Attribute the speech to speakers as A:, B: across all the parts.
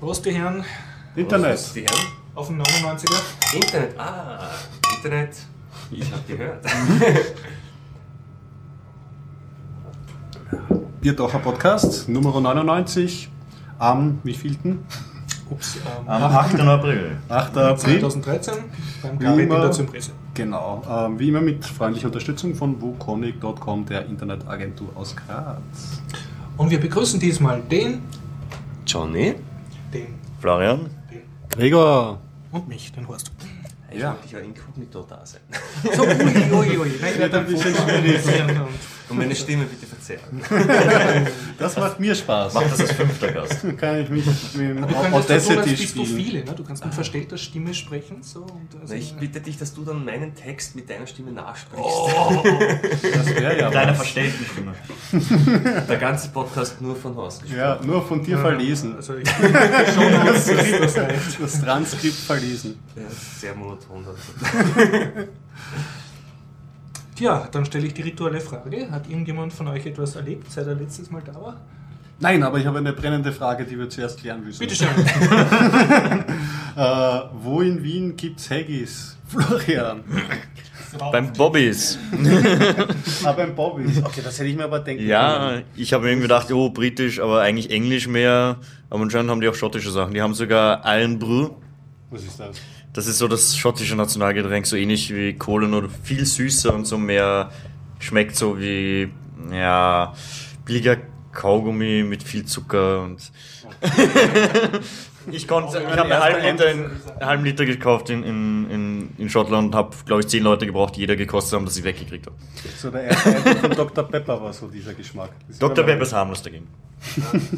A: Prost, die Herren,
B: Internet.
C: Die Herren?
A: auf dem 99er.
C: Internet. Ah, Internet. Ich habe gehört.
B: Bierdacher Podcast, Nummer 99, am wievielten?
A: Ups, ähm,
D: Am 8. April.
B: 8. April.
A: 2013 beim Gabi der Zypresse.
B: Genau, ähm, wie immer mit freundlicher Unterstützung von wukonic.com, der Internetagentur aus Graz.
A: Und wir begrüßen diesmal den,
C: Johnny?
A: Den,
D: Florian?
A: den
B: Gregor!
A: und mich, den Horst.
C: Ich
B: Ja.
C: wollte ja inkognito da sein.
A: So, ui, ui, ui. Nein, ich werde
B: ein bisschen
A: schwierig.
C: Und meine Stimme bitte verzerren.
B: Das macht mir Spaß.
D: Mach das als fünfter Gast.
B: Kann ich mich mit dem
A: Du kannst ja so tun, als
B: Audacity
A: bist du
B: spielen.
A: viele. Ne? Du kannst mit verstellter Stimme sprechen. So, und also,
C: Na, ich bitte dich, dass du dann meinen Text mit deiner Stimme nachsprichst.
B: Das wäre ja
D: Deiner
B: was.
D: verstellten Stimme.
C: Der ganze Podcast nur von Horst gesprochen.
B: Ja, nur von dir verlesen.
A: Also ich schon das, das.
B: Das Transkript verlesen.
C: Ja, sehr monoton.
A: Tja, dann stelle ich die rituelle Frage. Hat irgendjemand von euch etwas erlebt, seit er letztes Mal da war?
B: Nein, aber ich habe eine brennende Frage, die wir zuerst klären müssen.
A: Bitte schön.
B: Äh, wo in Wien gibt's Haggis? Florian.
D: Beim Bobbys.
B: Ah, beim Bobby. Okay, das hätte ich mir aber denken
D: Ja, ich habe mir irgendwie gedacht, oh, britisch, aber eigentlich Englisch mehr. Aber anscheinend haben die auch schottische Sachen. Die haben sogar Brew.
B: Was ist das?
D: Das ist so das schottische Nationalgetränk, so ähnlich wie Cola, nur viel süßer und so mehr schmeckt so wie, ja, billiger Kaugummi mit viel Zucker und. ich konnte, ich habe einen halben Liter, in, halben Liter gekauft in, in, in, in Schottland und habe, glaube ich, zehn Leute gebraucht, die jeder gekostet haben, dass ich weggekriegt habe.
B: So der erste Eindruck von Dr. Pepper war so dieser Geschmack. Das
D: Dr. Pepper ist harmlos dagegen.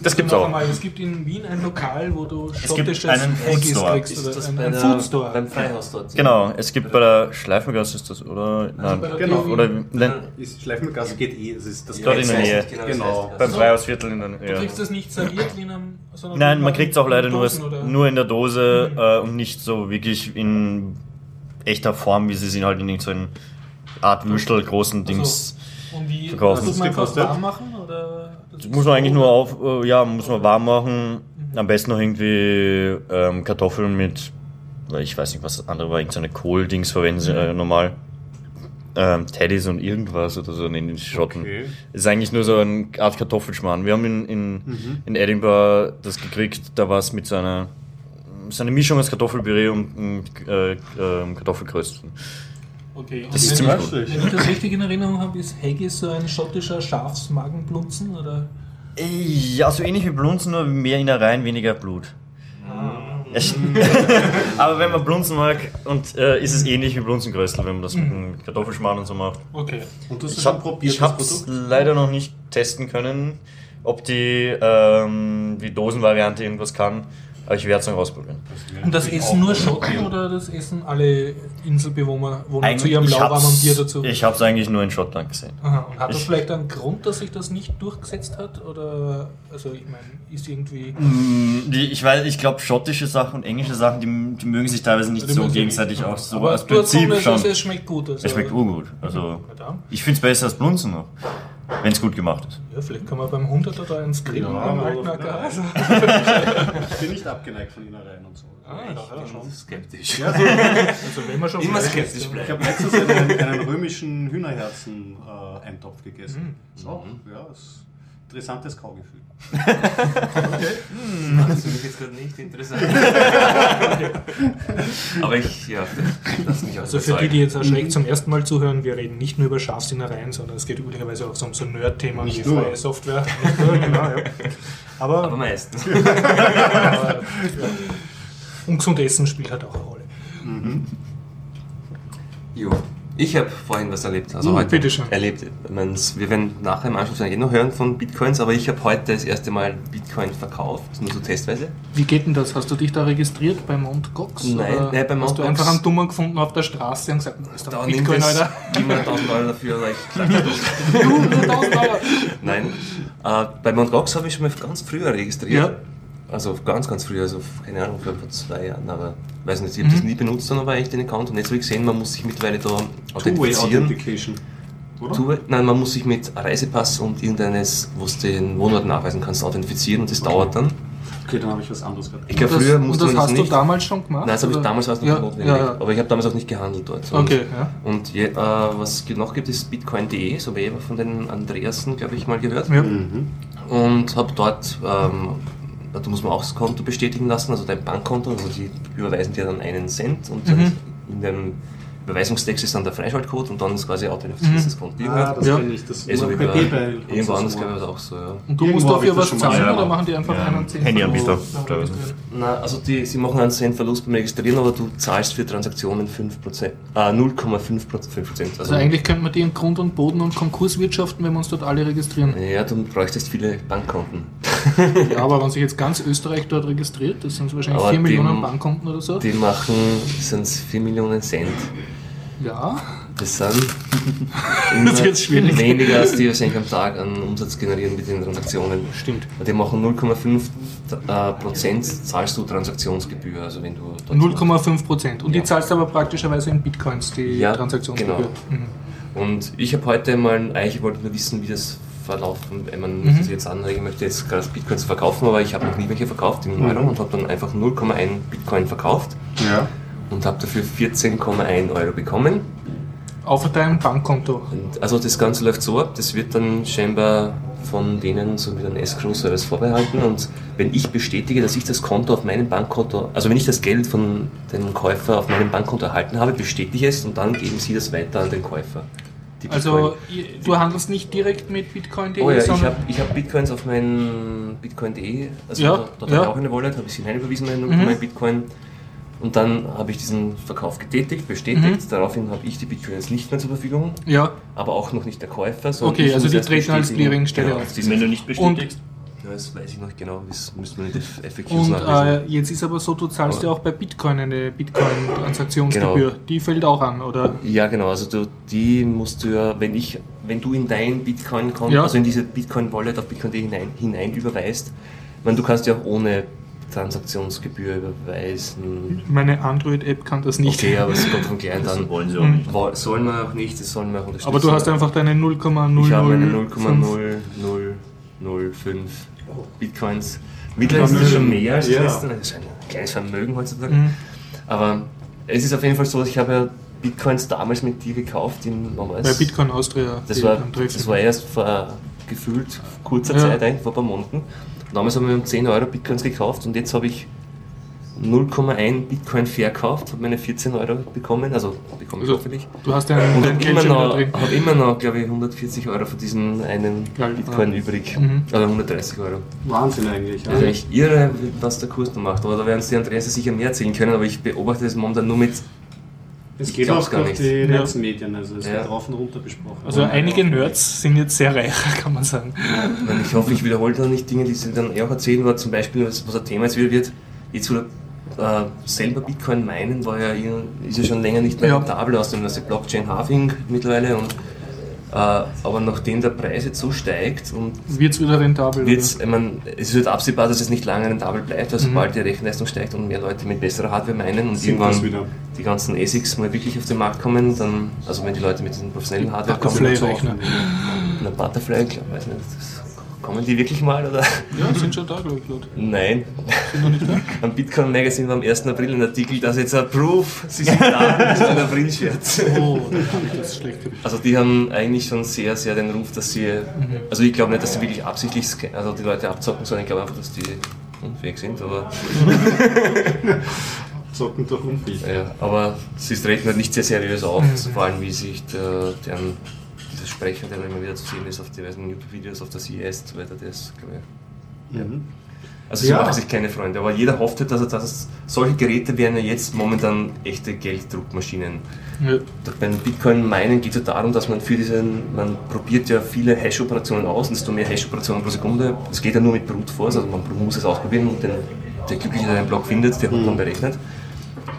D: Das gibt's
A: Noch
D: auch.
A: einmal, es gibt in Wien ein Lokal, wo du
D: gibt
A: schottisches
D: einen
A: Haggis
D: Foodstore.
A: kriegst.
C: Ist
A: Oder
C: das
A: ein,
C: bei
A: ein
C: der,
A: Foodstore.
C: beim Freihaus dort?
D: Genau, es gibt bei der Schleifengasse ist das, oder? Nein.
A: bei der
B: Genau,
D: Oder nein,
B: Ist Schleifengasse geht eh. Das ist das
D: Dort in der Nähe.
B: Genau.
C: das heißt
D: beim
C: das.
D: Freihausviertel in der
A: Du
D: ja.
A: kriegst das nicht serviert wie in einem...
D: Nein,
A: in
D: man kriegt es auch leider nur,
A: Dosen oder-
D: nur in der Dose äh, und nicht so wirklich in echter Form, wie sie sind halt in so einer Art Würstel großen Dings.
A: Und wie
D: verkaufen.
A: Das einfach
B: gekostet?
A: warm machen? Oder das
D: muss man eigentlich nur auf, äh, ja, muss man warm machen. Am besten noch irgendwie ähm, Kartoffeln mit, ich weiß nicht, was das andere war, irgendeine Kohl-Dings verwenden sie äh, normal. Ähm, Teddys und irgendwas oder so nennen die Schotten.
B: Okay.
D: Ist eigentlich nur so eine Art Kartoffelschmarrn. Wir haben in, in, in Edinburgh das gekriegt, da war es mit so einer, so eine Mischung aus Kartoffelpüree und, und äh, ähm, Kartoffelkrösten.
A: Okay.
D: Das
A: und
D: ist
A: wenn,
D: ziemlich
B: gut.
A: wenn ich das richtig in Erinnerung habe, ist Haggis so ein schottischer Schafsmagenblunzen? Oder?
D: Ja, so ähnlich wie Blunzen, nur mehr Innereien, weniger Blut. Es- Aber wenn man Blunzen mag, und äh, ist es ähnlich wie Blunzengröstel, wenn man das mit einem Kartoffelschmarrn und so macht.
A: Okay.
B: Und du hast
D: Ich
B: schon
D: habe
B: probiert,
D: ich
B: das
D: hab's
B: Produkt?
D: leider noch nicht testen können, ob die, ähm, die Dosenvariante irgendwas kann, aber ich werde es noch ausprobieren.
A: Und das essen nur Schotten oder das essen alle Inselbewohner wohnen zu ihrem lauwarmen Bier dazu?
D: Ich habe es eigentlich nur in Schottland gesehen.
A: Aha. Und hat das
D: ich-
A: vielleicht einen Grund, dass sich das nicht durchgesetzt hat? Oder, also ich meine, ist irgendwie...
D: Mm, Die, ich weiß, ich glaube, schottische Sachen und englische Sachen, die, die mögen sich teilweise nicht so gegenseitig
A: nicht.
D: auch so
A: Aber
D: als Prinzip
A: es,
D: schon.
A: es, schmeckt gut. Also,
D: Es schmeckt urgut. Also, ich finde es besser als Blunzen noch. Wenn es gut gemacht ist.
A: Ja, vielleicht kann man beim 100er da ins Grillen
B: Ja,
A: beim. Also.
B: Ich bin nicht abgeneigt von Innereien und so.
A: Ah, ja,
C: Ich
A: schon.
C: bin skeptisch.
B: Ja, so,
A: Also wenn man schon
C: Immer skeptisch bleiben.
B: ich habe letztens einen, einen römischen Hühnerherzen-Eintopf gegessen. So, ja, ist interessantes Kaugefühl.
C: Das finde ich jetzt gerade nicht interessant. Aber ich, ja, lass mich auch
A: Also für die, die jetzt erschreckt zum ersten Mal zuhören, wir reden nicht nur über Schafsinnereien, sondern es geht üblicherweise auch so um so Nerd-Themen wie
B: nur.
A: freie Software. Nicht nur, genau, ja.
C: Aber
A: Aber,
C: meistens.
A: aber ja. ungesund Essen spielt halt auch eine Rolle.
C: Jo. Ich habe vorhin was erlebt, also
A: Hm,
C: heute
A: bitteschön.
C: erlebt. Ich mein's, Wir werden nachher im Anschluss eh noch hören von Bitcoins, aber ich habe heute das erste Mal Bitcoin verkauft, nur so testweise.
A: Wie geht denn das? Hast du dich da registriert bei Mt. Gox?
C: Nein, nein, bei Mt.
A: Hast du
C: Gox-
A: einfach einen Dummen gefunden auf der Straße und gesagt, ist da Bitcoin,
C: nimmt es
A: Alter?
C: 700.000 Euro dafür, aber ich
A: 1000 Euro.
C: Nein. Äh, bei Mt. Gox habe ich schon mal ganz früher registriert.
A: Ja.
C: Also ganz, ganz früh, also keine Ahnung, vor vor zwei Jahren, aber weiß nicht, ich habe das
A: Mhm.
C: nie benutzt, sondern war echt den Account und jetzt habe ich gesehen, man muss sich mittlerweile da authentifizieren.
B: Oder?
C: Nein, man muss sich mit Reisepass und irgendeines, wo du den Wohnort nachweisen kannst, authentifizieren und das dauert dann.
B: Okay, dann habe ich was anderes gehabt.
C: Ich glaube,
A: Und das-
C: früher musste
A: das
C: man das
A: hast
C: nicht.
A: du damals schon gemacht?
C: Nein, das habe ich damals war
A: ja,
C: nicht notwendig.
A: Ja, ja.
C: Aber ich habe damals auch nicht gehandelt dort. Und,
A: Okay, ja.
C: Und je, äh, was es noch gibt, ist bitcoin.de, so habe ich von den Andreasen, glaube ich, mal gehört.
A: ja.
B: Mhm.
C: Und habe dort, ähm, da muss man auch das Konto bestätigen lassen, also dein Bankkonto, also die überweisen dir dann einen Cent und
A: Mhm.
C: in dem Überweisungstext ist dann der Freischaltcode und dann ist quasi automatisch
A: Mhm.
C: das Konto
B: Ah, das
A: Ja.
B: kenne ich. Das
C: so wie
B: bei PayPal.
C: irgendwo anders glaube ich das auch so, ja.
A: Und du
B: Irgendwo
A: musst dafür was zahlen
D: gehört.
A: oder machen die einfach
D: Ja,
A: einen Cent?
D: Handyanbieter,
A: pro-
D: glaube ich.
C: Na, also die, sie machen einen Cent Verlust beim Registrieren, aber du zahlst für Transaktionen 5%, äh, 0,5%. Prozent.
A: Also eigentlich könnte man die in Grund und Boden und Konkurs wirtschaften, wenn wir uns dort alle registrieren.
C: Ja, du bräuchtest viele Bankkonten.
A: Ja, aber wenn sich jetzt ganz Österreich dort registriert, das sind wahrscheinlich
C: Aber
A: 4 Millionen Bankkonten oder so.
C: Die machen, sind 4 Millionen Cent.
A: Ja,
C: Das sind
A: Das ist jetzt schwierig.
C: weniger, als die wahrscheinlich am Tag an Umsatz generieren mit den Transaktionen.
A: stimmt.
C: Die machen 0,5 äh, Prozent zahlst du Transaktionsgebühr, also wenn du dort
A: 0,5 Prozent. Und
C: Ja.
A: die zahlst du aber praktischerweise in Bitcoins, die
C: Ja,
A: Transaktionsgebühr.
C: genau.
A: Mhm.
C: Und ich habe heute mal, eigentlich wollte nur wissen, wie das verläuft. Und wenn man
A: Mhm.
C: sich jetzt anregen möchte, jetzt gerade Bitcoins zu verkaufen, aber ich habe noch nie welche verkauft in Euro und habe dann einfach 0,1 Bitcoin verkauft
B: Ja.
C: und habe dafür 14,1 Euro bekommen.
A: Auf deinem Bankkonto.
C: Und also das Ganze läuft so ab, das wird dann scheinbar von denen so wie ein Escrow-Service vorbehalten und wenn ich bestätige, dass ich das Konto auf meinem Bankkonto, also wenn ich das Geld von dem Käufer auf meinem Bankkonto erhalten habe, bestätige ich es und dann geben sie das weiter an den Käufer. Die
A: Also ihr- du handelst nicht direkt mit Bitcoin.de,
C: Oh ja, ich habe ich hab Bitcoins auf mein Bitcoin.de, also
A: Ja,
C: da, da
A: ja.
C: habe ich auch eine Wallet, habe ich sie hineinüberwiesen, mein,
A: Mhm.
C: mein Bitcoin. Und dann habe ich diesen Verkauf getätigt, bestätigt.
A: Mhm.
C: Daraufhin habe ich die Bitcoins nicht mehr zur Verfügung,
A: ja,
C: aber auch noch nicht der Käufer. sondern
A: Okay, also die treten als. Clearingstelle
C: genau,
A: auf.
D: Wenn du nicht bestätigst.
C: Ja, das weiß ich noch genau, das müsste man in den FAQs
A: und äh, jetzt ist aber so, du zahlst
C: Aber-
A: ja auch bei Bitcoin eine Bitcoin-Transaktionsgebühr.
C: Genau.
A: Die fällt auch an, oder?
C: Ja, genau. Also du, die musst du ja, wenn ich, wenn du in dein Bitcoin-Konto,
A: Ja.
C: also in diese Bitcoin-Wallet auf Bitcoin.de hinein, hinein überweist, ich meine, du kannst ja auch ohne Transaktionsgebühr überweisen.
A: Meine Android-App kann das nicht.
C: Okay, aber es kommt von klein dann.
D: wollen sie auch nicht.
C: Wo- Sollen wir auch nicht, das sollen wir auch unterstützen.
A: aber du hast einfach deine 0,00.
C: Ich habe meine 0,0005 Bitcoins. Mittlerweile ist das schon mehr als
B: Ja.
C: das letzte. Das ist ein kleines Vermögen heutzutage.
A: Mhm.
C: Aber es ist auf jeden Fall so, ich habe ja Bitcoins damals mit dir gekauft. In,
A: Bei
C: es?
A: Bitcoin Austria.
C: Das war, das war erst vor gefühlt kurzer
A: Ja.
C: Zeit, eigentlich vor ein paar Monaten. Damals haben wir um 10 Euro Bitcoins gekauft und jetzt habe ich 0,1 Bitcoin verkauft, habe meine 14 Euro bekommen, also bekomme ich
A: Also,
C: hoffentlich.
A: Du hast dein,
C: Und habe immer, noch, hab immer noch, glaube ich, 140 Euro von diesen einen
A: Ja,
C: Bitcoin
A: ja.
C: übrig.
A: Mhm.
C: Oder 130 Euro.
B: Wahnsinn eigentlich. Ja.
C: Das ist echt irre, was der Kurs da macht. Aber da werden es die Andreas sicher mehr erzählen können, aber ich beobachte das momentan nur mit.
B: Es geht auch
C: gar
B: durch
C: nicht.
B: die
A: Ja.
B: ganzen Medien, also es
C: Ja.
B: wird rauf und runter besprochen.
A: Also
B: Und
A: einige Nerds sind jetzt sehr reich, kann man sagen.
C: Ich hoffe, ich wiederhole da nicht Dinge, die sie dann eher auch erzählen, aber zum Beispiel, was, was ein Thema jetzt wieder wird, jetzt wieder äh, selber Bitcoin meinen, war ja, ist ja schon länger nicht mehr
A: Ja.
C: rentabel aus dem also Blockchain Halving mittlerweile. Und, äh, aber nachdem der Preis jetzt so steigt und
A: Wird es wieder rentabel?
C: wird's, ich meine, es wird absehbar, dass es nicht lange rentabel bleibt, weil
A: Mhm.
C: sobald die Rechenleistung steigt und mehr Leute mit besserer Hardware meinen und
B: Sind
C: irgendwann die ganzen ASICs mal wirklich auf den Markt kommen, dann, also wenn die Leute mit diesen professionellen Hardware kommen,
A: Butterfly-Rechner.
C: na Butterfly, ich glaub, weiß nicht, das, kommen die wirklich mal oder?
A: Ja, sind schon da, glaube ich. Leute.
C: Nein.
A: Sind noch nicht da?
C: Am Bitcoin Magazine war am 1. April ein Artikel, dass jetzt ein Proof, sie sind da, ist ein April-Scherz.
A: Oh, da habe ich das schlecht gewissen.
C: Also die haben eigentlich schon sehr, sehr den Ruf, dass sie, also ich glaube nicht, dass sie wirklich absichtlich also die Leute abzocken, sondern ich glaube einfach, dass die unfähig sind, aber,
B: Zocken durch unfähig.
C: ja, aber sie treten halt nicht sehr seriös auf, vor allem wie sich der, deren, dieser Sprecher, der immer wieder zu sehen ist auf diversen YouTube-Videos, auf der CES und so weiter, der ist, glaube ich,
B: Mhm.
C: Also sie
B: Ja.
C: machen sich keine Freunde, aber jeder hofft halt, dass, er- dass es, solche Geräte wären ja jetzt momentan echte Gelddruckmaschinen.
A: Ja.
C: Doch beim Bitcoin-Minen geht es ja darum, dass man für diesen, man probiert ja viele Hash-Operationen aus und desto mehr Hash-Operationen pro Sekunde, das geht ja nur mit Brute Force, also man muss es ausprobieren und den, der Glückliche, der den Block findet, der hat dann berechnet.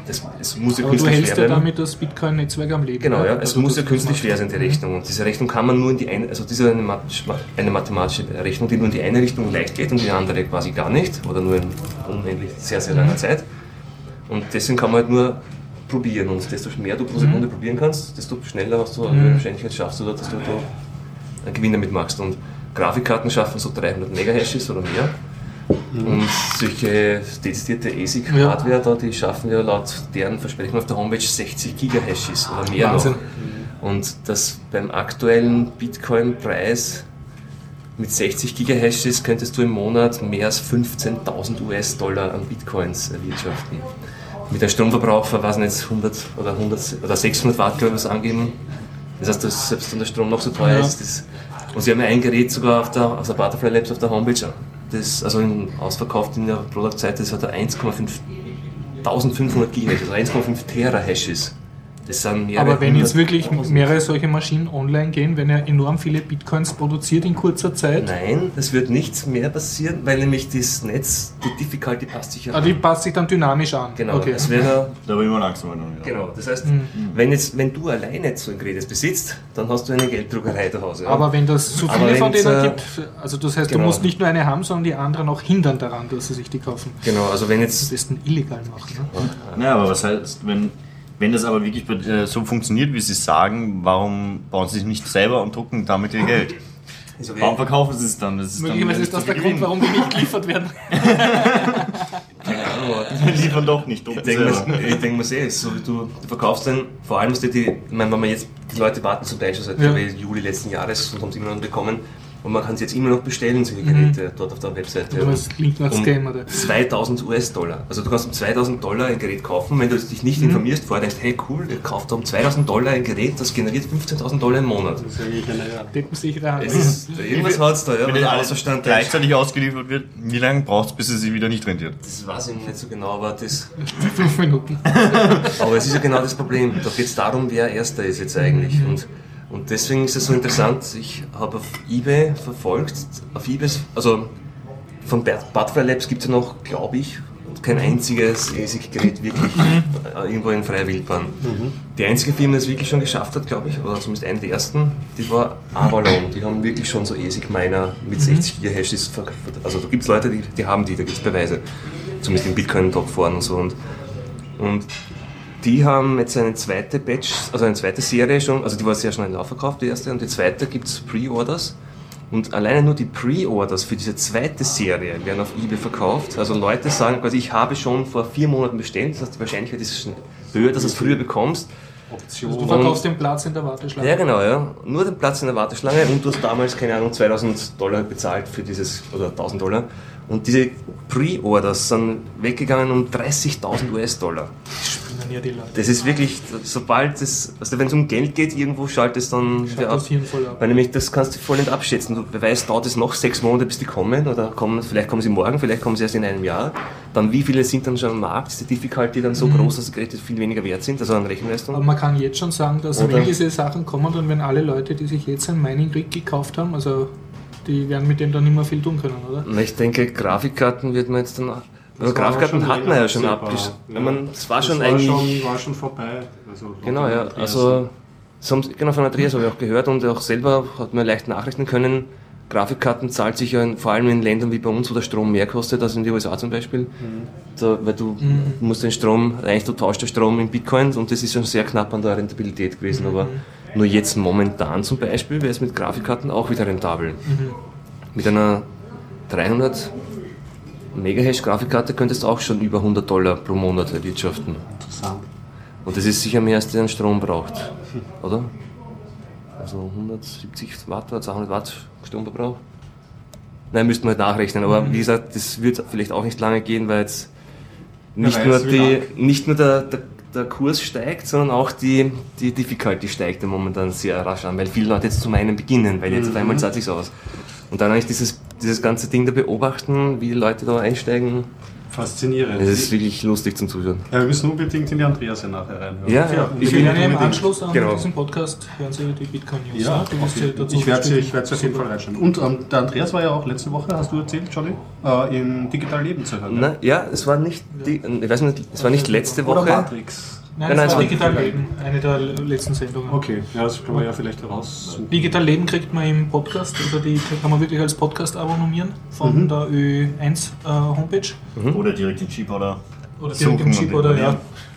C: Das, es muss ja
A: Aber du
C: künstlich
A: hältst
C: schwer
A: ja damit das Bitcoin-Netzwerk am Leben.
C: Genau, ja. Es
A: Also
C: muss ja künstlich schwer sein, die Rechnung. Und diese Rechnung kann man nur in die eine, also diese eine, Mat- eine mathematische Rechnung, die nur in die eine Richtung leicht geht und die andere quasi gar nicht oder nur in unendlich sehr, sehr langer Zeit. Und deswegen kann man halt nur probieren. Und desto mehr du pro Sekunde probieren kannst, desto schneller hast du eine
A: Mhm.
C: Wahrscheinlichkeit schaffst du, da, dass du da einen Gewinn damit machst. Und Grafikkarten schaffen so 300 Megahashes oder mehr. Und solche dezidierte ASIC-Hardware da, die schaffen ja laut deren Versprechen auf der Homepage 60 Gigahashes oder mehr
A: Wahnsinn.
C: noch. Und das beim aktuellen Bitcoin-Preis mit 60 Gigahashes könntest du im Monat mehr als 15.000 US-Dollar an Bitcoins erwirtschaften. Mit einem Stromverbrauch von, weiß nicht, 100 oder, 100 oder 600 Watt, glaube ich, was angeben. Das heißt, dass selbst wenn der Strom noch so teuer
A: Ja.
C: ist, das, und sie haben ja ein Gerät sogar auf der, auf der Butterfly Labs auf der Homepage, das, also in, ausverkauft in der Produktseite, das hat er 1,5 1500 Gigahashes, also 1,5 Terahashes. Das sind mehrere
A: Aber wenn jetzt wirklich mehrere solche Maschinen online gehen, wenn er enorm viele Bitcoins produziert in kurzer Zeit,
C: Nein, es wird nichts mehr passieren, weil nämlich das Netz, die Difficulty passt sich ja
A: ah, die passt sich dann dynamisch an.
C: Genau,
A: okay.
C: es wäre
D: Da bin ich mal langsam noch wieder.
C: Genau, das heißt,
A: Mhm.
C: wenn, jetzt, wenn du alleine so ein Gerät besitzt, dann hast du eine Gelddruckerei zu Hause. ja.
A: Aber wenn das zu viele von denen
C: äh,
A: gibt, also das heißt,
C: genau.
A: du musst nicht nur eine haben, sondern die anderen auch hindern daran, dass sie sich die kaufen.
C: genau, also wenn jetzt
A: besten illegal machen. Ne?
D: Naja, aber was heißt, wenn, wenn das aber wirklich äh, so funktioniert, wie Sie sagen, warum bauen Sie sich nicht selber und drucken damit Ihr Geld?
C: also
D: Warum verkaufen Sie es dann? Das ist dann
A: Möglicherweise ist das der Grund, warum die nicht geliefert werden.
C: keine Ahnung, aber
D: Wir liefern doch nicht,
C: ich
D: drucken
C: denke ich denk mir sehr, so wie du, du verkaufst dann, vor allem, die, die, ich meine, wenn man jetzt, die Leute warten zum schon seit
A: Ja.
C: glaube ich, Juli letzten Jahres und haben es immer noch nicht bekommen und man kann sie jetzt immer noch bestellen, solche Geräte, dort auf der Webseite.
A: Aber es klingt nach
C: um
A: Scam, oder?
C: 2000 US-Dollar. Also du kannst um 2000 Dollar ein Gerät kaufen, wenn du dich nicht informierst, vorher denkst, hey cool, ihr kauft um 2000 Dollar ein Gerät, das generiert 15.000 Dollar im Monat.
B: Das ist eigentlich eine
A: Deppensichere Hand.
C: Es ist, irgendwas hat es da, ja,
D: Wenn
C: der
D: alles
C: Außerstand
D: gleichzeitig ausgeliefert wird, wie lange braucht es, bis es sich wieder nicht rentiert?
C: Das weiß ich nicht so genau, aber, das,
A: Fünf Minuten.
C: aber es ist ja genau das Problem. Da geht es darum, wer Erster ist jetzt eigentlich. Und, und deswegen ist es so interessant, ich habe auf Ebay verfolgt, auf Ebay, also von Butterfly Labs gibt es ja noch, glaube ich, kein einziges ASIC-Gerät wirklich äh, irgendwo in freier Wildbahn. Die einzige Firma, die es wirklich schon geschafft hat, glaube ich, oder zumindest eine der ersten, die war Avalon. Die haben wirklich schon so ASIC-Miner mit 60 Gigahashes. Also da gibt es Leute, die, die haben die, da gibt es Beweise. Zumindest im Bitcoin-Top-Foren und so. Und, und die haben jetzt eine zweite Batch, also eine zweite Serie schon, also die war sehr schnell aufverkauft, die erste, und die zweite gibt es Pre-Orders. Und alleine nur die Pre-Orders für diese zweite Serie werden auf eBay verkauft. Also Leute sagen quasi, ich habe schon vor vier Monaten bestellt, das heißt die Wahrscheinlichkeit ist schon höher, dass du es früher bekommst.
B: Option.
A: Du verkaufst den Platz in der Warteschlange.
C: Ja, genau, ja. Nur den Platz in der Warteschlange und du hast damals, keine Ahnung, 2000 Dollar bezahlt für dieses, oder 1000 Dollar. Und diese Pre-Orders sind weggegangen um 30.000 US-Dollar.
A: Ja die Leute.
C: Das ist wirklich, sobald es, also wenn es um Geld geht, irgendwo schaltet es dann wieder ab.
A: voll ab.
C: Weil nämlich das kannst du voll nicht abschätzen. Du beweist, dauert es noch sechs Monate, bis die kommen, oder kommen, vielleicht kommen sie morgen, vielleicht kommen sie erst in einem Jahr. Dann wie viele sind dann schon am Markt? Ist die Difficulty dann so groß, dass die Geräte viel weniger wert sind, also an Rechenleistung?
A: Aber man kann jetzt schon sagen, dass
C: Oder-
A: wenn diese Sachen kommen, dann werden alle Leute, die sich jetzt ein Mining Rig gekauft haben, also die werden mit dem dann nicht mehr viel tun können, oder?
C: Na, Ich denke, Grafikkarten wird man jetzt dann. Aber
B: war
C: Grafikkarten
B: schon
C: hat man
B: länger
C: ja schon abgesch.
B: Ja.
C: Man, das war
B: Das
C: schon
B: war
C: eigentlich.
B: Schon, war schon vorbei. Also,
C: Genau, ja. Also, das haben, genau von Andreas habe ich auch gehört und auch selber hat man leicht nachrechnen können. Grafikkarten zahlt sich ja in, vor allem in Ländern wie bei uns, wo der Strom mehr kostet als in den USA zum Beispiel. Da, weil du musst den Strom, eigentlich du tauschst den Strom in Bitcoin und das ist schon sehr knapp an der Rentabilität gewesen. Aber nur jetzt momentan zum Beispiel wäre es mit Grafikkarten auch wieder rentabel. Mit einer 300 Megahash Grafikkarte könntest du auch schon über 100 Dollar pro Monat erwirtschaften.
B: Interessant.
C: Und das ist sicher mehr, als der Strom braucht, oder? Also 170 Watt oder 200 Watt Stromverbrauch? Nein, müssten wir halt nachrechnen, aber wie gesagt, das wird vielleicht auch nicht lange gehen, weil jetzt nicht
B: weiß,
C: nur, die,
B: lang.
C: nicht nur der, der, der Kurs steigt, sondern auch die, die Difficulty steigt ja momentan sehr rasch an, weil viele Leute jetzt zum einen beginnen, weil jetzt auf einmal zahlt sich's aus. Und dann eigentlich dieses, dieses ganze Ding da beobachten, wie die Leute da einsteigen,
B: Faszinierend.
C: das ist wirklich lustig zum Zuschauen.
B: ja, wir müssen unbedingt in die Andreas ja nachher reinhören.
C: Ja, ja.
A: Ich will ja im. Anschluss an
C: Genau.
A: diesen Podcast hören Sie die Bitcoin News.
B: Ja,
A: ne? Dazu
B: ich werde sie, ich werde sie auf jeden
A: super.
B: Fall reinschauen. Und ähm, der Andreas war ja auch letzte Woche, hast du erzählt, Johnny, äh, im Digital Leben zu hören.
C: Na, ja, es war nicht, die, ich weiß nicht, es war nicht letzte
B: Oder
C: Woche.
B: Matrix.
A: Nein,
C: Nein,
A: das war
C: es war-
A: Digital Leben, eine der letzten Sendungen.
B: Okay, ja, das können wir ja vielleicht heraussuchen.
A: Digital Leben kriegt man im Podcast, also die kann man wirklich als Podcast abonnieren von
B: Mhm.
A: der Ö1 äh, Homepage.
D: Oder direkt in Chip oder
A: Oder direkt im Chip oder ja.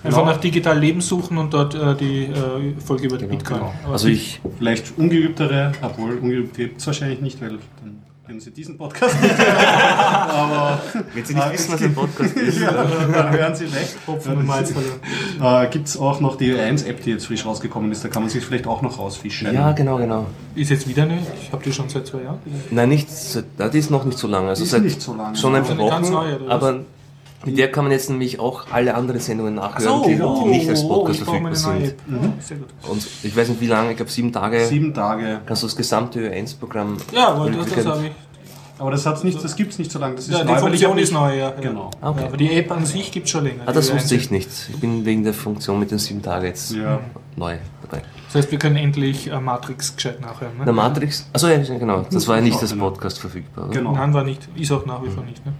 A: Einfach
B: Genau.
A: nach Digital Leben suchen und dort äh, die äh, Folge über die Bitcoin.
B: genau.
C: Also ich,
B: Vielleicht ungeübtere, obwohl ungeübt gibt es wahrscheinlich nicht, weil dann, wenn wenn Sie diesen Podcast nicht hören. Aber
C: Wenn Sie nicht wissen, was ein Podcast ist.
B: ja, dann hören Sie weg. Äh, Gibt es auch noch die Ö1-App, die jetzt frisch rausgekommen ist? Da kann man sich vielleicht auch noch rausfischen.
C: Ja, genau, genau.
A: Ist jetzt wieder eine? Ich habe die schon seit zwei Jahren.
C: Nein, nicht, die ist noch nicht so lange. Also
B: Die ist
C: seit
B: nicht so lange.
C: schon ein paar
A: ganz
C: Wochen.
A: neue, oder was?
C: aber mit der kann man jetzt nämlich auch alle anderen Sendungen nachhören,
A: So,
C: die, die nicht als
A: oh,
C: Podcast
A: brauche
C: verfügbar sind.
A: Mhm. Sehr gut.
C: Und ich weiß nicht wie lange, ich glaube sieben Tage,
B: Sieben Tage.
C: kannst du das gesamte Ö1-Programm
A: Ja, aber das, das habe ich.
B: Aber das, hat's nicht, das gibt es nicht so lange. Das ist
A: Ja, die
B: neu, ich
A: Funktion ist
B: nicht-
A: neu, ja.
B: Genau.
C: Ah, okay.
A: Ja, aber die App an sich gibt es schon länger.
C: Ah, das
A: Die
C: wusste ich nicht. Ich bin wegen der Funktion mit den sieben Tagen jetzt
B: Ja.
C: neu dabei.
A: Das heißt, wir können endlich äh, Matrix gescheit nachhören. Ne?
C: Der Matrix, also ja, genau, das war ja nicht als
B: Genau.
C: Podcast verfügbar. Oder?
B: Genau.
A: Nein, war nicht. Ist auch nach wie vor nicht. Ne?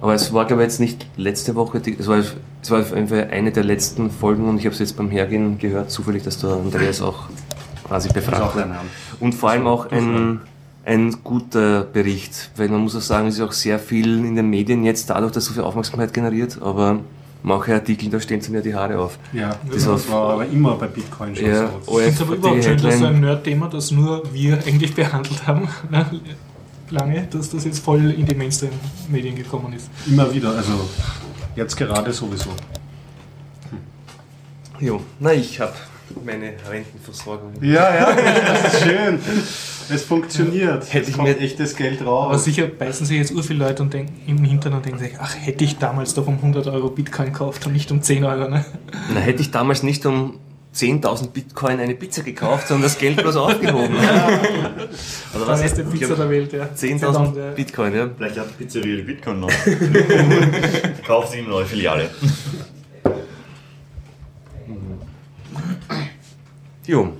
C: Aber es war, glaube ich, jetzt nicht letzte Woche, die, es, war, es war auf jeden Fall eine der letzten Folgen und ich habe es jetzt beim Hergehen gehört, zufällig, dass der Andreas auch quasi befragt
B: Name.
C: Und vor allem auch ein, ein guter Bericht, weil man muss auch sagen, es ist auch sehr viel in den Medien jetzt dadurch, dass so viel Aufmerksamkeit generiert, aber manche Artikel, da stehen sie mir die Haare auf.
B: Ja,
C: Das
B: das,
C: war-
B: aber immer bei Bitcoin schon
C: Ja,
B: so.
A: Ich finde es aber überhaupt schön, dass so ein Nerd-Thema, das nur wir eigentlich behandelt haben, ne? Lange, dass das jetzt voll in die Mainstream-Medien gekommen ist.
B: Immer wieder, also jetzt gerade sowieso.
C: Jo, na, ich habe meine Rentenversorgung.
B: Ja, ja, das ist schön. Es funktioniert.
C: Hätte
B: es
C: ich
B: kommt
C: mir-
B: echtes Geld
A: Aber
B: raus.
A: sicher beißen sich jetzt ur viele Leute und denken, im Hintern und denken sich, ach, hätte ich damals doch um 100 Euro Bitcoin gekauft und nicht um 10 Euro. Ne?
C: Na, hätte ich damals nicht um 10.000 Bitcoin eine Pizza gekauft, sondern das Geld bloß aufgehoben. Oder
A: Die
C: was?
A: beste
C: Ich
A: Pizza
C: hab
A: der Welt, ja.
C: 10.000
A: ja.
C: Bitcoin, ja.
D: Vielleicht hat Pizzeria die Bitcoin noch. Kauft sie eine neue Filiale.
C: Jo,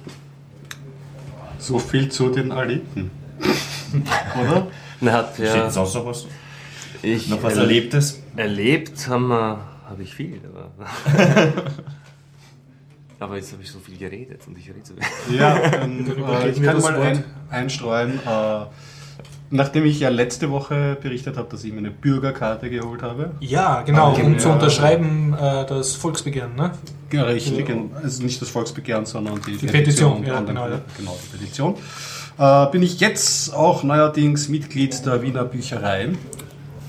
B: So viel zu den Erlebten. Oder?
C: na, hat
D: Steht
C: ja,
D: sonst noch was?
C: ich
D: Noch was
C: erle-
D: Erlebtes?
C: Erlebt haben wir, habe ich viel, aber. Aber jetzt habe ich so viel geredet und ich rede so viel.
B: Ja, dann,
A: Dann
B: äh, ich kann
A: das
B: mal ein, einstreuen. Äh, nachdem ich ja letzte Woche berichtet habe, dass ich mir eine Bürgerkarte geholt habe.
A: Ja, genau, um zu
B: ja.
A: unterschreiben äh, das Volksbegehren. Ne?
B: Ja, richtig.
A: Ja.
B: Also nicht das Volksbegehren, sondern die,
A: Die Petition, ja,
B: und dann-
A: genau, ja.
B: genau, die Petition. Äh, bin ich jetzt auch neuerdings Mitglied der Wiener Büchereien.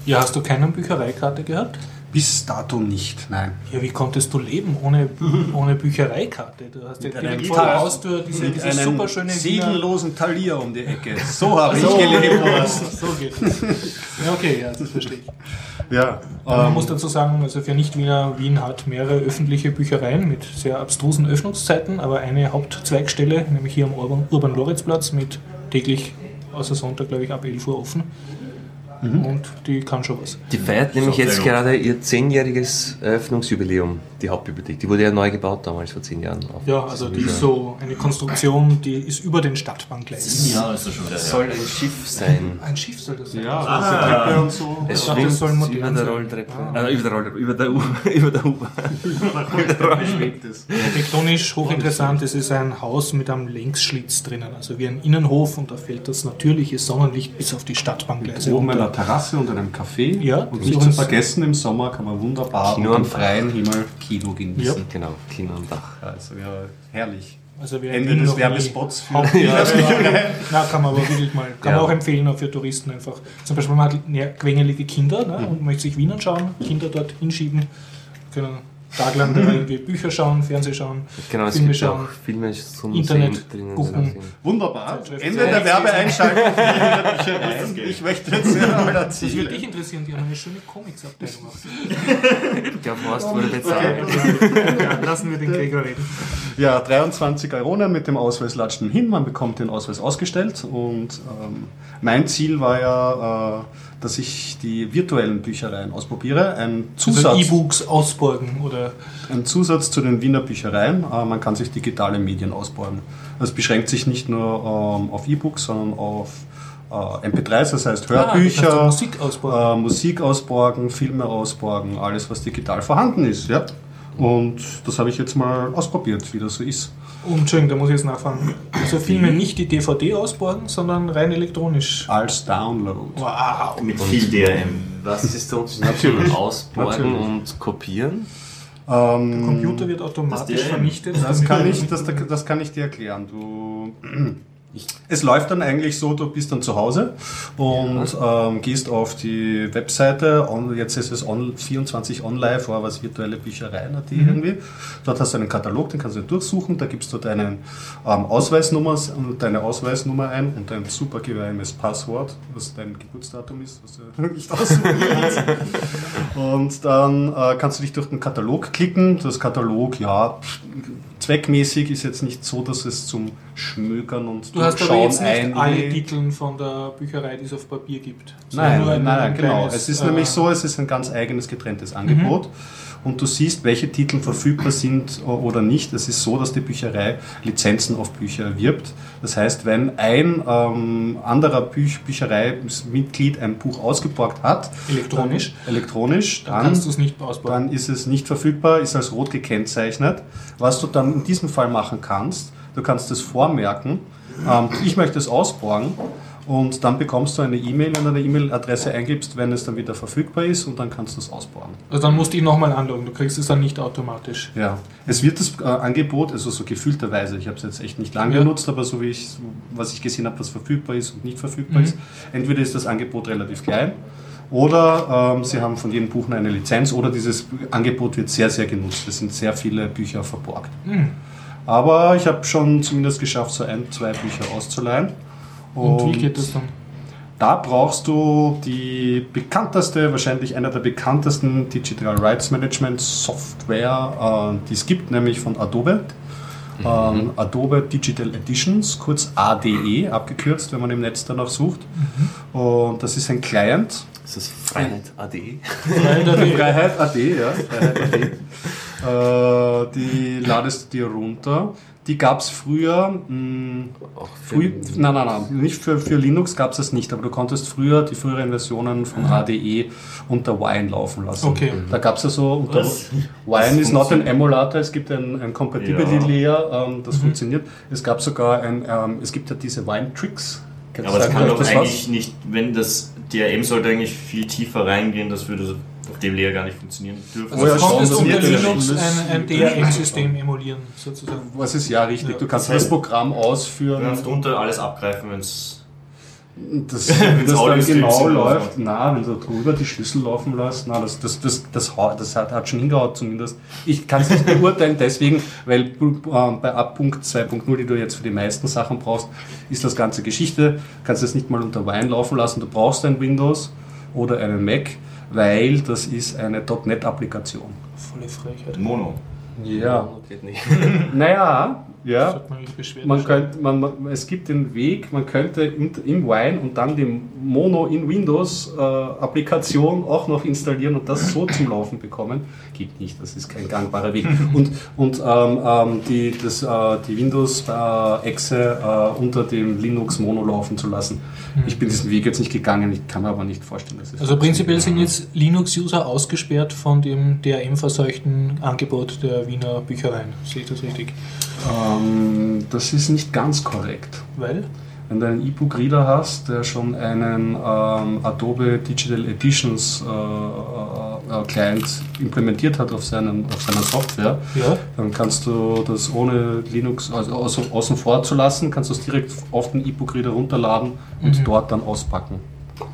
A: Ja, hast du keine Büchereikarte gehabt?
B: Bis dato nicht, nein.
A: Ja, wie konntest du leben ohne, ohne Büchereikarte? Du hast ja
B: Mit
A: direkt vor der Haustür diese,
B: Mit
A: diese super schöne Wiener...
B: seelenlosen Talier um die Ecke. So habe
A: So,
B: ich gelebt.
A: so geht es. Ja, okay, ja, das verstehe ich.
B: Ja,
A: Man
B: ähm,
A: muss dazu sagen, also für Nicht-Wiener, Wien hat mehrere öffentliche Büchereien mit sehr abstrusen Öffnungszeiten, aber eine Hauptzweigstelle, nämlich hier am Urban- Urban-Loritzplatz, mit täglich außer Sonntag, glaube ich, ab 11 Uhr offen. Und die kann schon was.
C: Die feiert nämlich
D: So,
C: jetzt gerade ihr zehnjähriges Eröffnungsjubiläum, die Hauptbibliothek. Die wurde ja neu gebaut damals, vor zehn Jahren. Auf
A: Ja, also die ist so eine Konstruktion, die ist über den Stadtbahngleisen.
D: Ja, ist das schon wieder
C: Das soll ein Schiff sein.
A: Ein Schiff soll das sein.
B: ja,
D: Ah.
B: diese Treppe und so.
C: Es
A: dachte, das soll modern
C: über der. Rolltreppe.
A: Ah.
C: Äh, über der Rolltreppe, über der U über der U-Bahn.
B: schwebt es.
A: Architektonisch hochinteressant, es ist ein Haus mit einem Längsschlitz drinnen, also wie ein Innenhof und da fällt das natürliche Sonnenlicht bis auf die Stadtbahngleise
B: Oben einer Terrasse und einem Café.
A: Ja,
B: und nicht zu vergessen, im Sommer kann man wunderbar
C: Kino
B: unter
C: am
B: dem freien Himmel Kino genießen.
C: Genau, Kino am Dach.
B: Also ja, herrlich.
A: Also wir
B: Ende des Werbespots für
A: Na, kann man aber wirklich mal, kann
C: Ja.
A: man auch empfehlen, auch für Touristen einfach. Zum Beispiel, man hat quengelige Kinder ne, und möchte sich Wien anschauen, Kinder dort hinschieben, können taglang da irgendwie Bücher schauen, Fernsehen schauen,
C: Genau, es
A: Filme
C: gibt
A: schauen.
C: auch Filme zum
A: Internet
C: drinnen.
A: gucken.
B: Wunderbar. Ende der Werbeeinschaltung. ich möchte jetzt mal
A: Das würde
B: erzählen.
A: dich interessieren, die haben eine schöne Comics-Abteilung
C: glaube, Horst wurde bezahlt.
A: Lassen wir den Gregor reden.
B: Ja, 23 Euronen mit dem Ausweis latschen hin. Man bekommt den Ausweis ausgestellt. Und ähm, mein Ziel war ja, äh, dass ich die virtuellen Büchereien ausprobiere. Ein Zusatz,
A: Also E-Books ausborgen oder
B: ein Zusatz zu den Wiener Büchereien. Äh, man kann sich digitale Medien ausborgen. Das beschränkt sich nicht nur ähm, auf E-Books, sondern auf äh, MP3s, das heißt
A: Ah,
B: Hörbücher,
A: das heißt, Musik ausborgen.
B: äh, Musik ausborgen, Filme ausborgen, alles was digital vorhanden ist. Ja? Und das habe ich jetzt mal ausprobiert, wie das so ist.
A: Und Entschuldigung, da muss ich jetzt nachfragen. Also Filme nicht die DVD ausborgen, sondern rein elektronisch.
B: Als Download.
A: Wow.
D: Mit viel DRM.
C: Was ist der Unterschied zwischen Ausborgen
B: Natürlich.
C: und Kopieren?
B: Ähm,
A: Der Computer wird automatisch
D: Das
A: vernichtet.
B: das, kann ich, das, das kann ich dir erklären. Du, Es läuft dann eigentlich so, du bist dann zu Hause und ähm, gehst auf die Webseite, on, jetzt ist es on, 24 online, vorher war es virtuelle Büchereien.at irgendwie. Dort hast du einen Katalog, den kannst du durchsuchen, da gibst du deinen ähm, Ausweisnummer, deine Ausweisnummer ein und dein super geheimes Passwort, was dein Geburtsdatum ist, was du nicht aussuchen kannst. Und dann äh, kannst du dich durch den Katalog klicken. Das Katalog, ja, zweckmäßig ist jetzt nicht so, dass es zum Schmökern und
A: Du hast aber jetzt nicht alle. Titel von der Bücherei, die es auf Papier gibt.
B: Nein, nein,
A: ein-
B: nein,
A: ein
B: genau. Es ist
A: äh,
B: nämlich so, es ist ein ganz eigenes getrenntes Angebot. Und du siehst, welche Titel verfügbar sind o- oder nicht. Es ist so, dass die Bücherei Lizenzen auf Bücher erwirbt. Das heißt, wenn ein ähm, anderer Büch Büchereimitglied ein Buch ausgeborgt hat,
A: Elektronisch.
B: dann, elektronisch,
A: Dann
B: dann,
A: kannst du es nicht
B: dann ist es nicht verfügbar, ist als rot gekennzeichnet. Was du dann in diesem Fall machen kannst, du kannst es vormerken, ähm, ich möchte es ausborgen und dann bekommst du eine E-Mail, wenn du eine E-Mail-Adresse eingibst, wenn es dann wieder verfügbar ist und dann kannst du es ausborgen.
A: Also dann musst du ihn nochmal anloggen, du kriegst es dann nicht automatisch.
B: Ja, es wird das äh, Angebot, also so gefühlterweise, ich habe es jetzt echt nicht lang
A: Ja.
B: genutzt, aber so wie ich, was ich gesehen habe, was verfügbar ist und nicht verfügbar
A: Mhm.
B: ist, entweder ist das Angebot relativ klein oder ähm, sie haben von jedem Buch eine Lizenz oder dieses Angebot wird sehr, sehr genutzt. Es sind sehr viele Bücher verborgt.
A: Mhm.
B: Aber ich habe schon zumindest geschafft, so ein, zwei Bücher auszuleihen.
A: Und, wie geht das dann?
B: Da brauchst du die bekannteste, wahrscheinlich einer der bekanntesten Digital Rights Management Software, äh, die es gibt, nämlich von Adobe. Ähm, Adobe Digital Editions, kurz ADE, abgekürzt, wenn man im Netz danach sucht. Und das ist ein Client.
C: Ist das Freiheit AD?
B: Freiheit AD, ja. Freiheit AD. äh, die ladest du dir runter. Die gab es früher, mh,
C: für
B: Früh, nein, nein, nein, nicht für, für Linux gab es das nicht, aber du konntest früher die früheren Versionen von ADE unter Wine laufen lassen.
A: Okay.
B: Da gab es ja so, unter
D: Was?
B: Wine ist not an. Emulator, es gibt ein, ein Compatibility
D: Ja.
B: Layer, ähm, das funktioniert. Es gab sogar ein, ähm, es gibt ja diese Wine Tricks. Kannst
D: Aber das kann doch
B: das
D: eigentlich nicht, wenn das DRM sollte eigentlich viel tiefer reingehen, das würde so auf dem Layer gar nicht funktionieren dürfen.
A: Also du
B: schon,
A: konntest
B: das
A: unter Linux ein, ein DRM-System emulieren, sozusagen.
B: Was ist ja richtig?
A: Ja.
B: Du kannst
D: Das heißt-
B: das Programm
D: Du
B: ausführen.
D: kannst drunter alles abgreifen, wenn es
B: Das, das dann genau läuft, na, wenn du drüber die Schlüssel laufen lässt, na, das, das, das, das, das hat, hat schon hingehaut zumindest. Ich kann es nicht beurteilen, deswegen, weil äh, bei ab Punkt 2.0, die du jetzt für die meisten Sachen brauchst, ist das ganze Geschichte. Kannst es nicht mal unter Wine laufen lassen. Du brauchst ein Windows oder einen Mac, weil das ist eine .NET-Applikation.
A: Volle Frechheit.
D: Mono.
B: Ja.
C: Geht nicht.
B: Naja, ja.
A: man
B: könnte, man, es gibt den Weg, man könnte im, Wine und dann die Mono in Windows äh, Applikation auch noch installieren und das so zum Laufen bekommen. Geht nicht, das ist kein gangbarer Weg. Und, und ähm, ähm, die, das, äh, die Windows-Exe äh, unter dem Linux Mono laufen zu lassen. Ich bin diesen Weg jetzt nicht gegangen, ich kann mir aber nicht vorstellen, dass es
A: Also prinzipiell sind jetzt Linux-User ausgesperrt von dem DRM-verseuchten Angebot der Wiener Büchereien. Sehe ich das richtig?
B: Ähm, das ist nicht ganz korrekt.
A: Weil?
B: Wenn du einen E-Book-Reader hast, der schon einen ähm, Adobe Digital Editions äh, äh, äh, Client implementiert hat auf, seinen, auf seiner Software,
A: Ja.
B: dann kannst du das ohne Linux also außen, außen vor zu lassen, kannst du es direkt auf den E-Book-Reader runterladen und
A: Mhm.
B: dort dann auspacken.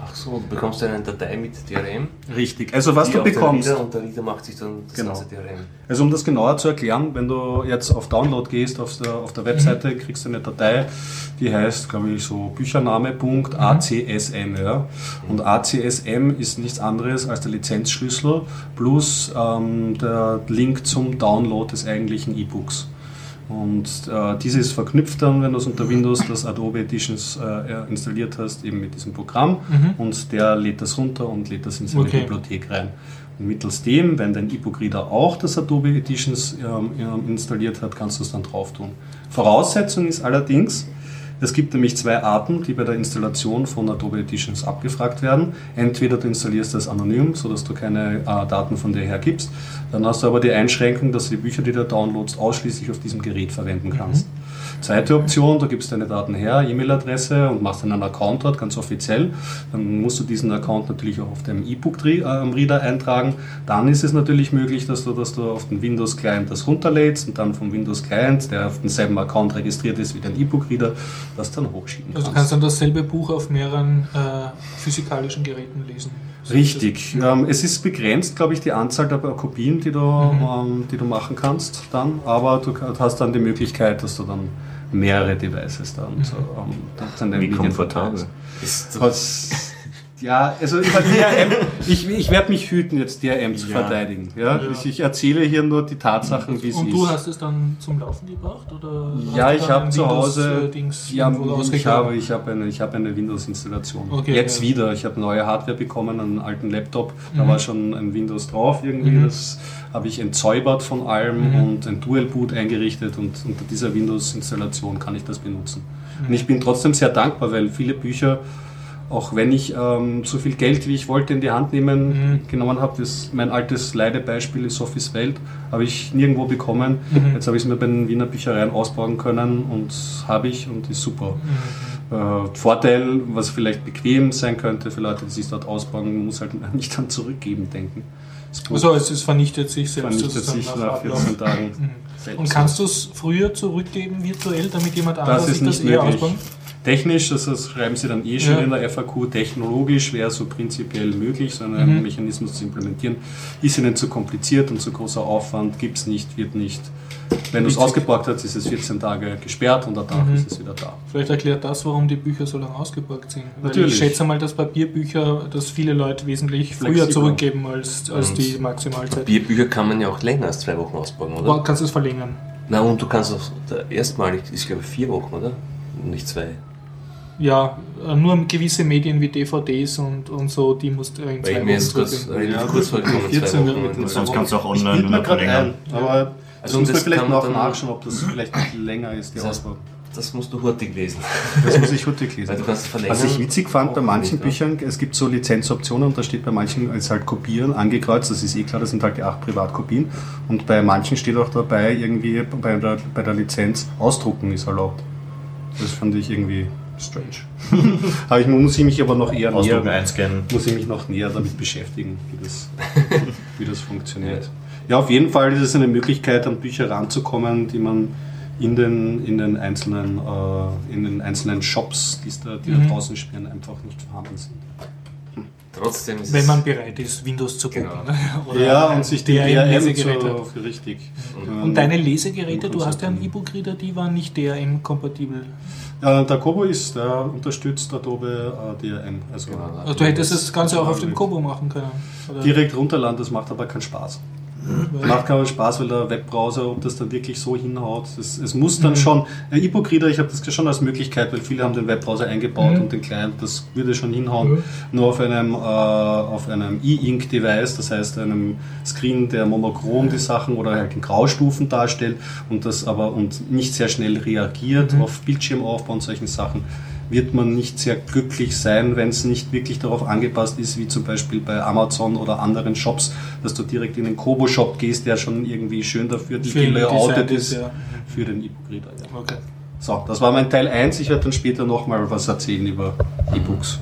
C: Ach so, du bekommst eine Datei mit DRM.
B: Richtig. Also was du bekommst.
C: Reader und der Reader macht sich dann das
B: Genau.
C: ganze DRM.
B: Also um das genauer zu erklären, wenn du jetzt auf Download gehst auf der, auf der Webseite, kriegst du eine Datei, die heißt, glaube ich, so büchername.acsm. Ja? Und ACSM ist nichts anderes als der Lizenzschlüssel plus ähm, der Link zum Download des eigentlichen E-Books. Und äh, dieses verknüpft dann, wenn du es unter Windows das Adobe Editions äh, installiert hast, eben mit diesem Programm
A: Mhm.
B: und der lädt das runter und lädt das in seine
A: Okay.
B: Bibliothek rein. Und mittels dem, wenn dein E-Book-Reader auch das Adobe Editions ähm, installiert hat, kannst du es dann drauf tun. Voraussetzung ist allerdings, es gibt nämlich zwei Arten, die bei der Installation von Adobe Editions abgefragt werden. Entweder du installierst das anonym, sodass du keine äh, Daten von dir her gibst. Dann hast du aber die Einschränkung, dass du die Bücher, die du downloadst, ausschließlich auf diesem Gerät verwenden kannst. Zweite Option, du gibst deine Daten her, E-Mail-Adresse und machst einen Account dort, ganz offiziell. Dann musst du diesen Account natürlich auch auf dem E-Book-Reader eintragen. Dann ist es natürlich möglich, dass du, dass du auf den Windows-Client das runterlädst und dann vom Windows-Client, der auf denselben Account registriert ist wie dein E-Book-Reader, das dann hochschieben
A: Also du
B: kannst.
A: kannst dann dasselbe Buch auf mehreren äh, physikalischen Geräten lesen.
B: Richtig. Ähm, es ist begrenzt, glaube ich, die Anzahl der Kopien, die du,
A: Mhm.
B: ähm, die du machen kannst dann, aber du hast dann die Möglichkeit, dass du dann mehrere Devices dann, so, ähm, dann
E: Wie komfortabel.
C: Ist,
B: Was, ja, also über DRM, ich, ich werde mich hüten, jetzt DRM zu
E: Ja.
B: verteidigen. Ja? Ich, ich erzähle hier nur die Tatsachen, wie es
A: Und
B: ist.
A: du hast es dann zum Laufen gebracht? Oder
B: ja, ich habe zu Hause,
A: äh, Dings
B: ja, ich habe, ich habe eine, ich habe eine Windows-Installation.
A: Okay,
B: Jetzt
A: ja.
B: wieder, ich habe neue Hardware bekommen, einen alten Laptop, da
A: Mhm.
B: war schon ein Windows drauf irgendwie,
A: Mhm.
B: das habe ich entsäubert von allem
A: Mhm.
B: und ein Dual-Boot eingerichtet und unter dieser Windows-Installation kann ich das benutzen.
A: Mhm.
B: Und ich bin trotzdem sehr dankbar, weil viele Bücher, auch wenn ich ähm, so viel Geld, wie ich wollte, in die Hand nehmen,
A: Mhm.
B: genommen habe, das, mein altes Leidebeispiel ist Sophies Welt, habe ich nirgendwo bekommen.
A: Mhm.
B: Jetzt habe ich es mir bei den Wiener Büchereien ausbauen können und habe ich und ist super.
A: Mhm.
B: Äh, Vorteil, was vielleicht bequem sein könnte für Leute, die sich dort ausbauen, muss halt nicht an Zurückgeben denken. Das
A: Also es, es vernichtet sich selbst
B: vernichtet sich
A: nach
B: nach
A: Ablauf.
B: 14 Tagen.
A: Mhm. Und kannst du es früher zurückgeben virtuell, damit jemand
B: Das
A: anderes
B: ist
A: sich das
B: nicht
A: eher
B: möglich.
A: ausbauen?
B: Technisch, das, das schreiben sie dann eh schon
A: Ja.
B: in der FAQ, technologisch wäre so prinzipiell möglich, so einen
A: Mhm.
B: Mechanismus zu implementieren. Ist ihnen zu kompliziert und zu großer Aufwand, gibt es nicht, wird nicht. Wenn du es ausgeborgt hast, ist es 14 Tage gesperrt und danach
A: Mhm.
B: ist es wieder da.
A: Vielleicht erklärt das, warum die Bücher so lange ausgeborgt sind. Weil
B: Natürlich.
A: ich schätze mal, dass Papierbücher, dass viele Leute wesentlich früher zurückgeben als, als
C: Und
A: die Maximalzeit.
C: Bierbücher kann man ja auch länger als zwei Wochen ausbauen, oder?
A: Du kannst es verlängern.
C: Na und du kannst auch erstmalig, ist glaube ich vier Wochen, oder? Nicht zwei.
A: Ja, äh, nur gewisse Medien wie DVDs und, und so, die musst du in
C: Weil
A: zwei
C: ich
A: Wochen
C: relativ
B: Ja,
C: kurz
B: gut,
C: vorgekommen,
B: 14
C: zwei
B: mit
C: Wochen.
E: Sonst kannst du auch
B: Ich
E: online
B: mir
E: nur
B: gerade ein,
E: verlängern.
B: aber
C: Also
B: das muss man
C: das
B: vielleicht noch nachschauen, ob das vielleicht länger ist, die
C: Das heißt. Das musst du hurtig lesen.
B: Das muss ich heute
C: Weil
B: lesen.
C: du kannst verlängern.
B: Was ich witzig fand bei manchen
C: nicht?
B: Büchern, es gibt so Lizenzoptionen und da steht bei manchen als halt Kopieren angekreuzt, das ist eh klar, das sind halt die acht Privatkopien und bei manchen steht auch dabei irgendwie bei der, bei der Lizenz Ausdrucken ist erlaubt. Das fand ich irgendwie strange. aber ich muss ich mich aber noch eher
D: Ausdrucken
B: näher,
D: einscannen.
B: muss ich mich noch näher damit beschäftigen, wie das, wie das funktioniert. Ja, auf jeden Fall ist es eine Möglichkeit, an Bücher ranzukommen, die man in den, in den, einzelnen, äh, in den einzelnen Shops, die's da, die
A: Mhm.
B: da draußen spielen, einfach nicht vorhanden sind.
C: Trotzdem ist
A: Wenn man bereit ist, Windows zu
C: Genau.
A: gucken. Oder
B: ja,
A: ein
B: und sich die
A: DRM-Lesegerät
B: DRM zu, richtig.
A: Und deine Lesegeräte, du hast ja einen. E-Book-Reader, die waren nicht DRM-kompatibel.
B: Ja, der Kobo ist, der unterstützt Adobe äh, DRM. Also
C: Genau.
A: Also du hättest das Ganze auch auf dem Kobo machen können. Oder?
B: direkt runterladen, das macht aber keinen Spaß.
A: Weil-
B: Macht keinen Spaß, weil der Webbrowser, ob das dann wirklich so hinhaut, das, es muss dann
A: Mhm.
B: schon, ein E-Book-Reader, ich habe das schon als Möglichkeit, weil viele haben den Webbrowser eingebaut
A: Mhm.
B: und den Client, das würde schon hinhauen,
A: Mhm.
B: nur auf einem, äh, auf einem E-Ink-Device, das heißt einem Screen, der monochrom die Sachen oder halt in Graustufen darstellt und das aber und nicht sehr schnell reagiert
A: Mhm.
B: auf Bildschirmaufbau und solchen Sachen wird man nicht sehr glücklich sein, wenn es nicht wirklich darauf angepasst ist, wie zum Beispiel bei Amazon oder anderen Shops, dass du direkt in den Kobo-Shop gehst, der schon irgendwie schön dafür gelayoutet ist,
A: ja.
B: für den E-Book-Reader. Ja.
A: Okay.
B: So, das war mein Teil 1. Ich werde dann später nochmal was erzählen über E-Books.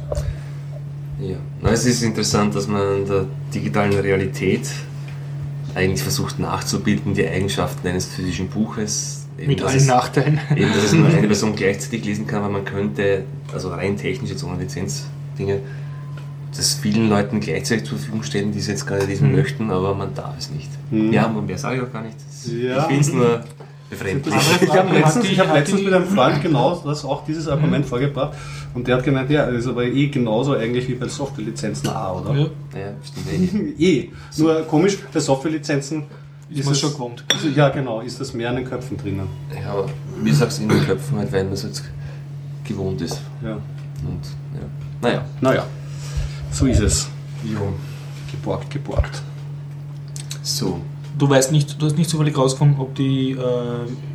C: Ja, Na, es ist interessant, dass man in der digitalen Realität eigentlich versucht nachzubilden die Eigenschaften eines physischen Buches. Eben,
A: Mit
C: dass
A: allen
C: es-
A: Nachteilen.
C: Eben, dass es nur eine Person gleichzeitig lesen kann, weil man könnte, also rein technisch jetzt ohne Lizenzdinge, das vielen Leuten gleichzeitig zur Verfügung stellen, die es jetzt gerade lesen
A: Mhm.
C: möchten, aber man darf es nicht.
B: Mhm.
C: Ja, man mehr sage ich auch gar nicht. Das-
B: Ja.
C: Ich finde es nur befremdlich.
B: Ich habe letztens, ich hab letztens mit einem Freund genau das auch dieses Argument vorgebracht und der hat gemeint, ja, ist aber eh genauso eigentlich wie bei Softwarelizenzen auch, oder?
A: Ja,
C: Ja, stimmt eh.
B: eh. Nur komisch, bei Softwarelizenzen
A: ist man schon gewohnt.
B: Also, ja, genau, ist das mehr in den Köpfen drinnen.
C: Ja, aber wie sagst du in den Köpfen halt, weil man es jetzt gewohnt ist.
B: Ja.
C: Und ja. Naja.
B: Naja, so ist es. Jo. Geborgt, geborgt.
C: So.
A: Du weißt nicht, du hast nicht zufällig rausgefunden, ob die äh,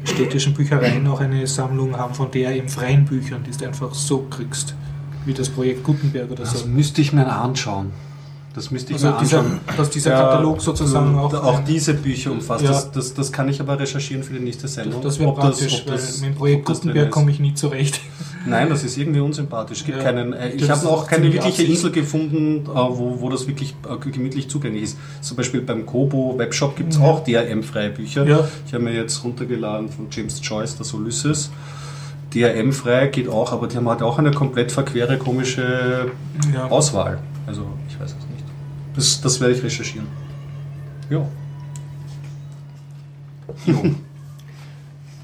A: städtischen Büchereien auch eine Sammlung haben von DRM freien Büchern, die du einfach so kriegst, wie das Projekt Gutenberg oder
B: Das
A: so.
B: müsste ich mir anschauen. Das müsste ich
A: Also
B: mir
A: dieser,
B: anschauen.
A: dass dieser
B: Ja,
A: Katalog sozusagen auch.
B: auch diese Bücher umfasst.
A: Ja.
B: Das, das, das kann ich aber recherchieren für die nächste Sendung.
A: das wäre
B: ob
A: praktisch,
B: das-
A: mit dem Projekt
B: das
A: Gutenberg komme ich nie zurecht.
B: Nein, das ist irgendwie unsympathisch.
A: Ja,
B: keinen, äh, ich
A: das
B: habe auch keine wirkliche
A: Absicht.
B: Insel gefunden, äh, wo, wo das wirklich äh, gemütlich zugänglich ist. Zum Beispiel beim Kobo Webshop gibt es
A: Mhm.
B: auch DRM-freie Bücher.
A: Ja.
B: Ich habe mir jetzt runtergeladen von James Joyce, das Ulysses. DRM-frei geht auch, aber die haben halt auch eine komplett verquere, komische
A: Ja.
B: Auswahl. Also, ich weiß es nicht. Das, das werde ich recherchieren. Ja.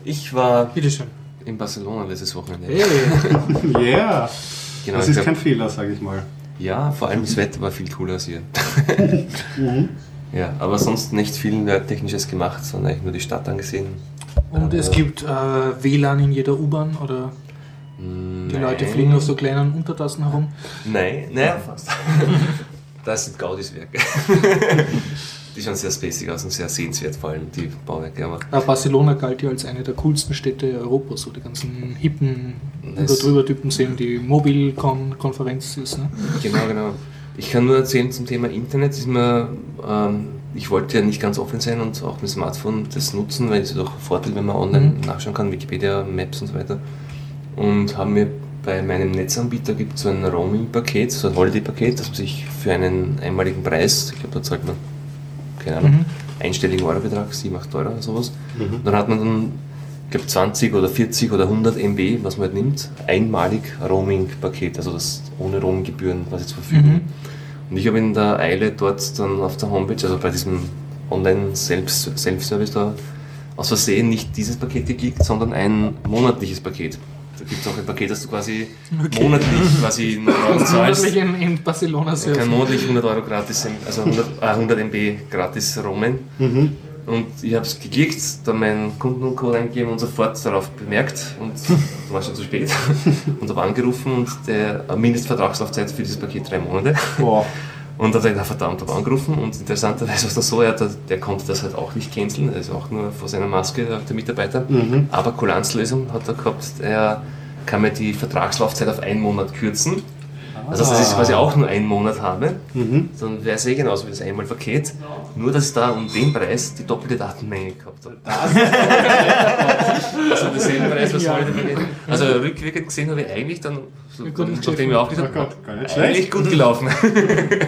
C: Ich war
A: Bitteschön.
C: in Barcelona letztes Wochenende.
A: Hey.
B: Yeah!
C: Genau,
B: das ist
C: glaub-
B: kein Fehler, sage ich mal.
C: Ja, vor allem das Wetter war viel cooler als hier.
B: Mhm.
C: Ja, aber sonst nicht viel Technisches gemacht, sondern eigentlich nur die Stadt angesehen.
A: Und es gibt äh, WLAN in jeder U-Bahn oder die Leute fliegen auf so kleinen Untertassen herum.
C: Nein, naja, fast. Das sind Gaudis Werke. die schauen sehr spacig aus und sehr sehenswert, vor allem die Bauwerke. Aber
A: Barcelona galt ja als eine der coolsten Städte Europas, wo die ganzen hippen über drüber Typen sehen, die Mobilcon-Konferenz ist. Ne?
C: Genau, genau. Ich kann nur erzählen zum Thema Internet. Ist mir, ähm, ich wollte ja nicht ganz offen sein und auch mit Smartphone das nutzen, weil es ist doch ein Vorteil, wenn man online
A: Mhm.
C: nachschauen kann, Wikipedia, Maps und so weiter. Und haben mir bei meinem Netzanbieter gibt es so ein Roaming-Paket, so ein Holiday-Paket, das man sich für einen einmaligen Preis, ich glaube, da zahlt man, keine Ahnung,
A: Mhm.
C: einstelligen Eurobetrag, 7, 8 Euro oder sowas. Und dann hat man dann, ich glaube, 20 oder 40 oder 100 MB, was man halt nimmt, einmalig Roaming-Paket, also das ohne Roamgebühren quasi zur Verfügung.
A: Mhm.
C: Und ich habe in der Eile dort dann auf der Homepage, also bei diesem Online-Self-Service da, aus Versehen nicht dieses Paket geklickt, sondern ein monatliches Paket. Da gibt es auch ein Paket, das du quasi
A: Okay.
C: monatlich quasi 100 Euro zahlst.
A: monatlich in, in Barcelona
C: Man kann
A: surfen.
C: monatlich 100 Euro gratis, also 100, äh, 100 MB gratis roamen.
B: Mhm.
C: Und ich habe es geklickt, dann meinen Kundencode eingegeben und sofort darauf bemerkt und war schon zu spät und habe angerufen und der Mindestvertragslaufzeit für dieses Paket drei Monate.
B: Boah.
C: Und dann ich, na verdammt, habe angerufen und interessanterweise war es dann so, er, der, der konnte das halt auch nicht canceln, er ist auch nur vor seiner Maske der, der Mitarbeiter.
B: Mhm.
C: Aber Kulanzlösung hat er gehabt, er kann mir die Vertragslaufzeit auf einen Monat kürzen. Also dass ich quasi auch nur einen Monat habe,
B: Mhm.
C: dann wäre es eh genauso wie das Einmalpaket. Nur, dass ich da um den Preis die doppelte Datenmenge gehabt habe. also denselben Preis, was
A: Ja.
C: heute Also rückwirkend gesehen habe ich eigentlich dann, so, nachdem ich auch
B: gar nicht
C: eigentlich
B: schlecht.
C: gut gelaufen.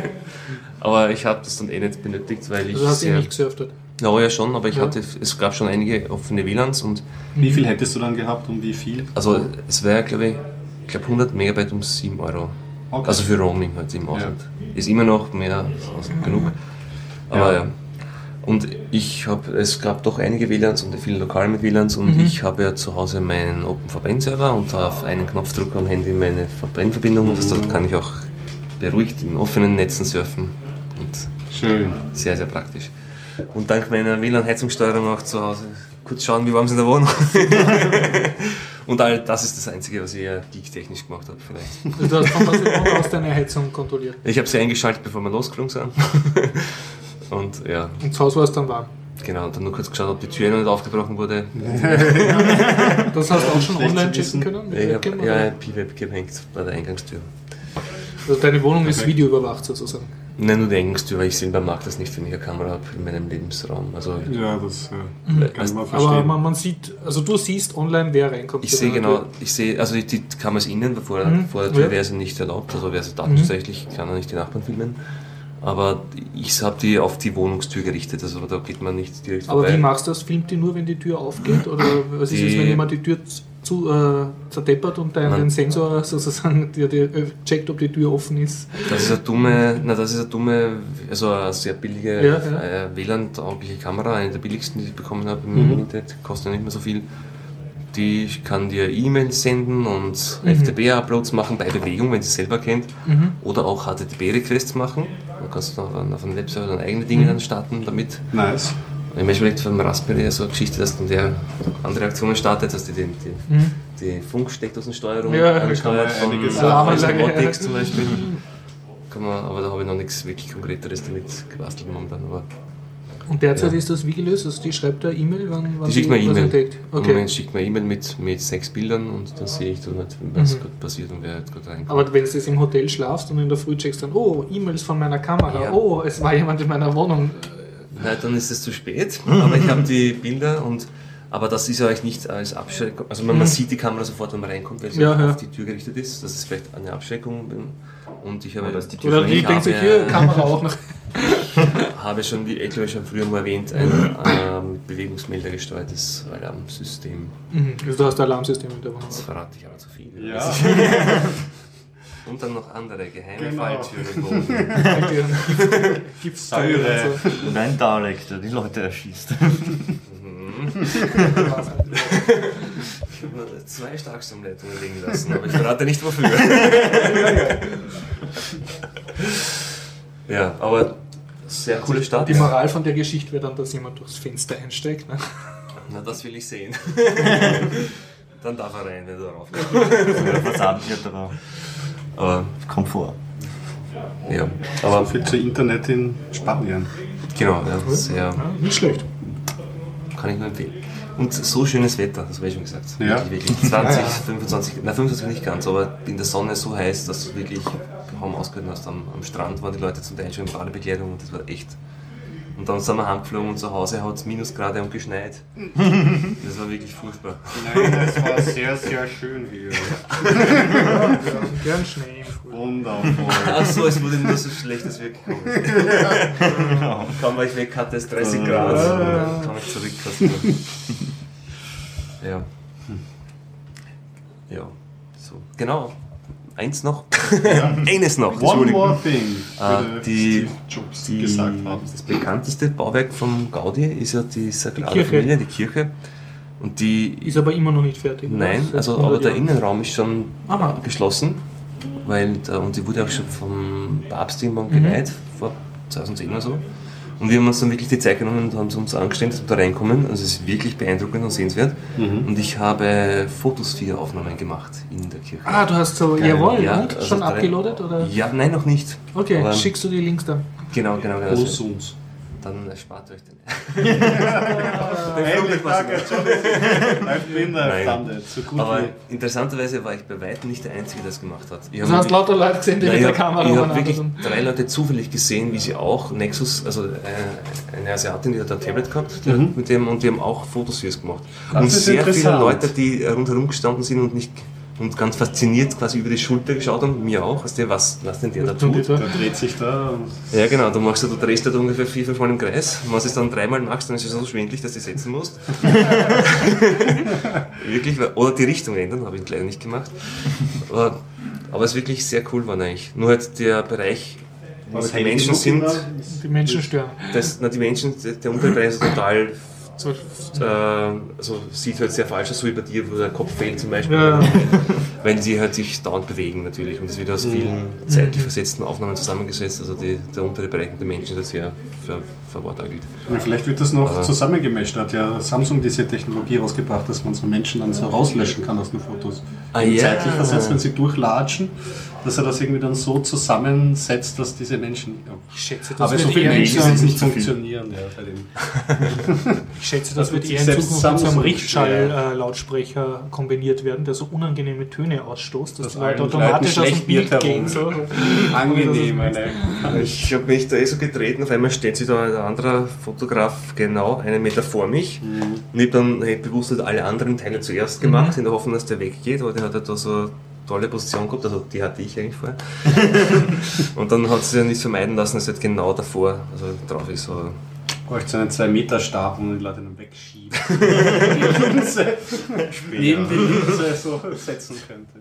C: aber ich habe das dann eh nicht benötigt, weil ich
A: Also hast du nicht gesurft
C: ja, ja schon, aber ich
A: Ja.
C: hatte, es gab schon einige offene WLANs und
B: Wie viel hättest du dann gehabt und wie viel?
C: also es wäre, glaube ich, ich glaube 100 Megabyte um 7 Euro.
B: Okay.
C: Also für Roaming halt im Ausland. Ist immer noch mehr als genug. Aber
B: Ja.
C: ja. Und ich habe, es gab doch einige WLANs und viele lokal mit WLANs und
A: Mhm.
C: ich habe ja zu Hause meinen OpenVPN-Server und da auf einen Knopfdruck am Handy meine VPN-Verbindung und dann kann ich auch beruhigt in offenen Netzen surfen und
B: Schön.
C: sehr, sehr praktisch. Und dank meiner WLAN-Heizungssteuerung auch zu Hause kurz schauen, wie warm es in der Wohnung. und all das ist das Einzige, was ich eher geek-technisch gemacht habe vielleicht.
A: Also du hast von Barcelona aus deine Heizung kontrolliert.
C: Ich habe sie eingeschaltet, bevor wir losgeflogen sind. Und ja,
A: Und zu Hause war es dann warm.
C: genau. Und dann nur kurz geschaut, ob die Tür noch nicht aufgebrochen wurde.
A: Das hast du auch schon online checken können? mit
C: Ich habe ja P-Webcam hängt bei der Eingangstür.
A: Also deine Wohnung ist videoüberwacht sozusagen.
C: Nein, nur die Eingangstür, weil ich selber mag das nicht, wenn ich eine Kamera habe in meinem Lebensraum. Also
B: Ja, das äh,
A: Mhm.
B: kann man
A: Aber
B: verstehen.
A: man, man sieht, also du siehst online, wer reinkommt.
C: ich sehe genau,
A: Tür.
C: ich sehe, also die, die Kameras innen, vor,
A: Mhm.
C: vor der Tür
A: Ja.
C: wäre sie nicht erlaubt, also wäre sie datenschutzrechtlich, kann er nicht die Nachbarn filmen. Aber ich habe die auf die Wohnungstür gerichtet, also da geht man nicht direkt
A: Aber
C: vorbei.
A: wie machst du das? Filmt die nur, wenn die Tür aufgeht? Oder was ist jetzt, wenn jemand die Tür zu, äh, zerdeppert und deinen
C: Nein.
A: Sensor sozusagen der, der äh, checkt, ob die Tür offen ist?
C: Das ist eine dumme, na das ist eine dumme, also eine sehr billige
A: Ja, ja.
C: Äh, WLAN-taugliche Kamera, eine der billigsten, die ich bekommen habe im
A: Mhm.
C: Internet, kostet ja nicht mehr so viel. Die kann dir E-Mails senden und
A: Mhm.
C: FTP-Uploads machen bei Bewegung, wenn sie selber kennt.
A: Mhm.
C: Oder auch HTTP-Requests machen. Da kannst du auf einem Webserver dann eigene Dinge
A: Mhm.
C: dann starten damit.
B: Nice.
C: Ich habe mir überlegt, von Raspberry so eine Geschichte, dass dann der andere Aktionen startet, dass die die, die,
A: Mhm.
C: die Funksteckdosensteuerung
A: Ja,
C: ansteuert
B: kann man
C: von. Robotics zum Beispiel. Kann man, aber da habe ich noch nichts wirklich Konkreteres damit gebastelt momentan. Aber
A: Und derzeit
C: Ja.
A: ist das wie gelöst? Also die schreibt da E-Mail, wann, wann
C: Die schickt mir E-Mail. Im
A: Okay.
C: Moment schickt mir E-Mail mit, mit sechs Bildern und dann sehe ich dann was
A: Mhm.
C: gerade passiert und wer halt gerade reinkommt.
A: Aber wenn du jetzt im Hotel schlafst und in der Früh checkst dann, oh, E-Mails von meiner Kamera,
C: Ja.
A: oh, es war jemand in meiner Wohnung.
C: Nein, dann ist es zu spät. Aber ich habe die Bilder und aber das ist ja euch nicht als Abschreckung. Also man, man
A: Mhm.
C: sieht die Kamera sofort, wenn man reinkommt, weil sie
A: Ja,
C: auf
A: ja.
C: die Tür gerichtet ist. Das ist vielleicht eine Abschreckung. Und ich habe,
D: die Tür
A: Oder die denkt sich, hier, Kamera auch noch.
C: habe schon, wie ich glaube ich schon früher mal erwähnt, ein ähm, mit Bewegungsmelder gesteuertes Alarmsystem.
A: Mhm. Also du hast ein Alarmsystem in der Wohnung.
C: Das verrate ich aber zu viel.
B: Ja.
C: Und dann noch andere geheime
B: Genau.
C: Falltüren.
A: Gibt's
B: Säure.
D: Und ein Dalek, der die Leute erschießt.
C: Ich habe nur zwei Starkstromleitungen liegen lassen, aber ich verrate nicht wofür. ja, aber sehr coole Stadt.
A: Die Moral von der Geschichte wäre dann, dass jemand durchs Fenster einsteigt. Ne?
C: Na, das will ich sehen. Dann darf er rein, wenn er darauf
D: Oder Fassadenkletterer.
C: Aber,
D: Kommt vor.
C: ja,
B: So
C: aber
B: viel zu Internet in Spanien.
C: genau, ja, sehr,
A: Ja, nicht schlecht.
C: kann ich nur empfehlen. Und so schönes Wetter, das habe ich schon gesagt.
B: Ja.
C: Wirklich, wirklich 20, 25, na 25 nicht ganz, aber in der Sonne so heiß, dass du wirklich kaum ausgehalten hast. Am, am Strand waren die Leute zum Teil schon in Badebekleidung und das war echt. Und dann sind wir heimgeflogen und zu Hause hat es Minusgrade und geschneit. Das war wirklich furchtbar.
B: Nein, es war sehr, sehr schön hier.
A: Gern Schnee im Frühjahr.
B: Wundervoll.
C: Ach so, es wurde nur so schlecht, dass wir gekommen sind. Kaum war ich weg, hatte es 30 Grad. Und dann kam ich zurück. fast. Ja. Ja, so. Genau. Eins noch. Eines noch.
B: One more thing,
C: Ah,
B: würde
C: die- Die,
B: gesagt haben.
C: das bekannteste Bauwerk vom Gaudi ist ja die Sagrada
A: Kirche.
C: Familia, die Kirche. Und die
A: Ist aber immer noch nicht fertig.
C: Nein, also
A: 100
C: aber der. Innenraum ist schon
A: Aha.
C: geschlossen, weil da, und die wurde auch schon vom Papst irgendwann
A: Mhm.
C: geweiht, vor 2010 oder so. Und wir haben uns dann wirklich die Zeit genommen und haben es uns angestellt, dass wir da reinkommen. Also es ist wirklich beeindruckend und sehenswert.
B: Mhm.
C: Und ich habe Fotosphere-Aufnahmen gemacht in der Kirche.
A: Ah, du hast so,
C: Geil.
A: jawohl,
C: Ja,
A: und?
C: also
A: schon abgeloadet? Oder?
C: Ja, nein, noch nicht.
A: Okay,
C: Aber-
A: schickst du die Links dann?
C: Genau, genau, genau.
B: Groß uns.
C: Dann erspart euch den.
B: Been there,
C: Nein.
B: I've done that. So gut
C: Aber
B: wie.
C: interessanterweise war ich bei weitem nicht der Einzige, der das gemacht hat. Ich
A: Also
C: habe
A: hast lauter Leute gesehen, die mit
C: ich
A: der Kamera
C: habe hab
A: umeinander
C: wirklich
A: sind.
C: drei Leute zufällig gesehen, wie sie auch Nexus, also äh, eine Asiatin, die hat ein Tablet gehabt die
B: Mhm.
C: hat mit dem und die haben auch Fotoseries gemacht.
B: Das
C: und
B: ist
C: sehr viele. Leute, die rundherum gestanden sind und nicht und ganz fasziniert quasi über die Schulter geschaut haben, mir auch, weißt du, was, was denn der da tut.
A: da?
B: Der dreht sich da und
C: Ja genau, du machst du, du drehst da ungefähr vier, fünf Mal im Kreis. Und wenn du es dann dreimal machst, dann ist es so schwindlig, dass du setzen musst. wirklich, oder die Richtung ändern, habe ich leider nicht gemacht. Aber, aber es ist wirklich sehr cool war eigentlich. Nur halt der Bereich, wo
B: was
C: die Menschen sind,
A: Die Menschen stören.
C: das, na, die Menschen, der untere Bereich ist total,
A: So,
C: äh, also sieht halt sehr falsch aus, so wie bei dir, wo der Kopf fehlt zum Beispiel.
A: Ja.
C: Weil sie halt sich dauernd bewegen natürlich und es wird aus vielen zeitlich versetzten Aufnahmen zusammengesetzt. Also die, der untere Bereich der Menschen ist sehr ver, verwortagelt.
B: Ja, Vielleicht wird das noch
C: Aber-
B: zusammengemischt. Hat ja Samsung diese Technologie rausgebracht, dass man so Menschen dann so rauslöschen kann aus den Fotos.
C: Ah, ja.
B: Zeitlich versetzt, wenn sie durchlatschen, dass er das irgendwie dann so zusammensetzt, dass diese Menschen. Ja.
A: ich schätze, das
B: Aber so viele Menschen
D: ist
B: nicht
D: so
B: funktionieren. Ja, bei dem.
A: ich schätze, das
B: Das
A: wird
B: wird
A: eher in Zukunft mit so einem Richtschall-Lautsprecher kombiniert werden, der so unangenehme Töne ausstoßt, dass
B: Dass
A: die Leute automatisch aus dem Bild gehen. So.
B: Angenehm, eine.
C: Ich habe mich da eh so getreten, auf einmal steht sich da ein anderer Fotograf genau einen Meter vor mich. Und ich habe dann hab bewusst alle anderen Teile zuerst gemacht, in der Hoffnung, dass der weggeht, aber der hat halt da so tolle Position gehabt, also die hatte ich eigentlich vorher. und dann hat sie ja nicht vermeiden lassen, dass halt genau davor, also drauf ist so.
B: bräuchte so einen 2-Meter-Stab, wo man die Leute dann wegschieben. neben die Linse so setzen könnte.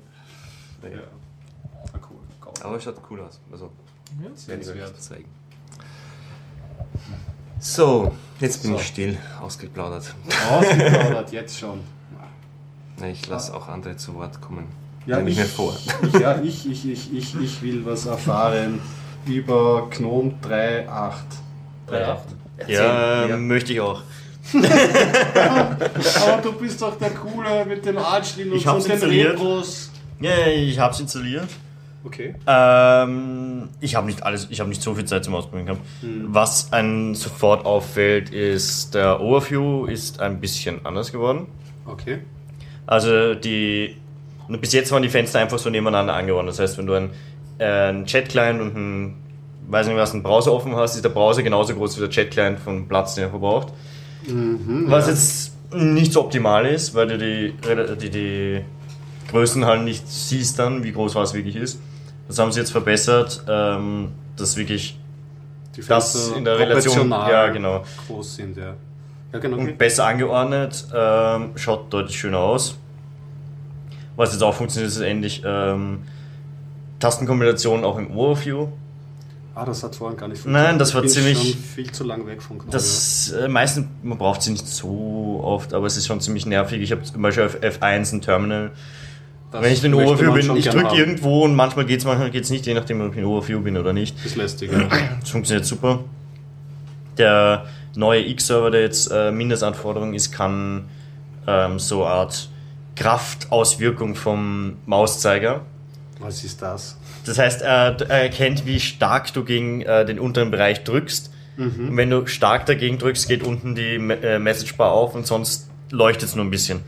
C: Naja.
B: Ah, cool. Geil.
C: Aber es schaut cool aus. Also,
A: Ja.
C: das werde ich euch zeigen. So, jetzt bin
B: So.
C: ich still, ausgeplaudert.
B: Ausgeplaudert, jetzt schon.
C: Na, Ich lasse auch andere zu Wort kommen.
B: Ja,
C: ich
B: ich-
C: mir vor.
B: Ich, ja, ich, ich, ich, ich, ich will was erfahren über Gnome 3.8. 3.8?
D: Ja,
C: Ja.
D: möchte ich auch.
B: Aber du bist doch der Coole mit dem Arch Linux
D: Ich hab's
B: und den
D: installiert.
B: Retros.
D: Ja, ich hab's installiert.
B: Okay.
D: Ähm, ich habe nicht alles, ich habe nicht so viel Zeit zum Ausprobieren gehabt.
B: Hm.
D: Was einem sofort auffällt, ist der Overview ist ein bisschen anders geworden.
B: Okay.
D: Also die bis jetzt waren die Fenster einfach so nebeneinander angeordnet. Das heißt, wenn du einen, äh, einen Chat-Client und einen, weiß nicht was, einen Browser offen hast, ist der Browser genauso groß wie der Chat-Client vom Platz, den er verbraucht.
B: Mhm,
D: Was jetzt nicht so optimal ist, weil du die, die, die Größen halt nicht siehst dann, wie groß was wirklich ist. Das haben sie jetzt verbessert, ähm, dass wirklich
B: Die
D: das
B: Fenster
D: in der Relation ja, genau.
B: groß sind, ja. Ja, genau. Okay.
D: und besser angeordnet, ähm, schaut deutlich schöner aus. Was jetzt auch funktioniert, ist ähnlich ähm, Tastenkombination auch im Overview.
B: Ah, das hat vorhin gar nicht
D: Nein, das war ziemlich-
B: viel zu lang weg vom Knopf.
D: Das äh, meistens, man braucht sie nicht so oft, aber es ist schon ziemlich nervig. Ich habe zum Beispiel auf F1 ein Terminal.
B: Das
D: Wenn ich den Overview bin, ich drücke irgendwo und manchmal geht es, manchmal geht es nicht, je nachdem, ob ich in Overview bin oder nicht.
B: Das ist lästig, ja.
D: Das funktioniert super. Der neue X-Server, der jetzt äh, Mindestanforderung ist, kann ähm, so eine Art Kraftauswirkung vom Mauszeiger.
B: Was ist das?
D: Das heißt, er, er erkennt, wie stark du gegen äh, den unteren Bereich drückst. Und wenn du stark dagegen drückst, geht unten die äh, Messagebar auf und sonst leuchtet es nur ein bisschen.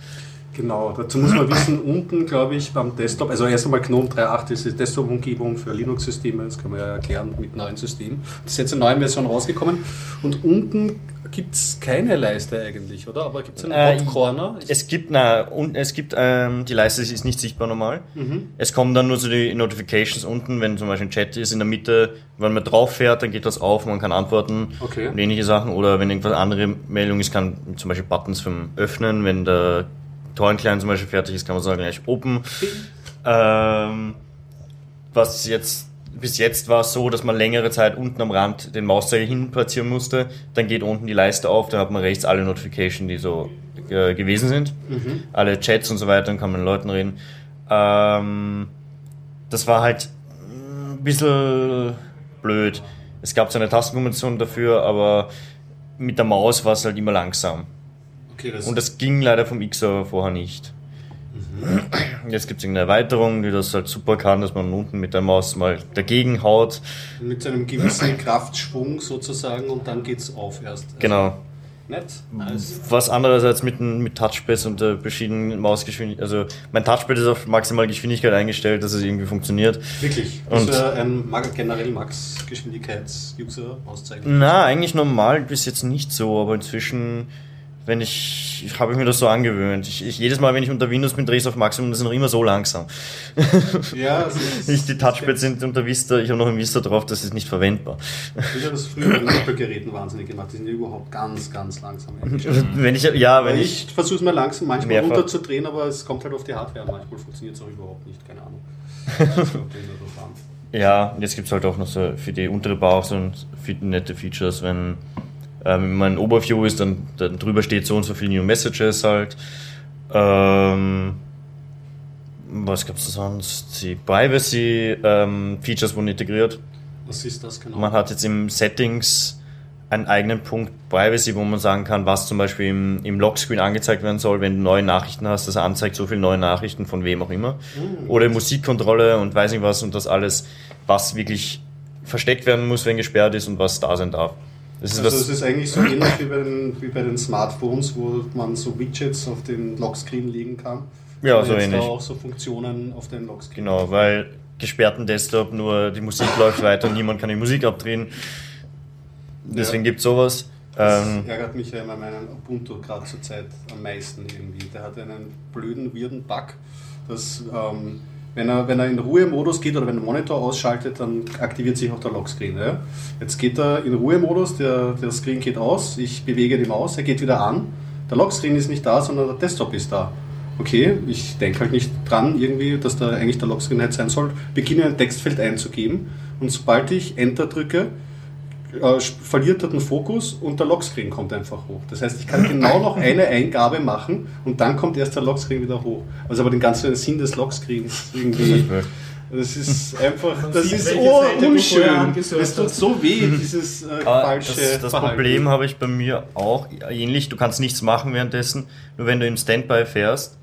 B: Genau, dazu muss man wissen, unten glaube ich beim Desktop, also erst einmal GNOME 3.8 ist die Desktop-Umgebung für Linux-Systeme, das kann man ja erklären mit neuen Systemen. Das ist jetzt eine neue Version rausgekommen und unten gibt es keine Leiste eigentlich, oder? Aber gibt es einen
D: Äh,
B: Corner?
D: Es gibt, na, und es gibt, ähm, die Leiste ist nicht sichtbar normal.
B: Mhm.
D: Es kommen dann nur so die Notifications unten, wenn zum Beispiel ein Chat ist in der Mitte, wenn man drauf fährt, dann geht das auf, man kann antworten
B: Okay.
D: und ähnliche Sachen. Oder wenn irgendwas andere Meldung ist, kann zum Beispiel Buttons vom Öffnen, wenn der Torrent-Client zum Beispiel fertig ist, kann man sagen gleich Open. Ähm, was jetzt bis jetzt war es so, dass man längere Zeit unten am Rand den Mauszeiger hin platzieren musste. Dann geht unten die Leiste auf, dann hat man rechts alle Notifications, die so äh, gewesen sind. Alle Chats und so weiter, dann kann man mit Leuten reden. Ähm, das war halt ein bisschen blöd. Es gab so eine Tastenkombination dafür, aber mit der Maus war es halt immer langsam.
B: Okay, das
D: Und das ging leider vom X-Server vorher nicht. Jetzt gibt es irgendeine Erweiterung, die das halt super kann, dass man unten mit der Maus mal dagegen haut.
B: mit so einem gewissen Kraftschwung sozusagen und dann geht es auf erst. Also,
D: Genau.
B: Nett.
D: Was anderes als mit, mit Touchpads und der verschiedenen Mausgeschwindigkeit. Also mein Touchpad ist auf maximale Geschwindigkeit eingestellt, dass es irgendwie funktioniert.
B: Wirklich.
D: Und-
B: ist äh, ein generell Max-Geschwindigkeits-User auszeichnen.
D: Na, eigentlich normal bis jetzt nicht so, aber inzwischen, wenn ich, habe ich mir das so angewöhnt. Ich, ich, jedes Mal, wenn ich unter Windows bin, drehe ich es auf Maximum, das ist noch immer so langsam.
B: Ja, ist,
D: Ich, die Touchpads sind unter Vista, ich habe noch ein Vista drauf, das ist nicht verwendbar.
B: Ich habe das früher mit Apple-Geräten wahnsinnig gemacht. Die sind ja überhaupt ganz, ganz langsam.
D: Wenn ich, ja, wenn ich,
B: ich versuche es mal langsam manchmal
D: Mehrfach.
B: runterzudrehen, aber es kommt halt auf die Hardware an. Manchmal funktioniert es auch überhaupt nicht, keine Ahnung.
D: Ja, und jetzt gibt es halt auch noch so für die untere Bar auch so nette Features, wenn ähm, mein Overview ist, dann, dann drüber steht so und so viel New Messages halt. Ähm, was gab's da sonst? Die Privacy-Features wurden integriert.
B: Was ist das genau?
D: Man hat jetzt im Settings einen eigenen Punkt Privacy, wo man sagen kann, was zum Beispiel im, im Lockscreen angezeigt werden soll, wenn du neue Nachrichten hast, dass er anzeigt so viele neue Nachrichten von wem auch immer. Oder Musikkontrolle und weiß nicht was und das alles, was wirklich versteckt werden muss, wenn gesperrt ist und was da sein darf. Das ist
B: also es ist eigentlich so ähnlich wie bei, den, wie bei den Smartphones, wo man so Widgets auf den Lockscreen legen kann.
D: Ja, so
B: jetzt
D: ähnlich.
B: Da auch so Funktionen auf den Lockscreen.
D: genau, weil gesperrten Desktop nur die Musik läuft weiter und niemand kann die Musik abdrehen. Deswegen
B: Ja.
D: gibt's sowas.
B: Das
D: Ähm,
B: ärgert mich ja immer meinen Ubuntu gerade zur Zeit am meisten irgendwie. Der hat einen blöden, weirden Bug, dass ähm, wenn, er, wenn er in Ruhemodus geht oder wenn der Monitor ausschaltet, dann aktiviert sich auch der Lockscreen. Ja? Jetzt geht er in Ruhemodus, der, der Screen geht aus, ich bewege die Maus, er geht wieder an. Der Lockscreen ist nicht da, sondern der Desktop ist da. Okay, ich denke halt nicht dran irgendwie, dass da eigentlich der Lockscreen halt sein soll. Beginne ein Textfeld einzugeben und sobald ich Enter drücke, äh, verliert er den Fokus und der Lockscreen kommt einfach hoch. Das heißt, ich kann genau noch eine Eingabe machen und dann kommt erst der Lockscreen wieder hoch. Also aber den ganzen Sinn des Lockscreens irgendwie. Das ist einfach,
A: Man
B: das ist
A: vorher
B: unschön. Es tut so weh, dieses äh,
D: Ah,
B: falsche
D: das, das
B: Verhalten.
D: Problem habe ich bei mir auch ähnlich. Du kannst nichts machen währenddessen. Nur wenn du im Standby fährst,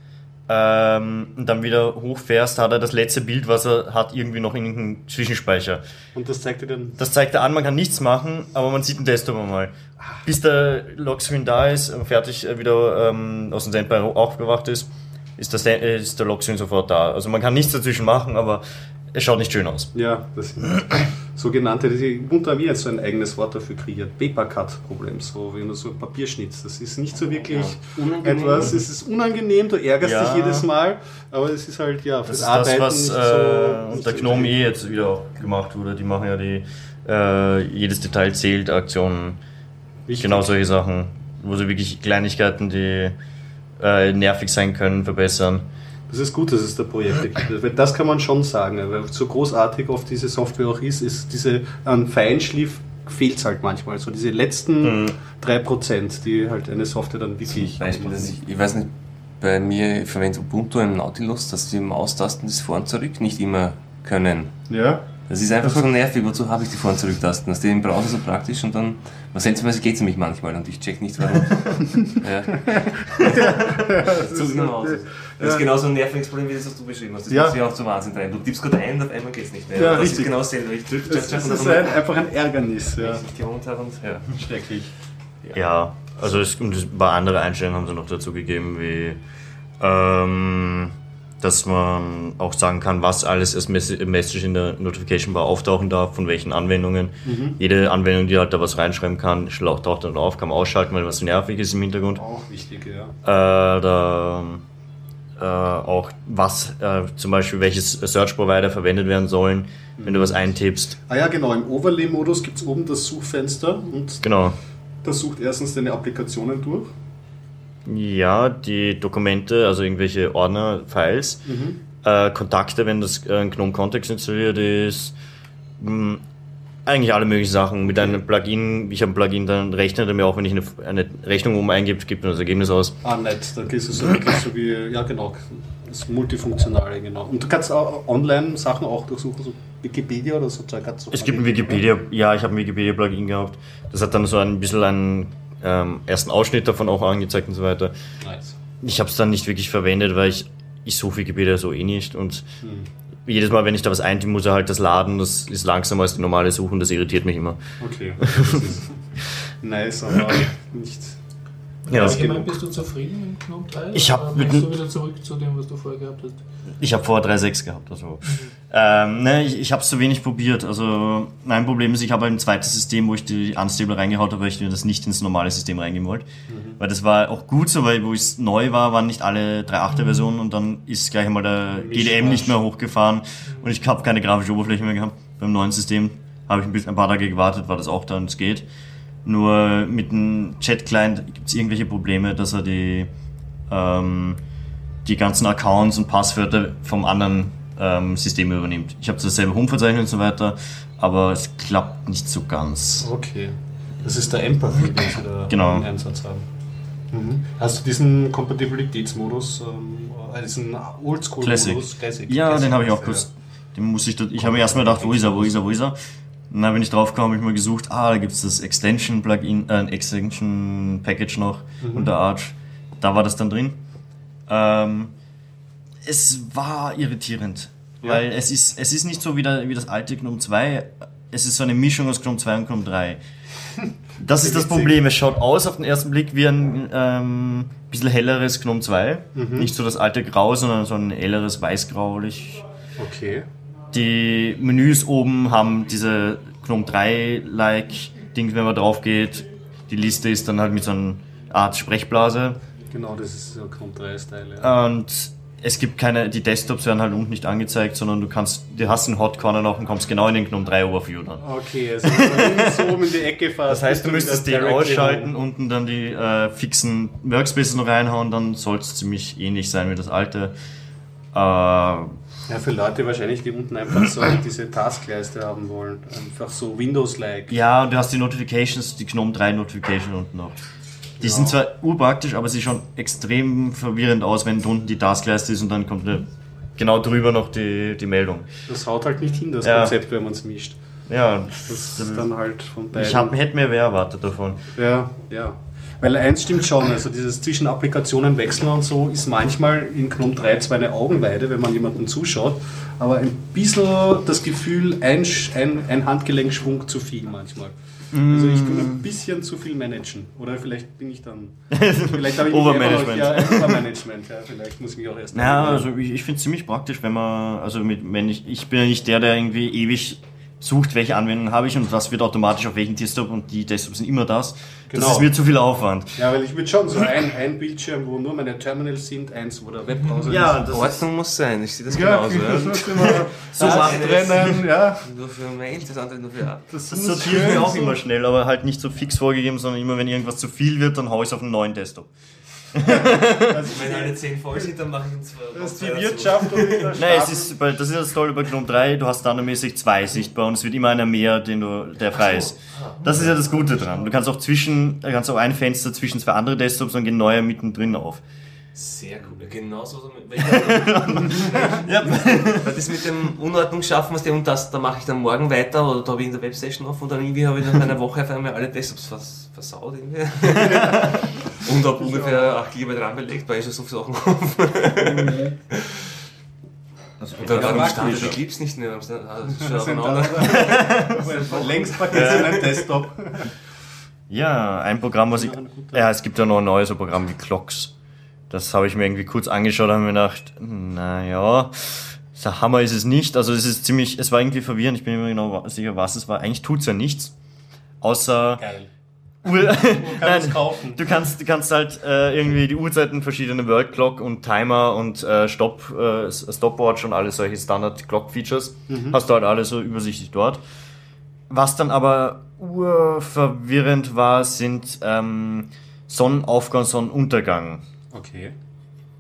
D: ähm, und dann wieder hochfährst, hat er das letzte Bild, was er hat, irgendwie noch in irgendeinem Zwischenspeicher.
B: Und das zeigt dir dann.
D: Das zeigt er an, man kann nichts machen, aber man sieht den Desktop einmal. Bis der Lockscreen da ist, äh, fertig äh, wieder ähm, aus dem Standby aufgewacht ist, ist, das, äh, ist der Lockscreen sofort da. Also man kann nichts dazwischen machen, aber es schaut nicht schön aus.
B: Ja, das sind sogenannte, die Ubuntu haben jetzt so ein eigenes Wort dafür kreiert, Paper-Cut-Problem, so wenn du so Papier schnitzt. Das ist nicht so wirklich
C: Unangenehm.
B: etwas, es ist unangenehm, du ärgerst
D: Ja.
B: dich jedes Mal, aber es ist halt, ja,
D: Das
B: fürs
D: ist
B: Arbeiten
D: das, was äh,
B: so...
D: der
B: so
D: Gnome eh jetzt wieder auch gemacht wurde. Die machen ja die äh, jedes Detail zählt Aktionen.
B: Wichtig.
D: Genau solche Sachen, wo sie wirklich Kleinigkeiten, die äh, nervig sein können, verbessern.
B: Das ist gut, dass es da Projekte gibt. Weil das kann man schon sagen, weil so großartig oft diese Software auch ist, ist diese an Feinschliff fehlt es halt manchmal. So diese letzten
D: Mhm.
B: 3%, die halt eine Software dann wirklich
C: Beispiel, ich, ich weiß nicht, bei mir ich verwende Ubuntu im Nautilus, dass die Maustasten das Vor- und Zurück nicht immer können.
B: Ja,
C: Das ist einfach so nervig, wozu habe ich die Vor- und Zurück-Tasten? Das ist im Browser so praktisch und dann, was seltsamerweise geht es nämlich manchmal und ich check nicht warum. ja. so genau aus. Das ist genauso ein nerviges Problem wie das, was du beschrieben hast. Das
B: Ja.
C: macht sich auch zum Wahnsinn rein. Du tippst gerade ein und auf einmal geht es nicht mehr.
B: Ja,
C: das
B: richtig.
C: ist genau dasselbe. Ich drücke
B: das, das ist ein, einfach ein Ärgernis. Ja.
C: ich nicht gewohnt habe und ja.
B: Schrecklich.
D: Ja, also es, und ein paar andere Einstellungen haben sie noch dazu gegeben, wie ähm, dass man auch sagen kann, was alles als Mess- Message in der Notification Bar auftauchen darf, von welchen Anwendungen. Jede Anwendung, die halt da was reinschreiben kann, taucht dann auf, kann man ausschalten, weil was nervig ist im Hintergrund.
B: Auch wichtig, ja.
D: Äh, da, äh, auch was äh, zum Beispiel welches Search Provider verwendet werden sollen, wenn du was eintippst.
B: Ah ja, genau, im Overlay-Modus gibt es oben das Suchfenster und
D: Genau.
B: das sucht erstens deine Applikationen durch.
D: Ja, die Dokumente, also irgendwelche Ordner, Files, äh, Kontakte, wenn das äh, ein GNOME Context installiert ist, mh, eigentlich alle möglichen Sachen. Mit einem Plugin, ich habe ein Plugin, dann rechnet er mir auch, wenn ich eine, eine Rechnung oben eingebe, gibt mir das Ergebnis aus.
B: Ah, nett, da gehst du so wirklich so wie, ja genau, das Multifunktionale, genau. Und du kannst auch online Sachen auch durchsuchen, so Wikipedia oder so Zeug.
D: Es gibt ein Wikipedia, ja, ich habe ein Wikipedia-Plugin gehabt. Das hat dann so ein bisschen einen ähm, ersten Ausschnitt davon auch angezeigt und so weiter.
B: Nice.
D: Ich habe es dann nicht wirklich verwendet, weil ich, ich suche Wikipedia so eh nicht und jedes Mal, wenn ich da was eintippe, muss er halt das laden. Das ist langsamer als die normale Suche und das irritiert mich immer.
B: Okay. Das ist nice, aber nicht.
D: Ja,
A: Allgemein bist du zufrieden mit GNOME 3?
D: Ich hab
A: Oder
D: mit
A: du wieder zurück zu dem, was du vorher gehabt hast?
D: ich habe vorher 3.6 gehabt. Also. Ähm, ne, ich ich habe es zu wenig probiert. Also mein Problem ist, ich habe ein zweites System, wo ich die Unstable reingehaut habe, weil ich mir das nicht ins normale System reingeben wollte. Weil das war auch gut so, weil wo es neu war, waren nicht alle 3.8er Versionen und dann ist gleich einmal der GDM nicht mehr hochgefahren und ich habe keine grafische Oberfläche mehr gehabt. Beim neuen System habe ich ein, bisschen, ein paar Tage gewartet, war das auch da und es geht. Nur mit dem Chat-Client gibt es irgendwelche Probleme, dass er die, ähm, die ganzen Accounts und Passwörter vom anderen ähm, System übernimmt. Ich habe dasselbe Home-Verzeichnis und so weiter, aber es klappt nicht so ganz.
B: Okay. Das ist der Empathy, den Sie da
D: Genau.
B: im Einsatz haben. Mhm. Hast du diesen Kompatibilitätsmodus, ähm, äh, diesen Oldschool-Modus?
D: Classic. Ja, den habe ich auch kurz. Den muss ich, da- ich habe mir erstmal gedacht, wo ist er, wo ist er, wo ist er? Und dann bin ich drauf gekommen, habe ich mal gesucht, ah, da gibt es das Extension-Plugin, äh, ein Extension-Package noch unter Arch. Da war das dann drin. Ähm, es war irritierend,
B: Ja.
D: weil es ist, es ist nicht so wie, der, wie das alte GNOME 2, es ist so eine Mischung aus GNOME 2 und GNOME 3. Das ist das. Problem, es schaut aus auf den ersten Blick wie ein ähm, bisschen helleres GNOME 2. Nicht so das alte Grau, sondern so ein helleres Weißgraulich.
B: Okay.
D: Die Menüs oben haben diese GNOME 3-like Ding, wenn man drauf geht. Die Liste ist dann halt mit so einer Art Sprechblase.
B: Genau, das ist so Chrome 3-Style. Ja.
D: Und es gibt keine, die Desktops werden halt unten nicht angezeigt, sondern du kannst, du hast einen Hot Corner noch und kommst genau in den GNOME 3 Overview dann.
B: Okay, also so oben in die Ecke fährst.
D: Das heißt, du müsstest den ausschalten, unten dann die äh, fixen Workspaces noch reinhauen, dann soll es ziemlich ähnlich sein wie das alte. Äh,
B: Ja, für Leute wahrscheinlich, die unten einfach so diese Taskleiste haben wollen. Einfach so Windows-like.
D: ja, und du hast die Notifications, die GNOME 3 Notification unten noch. Die sind zwar urpraktisch, aber sie schauen extrem verwirrend aus, wenn drunten die Taskleiste ist und dann kommt eine, genau drüber noch die, die Meldung.
B: Das haut halt nicht hin, das
D: Ja.
B: Konzept, wenn man es mischt.
D: Ja,
B: Das ist dann halt von beiden.
D: ich hab, hätte mir wer erwartet davon.
B: Ja, ja. Weil eins stimmt schon, also dieses zwischen Applikationen wechseln und so ist manchmal in GNOME 3 zwar eine Augenweide, wenn man jemandem zuschaut, aber ein bisschen das Gefühl, ein, ein, ein Handgelenkschwung zu viel manchmal. Also ich tue ein bisschen zu viel managen. Oder vielleicht bin ich dann. Vielleicht habe ich
D: Overmanagement.
B: Ja, Overmanagement. Ja, vielleicht muss ich mich auch erst.
D: Naja, also ich, ich finde es ziemlich praktisch, wenn man, also mit, wenn ich, ich bin ja nicht der, der irgendwie ewig sucht, welche Anwendungen habe ich und was wird automatisch auf welchen Desktop und die Desktops sind immer das.
B: Genau.
D: Das ist mir zu viel Aufwand.
B: Ja, weil ich würde schon so ein, ein Bildschirm, wo nur meine Terminals sind, eins, wo der Webbrowser
D: Ja,
B: ist.
D: das ist,
C: Ordnung muss sein, ich sehe das
B: Ja,
C: genauso.
B: das
C: Ja.
B: muss immer so
C: ist-
B: trennen, ja.
C: Nur für Mail, das andere nur für Ab.
B: Das,
D: das
B: schön
D: mir auch
B: so-
D: immer schnell, aber halt nicht so fix vorgegeben, sondern immer wenn irgendwas zu viel wird, dann hau ich es auf einen neuen Desktop.
B: Das
C: Wenn alle 10 voll sind, dann mache ich uns zwei.
B: das ist die. Wirtschaft und
D: Nein, es ist, bei- das ist das Tolle bei GNOME 3, du hast standardmäßig zwei sichtbar und es wird immer einer mehr, den du, der frei ist. Das ist ja das Gute dran. Du kannst auch zwischen, du kannst auch ein Fenster zwischen zwei andere Desktops und gehen neuer mittendrin auf.
C: Sehr cool, genau so.
D: Ja.
C: Weil das mit dem Unordnung schaffen, was der und das, da mache ich dann morgen weiter oder da habe ich in der Webstation auf und dann irgendwie habe ich nach einer Woche auf einmal alle Desktops vers versaut irgendwie. und habe ungefähr 8 GB RAM belegt, weil ich schon so viele Sachen habe. Und dann
B: Ja,
C: startet
B: ich
C: die. Clips nicht mehr? Das ist schon
B: Längst vergessen ein Desktop.
D: Ja, ein Programm, was ich.
B: Ja,
D: es gibt ja noch ein neues Programm wie Clocks. Das habe ich mir irgendwie kurz angeschaut und habe mir gedacht, naja, so Hammer ist es nicht. Also es ist ziemlich, es war irgendwie verwirrend, ich bin mir genau sicher, was es war. Eigentlich tut's ja nichts. Außer
B: Geil.
D: Uhr. Nein,
B: es kaufen.
D: Du kannst, du kannst halt äh, irgendwie die Uhrzeiten, verschiedene World Clock und Timer und äh, Stopp, äh, Stopwatch und alle solche Standard Clock Features hast du halt alle so übersichtlich dort. Was dann aber urverwirrend war, sind ähm, Sonnenaufgang, Sonnenuntergang.
B: Okay.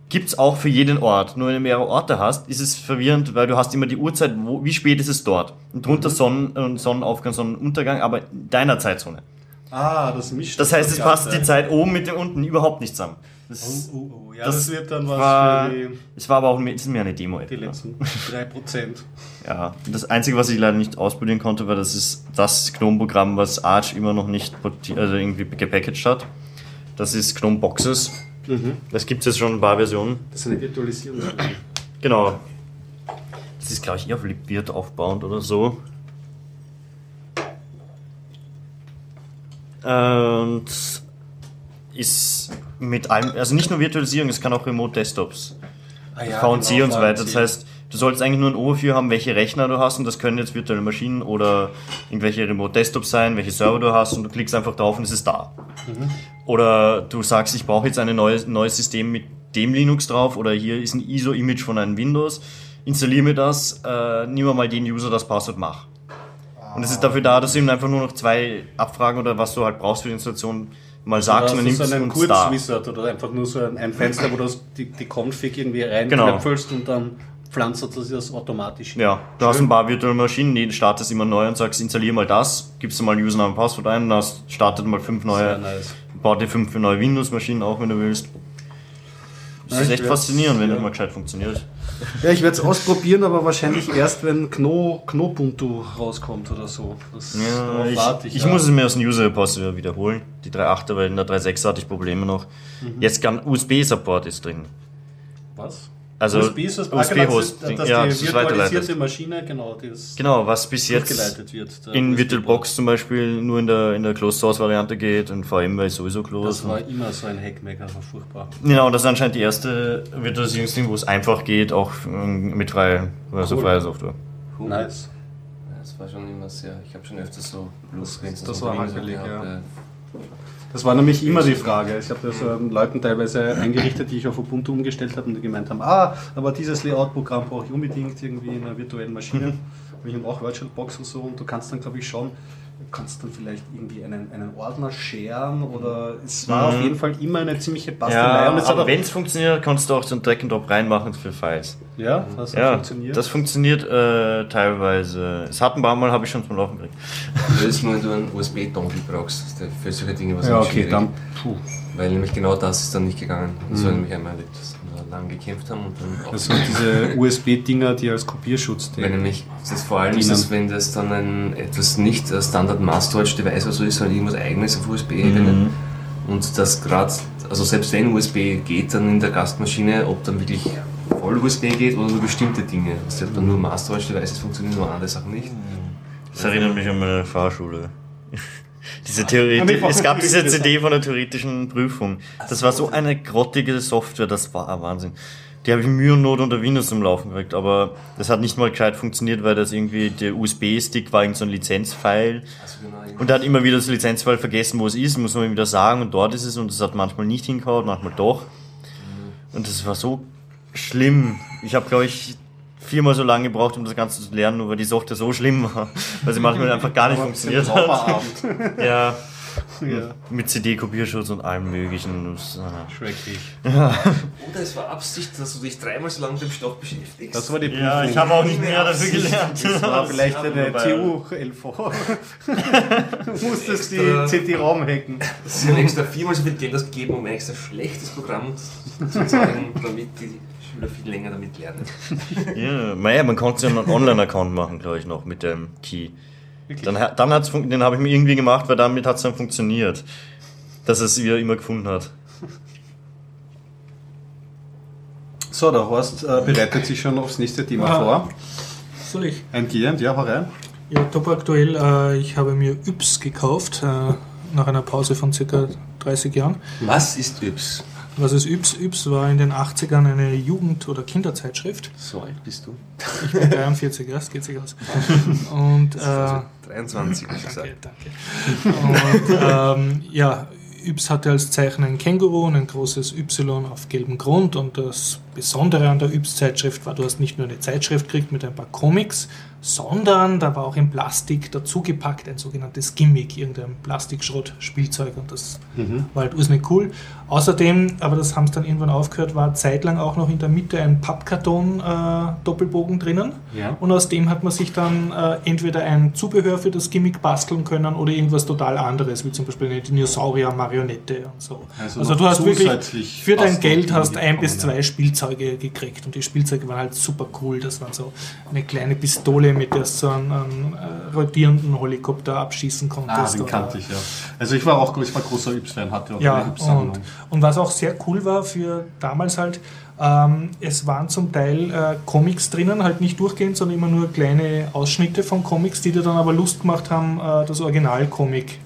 D: Gibt's auch für jeden Ort. Nur wenn du mehrere Orte hast, ist es verwirrend, weil du hast immer die Uhrzeit, wo, wie spät ist es dort. Und drunter Sonnen, äh, Sonnenaufgang, Sonnenuntergang, aber in deiner Zeitzone.
B: Ah, das mischt.
D: Das heißt, es passt die. Zeit oben mit dem unten überhaupt nicht zusammen. Das,
B: Oh, oh, oh. Ja,
D: Das
B: das, wird dann was
D: war,
B: für die,
D: es war aber auch mehr, es ist mehr eine demo
B: die
D: etwa.
B: letzten 3%.
D: Ja, das Einzige, was ich leider nicht ausprobieren konnte, war, das ist das GNOME-Programm, was Arch immer noch nicht also irgendwie gepackaged hat. Das ist GNOME Boxes. Das gibt es jetzt schon in ein paar Versionen.
B: Das ist eine Virtualisierung.
D: Genau. Das ist, glaube ich, eher auf Libvirt aufbauend oder so. Und ist mit allem, also nicht nur Virtualisierung, es kann auch Remote Desktops.
B: Ah,
D: VNC
B: genau,
D: und so weiter. Das heißt, du solltest eigentlich nur ein Overview haben, welche Rechner du hast und das können jetzt virtuelle Maschinen oder irgendwelche Remote Desktops sein, welche Server du hast und du klickst einfach drauf und es ist da.
B: Mhm.
D: Oder du sagst, ich brauche jetzt ein neues, neues System mit dem Linux drauf oder hier ist ein ISO-Image von einem Windows. Installiere mir das, äh, nimm mal den User das Passwort, mach. Und es ist dafür da, dass du ihm einfach nur noch zwei Abfragen oder was du halt brauchst für die Installation mal sagst und dann nimmst
B: so
D: du
B: einen
D: und da.
B: Kurzwizard oder einfach nur so ein, ein Fenster, wo du die, die Config irgendwie
D: Genau.
B: reinknöpfelst und dann pflanzt das das automatisch.
D: Ja, du hast ein paar virtuelle Maschinen, die startest immer neu und sagst, installier mal das, gibst du mal Username und Passwort ein, dann hast, startet mal fünf neue,
B: nice.
D: Baut dir fünf neue Windows-Maschinen auch, wenn du willst. Das ist echt faszinierend, wenn
B: ja.
D: das mal gescheit funktioniert.
B: Ja, ich werde es ausprobieren, aber wahrscheinlich erst, wenn Kno, Knobuntu rauskommt oder so. Das,
D: Ja, ich,
B: warte
D: ich
B: ja.
D: muss es mir aus dem User-Repository wiederholen, die 3.8er, weil in der 3.6er hatte ich Probleme noch.
B: Mhm.
D: Jetzt kann USB-Support ist drin.
B: Was?
D: Also
B: USB ist das ah, genau,
D: USB-Host,
B: dass, dass
D: ja,
B: die
D: das ist
B: virtualisierte. Maschine, genau, die das
D: Genau, was bis jetzt
B: wird.
D: in. VirtualBox zum Beispiel nur in der, in der Closed-Source-Variante geht und VMware ist sowieso
B: Das
D: closed.
B: war immer so ein Hackmaker, das war furchtbar.
D: Genau, das ist anscheinend die erste Virtualisierungsding, wo es einfach geht, auch ähm, mit freier, also
B: Cool.
D: freier Software.
C: Cool.
B: Nice.
C: Ja, Das war schon immer sehr, ich habe schon öfters so
B: Das-
C: Bluesprints
B: das
C: so
B: war
C: gehabt,
B: ja.
C: äh,
B: Das war nämlich immer die Frage. Ich habe das ähm, Leuten teilweise eingerichtet, die ich auf Ubuntu umgestellt habe und die gemeint haben, ah, aber dieses Layout-Programm brauche ich unbedingt irgendwie in einer virtuellen Maschine. Ich habe auch VirtualBox und so und du kannst dann, glaube ich, schauen, du kannst dann vielleicht irgendwie einen, einen Ordner sharen oder es war
D: Mhm.
B: auf jeden Fall immer eine ziemliche Bastelei.
D: Ja, aber wenn es funktioniert, kannst du auch so ein Drag and Drop reinmachen für Files.
B: ja, das
D: Ja,
B: funktioniert.
D: das funktioniert äh, teilweise. Es hat ein paar Mal, habe ich schon zum Laufen gekriegt.
C: Das ist nur, wenn du einen USB-Dongle brauchst. Das ist der- Für solche Dinge was
B: ja, okay,
C: schwierig.
B: dann, puh.
C: Weil nämlich genau das ist dann nicht gegangen. Das
B: Mhm.
C: war nämlich einmal erlebt, lang gekämpft haben und dann auch.
B: Das sind diese USB-Dinger, die als Kopierschutz dienen.
C: nämlich, das vor allem ist es, wenn das dann ein etwas nicht äh, Standard Storage Device oder so ist, sondern irgendwas eigenes auf USB-Ebene,
D: Mhm.
C: Und das gerade, also selbst wenn USB geht dann in der Gastmaschine, ob dann wirklich voll USB geht oder nur bestimmte Dinge. Das hat dann nur Master-Devices funktionieren, nur andere Sachen nicht.
D: Das erinnert mich an meine Fahrschule. Diese Theorie, es gab diese CD von der theoretischen Prüfung. Das war so eine grottige Software, das war Wahnsinn. Die habe ich Mühe und Not unter Windows zum Laufen gekriegt, aber das hat nicht mal gescheit funktioniert, weil das irgendwie, der USB-Stick war irgend so ein Lizenzfile.
C: Also genau,
D: Und er hat immer wieder das Lizenzfile vergessen, wo es ist, muss man ihm wieder sagen, und dort ist es, und es hat manchmal nicht hingehauen, manchmal doch. Und das war so schlimm. Ich habe, glaube ich, viermal so lange gebraucht, um das Ganze zu lernen, nur weil die Software so schlimm war, weil sie manchmal einfach gar nicht funktioniert hat. Ja,
B: ja.
D: mit CD-Kopierschutz und allem möglichen. Äh,
B: Schrecklich.
C: Oder es war Absicht, dass du dich dreimal so lange mit dem Stoff beschäftigst.
B: Das war die Prüfung.
D: Ja, ich habe auch nicht mehr dafür gelernt.
B: Das war vielleicht eine TU-LV. du musstest die CD-ROM hacken.
C: Sie haben extra viermal so viel Geld ausgegeben, um ein extra schlechtes Programm zu zeigen, damit die Schüler viel länger damit lernen.
D: Ja, naja, man konnte ja einen Online-Account machen, glaube ich, noch mit dem Key. Dann, dann hat's, fun- den habe ich mir irgendwie gemacht, weil damit hat es dann funktioniert. Dass es wieder immer gefunden hat.
B: So, der Horst äh, bereitet sich schon aufs nächste Thema
A: Ah.
B: vor.
A: Soll ich?
B: Eingehend, ja, hau rein.
A: Ja, top aktuell. Äh, ich habe mir Yps gekauft, äh, nach einer Pause von circa 30 Jahren.
C: Was ist Yps?
A: Was ist Yps? Yps war in den 80ern eine Jugend- oder Kinderzeitschrift.
C: So alt bist du?
A: Ich bin 43, ja, das geht sich aus. Und, äh,
C: Also 23, wie gesagt.
A: Danke, danke. Und ähm, ja, Yps hatte als Zeichen ein Känguru und ein großes Y auf gelbem Grund. Und das Besondere an der Yps-Zeitschrift war, du hast nicht nur eine Zeitschrift gekriegt mit ein paar Comics, sondern da war auch in Plastik dazugepackt ein sogenanntes Gimmick, irgendein Plastikschrott-Spielzeug. Und das war halt ursinnig cool. Außerdem, aber das haben sie dann irgendwann aufgehört, war zeitlang auch noch in der Mitte ein Pappkarton-Doppelbogen drinnen.
B: Ja.
A: Und aus dem hat man sich dann äh, entweder ein Zubehör für das Gimmick basteln können oder irgendwas total anderes, wie zum Beispiel eine Dinosaurier-Marionette und so.
B: Also
A: Also, du hast wirklich für dein Geld hast ein bis zwei Spielzeuge gekriegt und die Spielzeuge waren halt super cool. Das waren so eine kleine Pistole, mit der so einen, einen äh, rotierenden Helikopter abschießen
B: Ah,
A: konntest.
B: den
A: oder-
B: kannte ich, ja. Also ich war auch ich war großer Yps-Fan, hatte auch
A: ja,
B: eine Yps-Sammlung.
A: Und, was auch sehr cool war für damals halt, ähm, es waren zum Teil äh, Comics drinnen, halt nicht durchgehend, sondern immer nur kleine Ausschnitte von Comics, die dir dann aber Lust gemacht haben, äh, das Original-Comic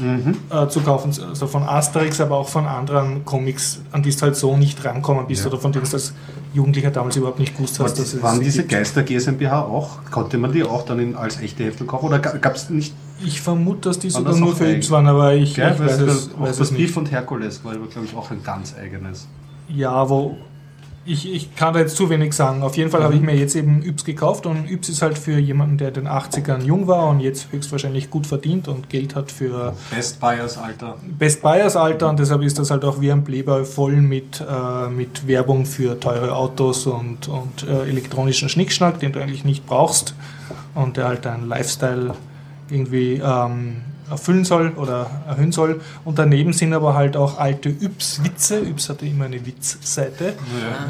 B: Mhm.
A: äh, zu kaufen. Also von Asterix, aber auch von anderen Comics, an die du halt so nicht rankommen bist
B: Ja.
A: oder von denen du als Jugendlicher damals überhaupt nicht gewusst hast, dass es
B: Waren diese
A: gibt.
B: Geister GmbH auch? Konnte man die auch dann in, als echte Heftel kaufen? Oder gab es nicht?
A: Ich vermute, dass die sogar
B: das
A: nur für? Yps waren, aber ich,
B: Gell?
A: ich weiß,
B: es-
A: weiß
B: das
A: nicht.
B: Beef und Herkules war, glaube ich, auch ein ganz eigenes.
A: Ja, wo ich, ich kann da jetzt zu wenig sagen. Auf jeden Fall habe ich mir jetzt eben Yps gekauft und Yps ist halt für jemanden, der in den 80ern jung war und jetzt höchstwahrscheinlich gut verdient und Geld hat für
B: Best Buyers, Alter.
A: Best Buyers Alter und deshalb ist das halt auch wie ein Playboy voll mit, äh, mit Werbung für teure Autos und, und äh, elektronischen Schnickschnack, den du eigentlich nicht brauchst und der halt deinen Lifestyle irgendwie ähm, erfüllen soll oder erhöhen soll. Und daneben sind aber halt auch alte Yps-Witze. Yps hatte immer eine Witzseite.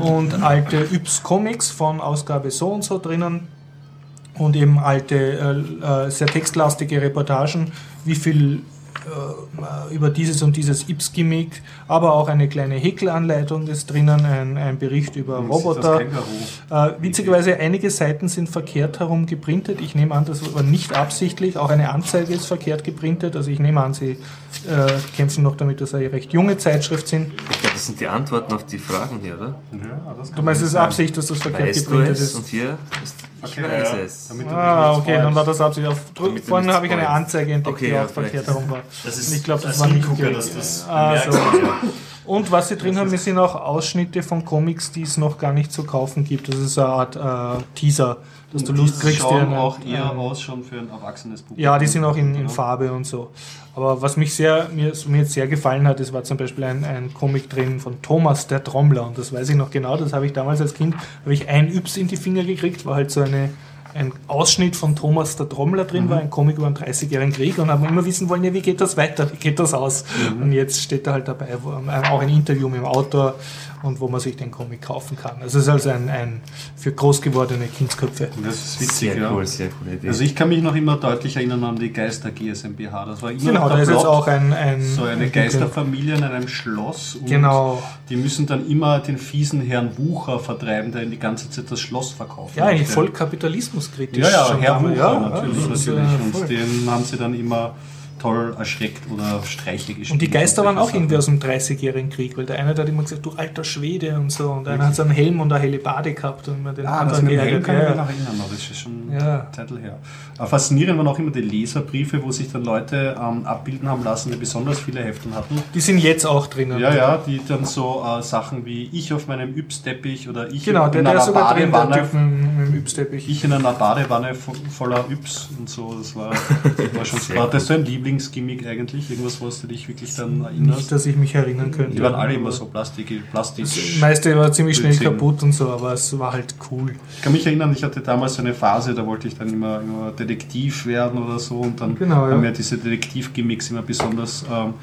A: Und alte Yps-Comics von Ausgabe so und so drinnen. Und eben alte, äh, äh, sehr textlastige Reportagen, wie viel über dieses und dieses Yps-Gimmick, aber auch eine kleine Häkelanleitung ist drinnen, ein, ein Bericht über Roboter.
B: Das Känguru.
A: Äh, witzigerweise, einige Seiten sind verkehrt herum geprintet. Ich nehme an, das war nicht absichtlich. Auch eine Anzeige ist verkehrt geprintet. Also ich nehme an, sie äh, kämpfen noch damit, dass sie eine recht junge Zeitschrift sind.
C: Ich glaube, das sind die Antworten auf die Fragen hier, oder?
B: Ja, das kann
A: Du meinst, es ist. Absicht, dass das verkehrt
C: Weißt du
A: geprintet
C: es?
A: ist?
C: Und hier ist ich
B: Okay,
C: weiß
B: ja.
C: es.
B: Damit
A: Ah, okay, dann war das Absicht. Auf, vorhin habe ich eine. Anzeige entdeckt,
C: Okay,
A: die
C: ja,
A: auch verkehrt herum war.
D: Das
A: Und ich glaube, das
D: als
A: war nicht die-
D: dass das
A: Ah, so. Und was sie drin haben, sind auch Ausschnitte von Comics, die es noch gar nicht zu kaufen gibt. Das ist eine Art äh, Teaser, dass du Lust kriegst. dir
B: schauen
A: eine-
B: auch eher
A: ähm,
B: aus schon für ein erwachsenes Publikum.
A: Ja, die sind auch in, in. Farbe und so. Aber was mich sehr, mir, mir jetzt sehr gefallen hat, es war zum Beispiel ein, ein Comic drin von Thomas der Trommler. Und das weiß ich noch genau, das habe ich damals als Kind, habe ich ein Yps in die Finger gekriegt, war halt so eine ein Ausschnitt von Thomas der Trommler drin war, ein Comic über den 30-jährigen Krieg und haben immer wissen wollen, ja, wie geht das weiter, wie geht das aus? Und jetzt steht da halt dabei wo, ähm, auch ein Interview mit dem Autor und wo man sich den Comic kaufen kann. Also es ist also ein, ein für groß gewordene Kindsköpfe.
B: Das ist witzig,
C: Sehr
B: ja.
C: cool, sehr coole Idee.
B: Also ich kann mich noch immer deutlich erinnern an die Geister GSMBH. Das war immer
A: Genau, da ist jetzt auch ein, ein
B: so eine
A: ein-
B: Geisterfamilie in einem Schloss. Und
A: Genau.
B: Die müssen dann immer den fiesen Herrn Wucher vertreiben, der ihnen die ganze Zeit das Schloss verkauft.
A: Ja, eigentlich voll kapitalismuskritisch.
B: Ja, ja, Herr
A: Ja,
B: natürlich,
A: das
B: natürlich. Und
A: voll.
B: den haben sie dann immer toll erschreckt oder Streiche gespielt.
A: Und die Geister waren auch irgendwie aus dem 30-jährigen Krieg, weil der eine hat immer gesagt, du alter Schwede und so. Und einer hat so einen Helm und eine helle Bade gehabt und man den
B: Ah, das
A: anderen
B: mit dem Helm kann ich mich noch erinnern, aber das ist schon
A: Ja.
B: Titel her. Aber faszinierend waren auch immer die Leserbriefe, wo sich dann Leute ähm, abbilden haben lassen, die besonders viele Heften hatten.
A: Die sind jetzt auch drinnen.
B: Ja, ja, die dann so äh, Sachen wie ich auf meinem Yps-Teppich oder ich
A: Genau, der,
B: in
A: der
B: einer
A: sogar drin, der
B: Badewanne,
A: Typ Yps-Teppich.
B: ich in einer Badewanne vo- voller Yps und so. Das war, das war schon so. War das so ein Lieblingsgimmick eigentlich? Irgendwas, was du dich wirklich dann erinnerst?
A: Nicht, dass ich mich erinnern könnte.
B: Die waren alle immer so Plastik, Plastik.
A: Das meiste war ziemlich schnell
B: Blödsinn.
A: kaputt und so, aber es war halt cool.
B: Ich kann mich erinnern, ich hatte damals so eine Phase, da wollte ich dann immer, immer Detektiv werden oder so und dann
A: Genau, ja.
B: haben mir diese Detektiv-Gimmicks immer besonders ähm,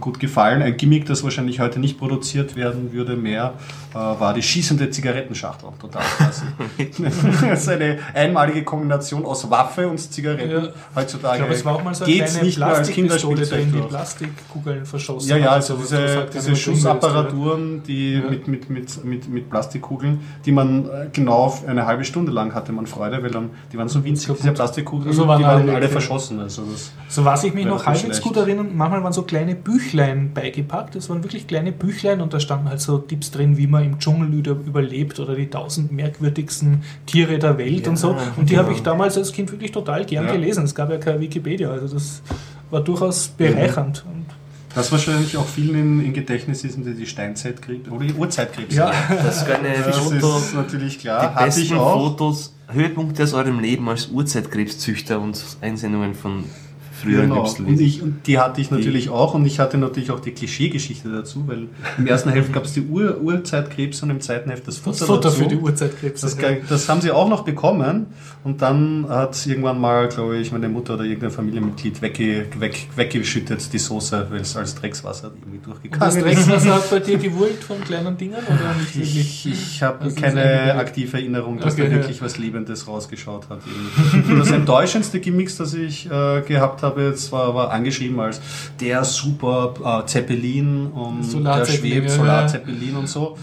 B: gut gefallen. Ein Gimmick, das wahrscheinlich heute nicht produziert werden würde mehr, äh, war die schießende Zigarettenschachtel. Total klasse. das ist eine einmalige Kombination aus Waffe und Zigaretten.
A: Ja.
B: Heutzutage
A: Ich glaube, es war auch mal so eine
B: geht's nicht mehr als Kinderspielzeug
A: drin, die
B: durch.
A: Plastikkugeln verschossen
B: Ja, ja, also diese, diese Schussapparaturen, die
A: Ja.
B: mit, mit, mit, mit, mit Plastikkugeln, die man äh, genau eine halbe Stunde lang hatte man Freude, weil dann, die waren so winzig, diese Plastikkugeln,
A: So waren
B: die waren
A: alle
B: alle verschossen. Also das,
A: So was ich mich noch halbwegs gut erinnern, manchmal waren so kleine Büchlein beigepackt. Das waren wirklich kleine Büchlein und da standen halt so Tipps drin, wie man im Dschungel über- überlebt oder die tausend merkwürdigsten Tiere der Welt und so. Und die habe ich damals als Kind wirklich total gern
B: Ja.
A: gelesen. Es gab ja keine Wikipedia, also das war durchaus bereichernd.
B: Das wahrscheinlich auch vielen in, in Gedächtnis ist, sind die Steinzeitkrebs oder die Urzeitkrebs.
A: Ja.
C: Das
B: das
C: Foto,
B: ist natürlich klar.
C: die
B: Hatte ich
C: besten
B: auch.
C: Fotos, Höhepunkte aus eurem Leben als Urzeitkrebszüchter und Einsendungen von früheren
B: Genau.
C: Hübsel.
B: Und, ich, und die hatte ich natürlich auch und ich hatte natürlich auch die Klischeegeschichte dazu, weil im ersten Heft gab es die Ur Urzeitkrebs und im zweiten Heft das Futter,
A: das Futter
B: dazu.
A: für die Urzeitkrebse.
B: Das, das haben sie auch noch bekommen und dann hat irgendwann mal, glaube ich, meine Mutter oder irgendein Familienmitglied wegge, weg, weggeschüttet, die Soße, weil es als Dreckswasser irgendwie
A: das
B: durchgegangen ist.
A: Dreckswasser hat bei dir gewollt von kleinen Dingern oder nicht
B: Ich,
A: wirklich?
B: ich habe
A: Also
B: keine aktive Erinnerung, dass
A: Okay,
B: da
A: ja.
B: wirklich was Liebendes rausgeschaut hat. das enttäuschendste Gimmicks, das ich äh, gehabt habe, jetzt war, war angeschrieben als der super äh, Zeppelin und der
A: Solarzeppelin,
B: schwebt,
A: ja,
B: Solarzeppelin und so.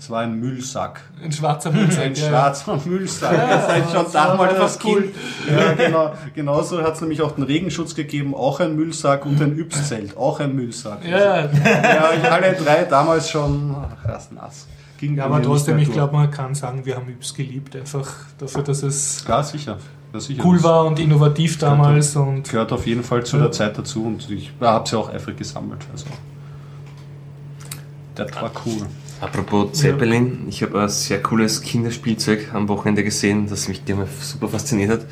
B: Es war ein Müllsack.
A: Ein schwarzer Müllsack.
B: Ein
A: ja, ja.
B: schwarzer Müllsack. das heißt schon damals das Kind. Ja, genau. Genauso hat es nämlich auch den Regenschutz gegeben, auch ein Müllsack und ein Yps-Zelt, auch ein Müllsack.
A: Ja,
B: ja, ich alle drei damals schon erst nass. Ging
A: Ja, aber trotzdem, ich glaube, man kann sagen, wir haben Yps geliebt, einfach dafür, dass es
B: Ja, sicher. Ja, sicher.
A: cool war und innovativ damals und
B: Gehört auf jeden Fall zu
A: Ja.
B: der Zeit dazu und ich habe sie auch eifrig gesammelt. Also. Das war cool.
C: Apropos Zeppelin, ich habe ein sehr cooles Kinderspielzeug am Wochenende gesehen, das mich super fasziniert hat.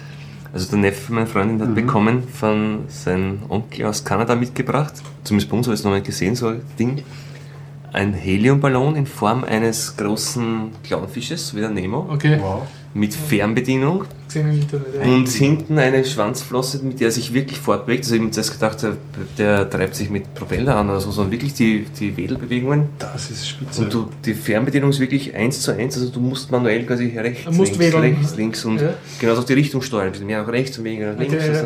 C: Also der Neffe meiner Freundin hat bekommen von seinem Onkel aus Kanada mitgebracht. Zumindest bei uns habe ich es noch nicht gesehen, so ein Ding. Ein Heliumballon in Form eines großen Clownfisches, wie der Nemo,
A: okay,
B: Wow.
C: Mit Fernbedienung und hinten eine Schwanzflosse, mit der er sich wirklich fortbewegt. Also ich habe mir zuerst gedacht, der, der treibt sich mit Propeller an oder so, sondern wirklich die, die Wedelbewegungen.
B: Das ist spitze.
C: Und du, die Fernbedienung ist wirklich eins zu eins, also du musst manuell quasi rechts, links,
A: wedeln.
C: rechts, links und
A: Ja.
C: genauso die Richtung steuern. Ein bisschen mehr nach rechts und weniger nach links.
A: Okay, ja.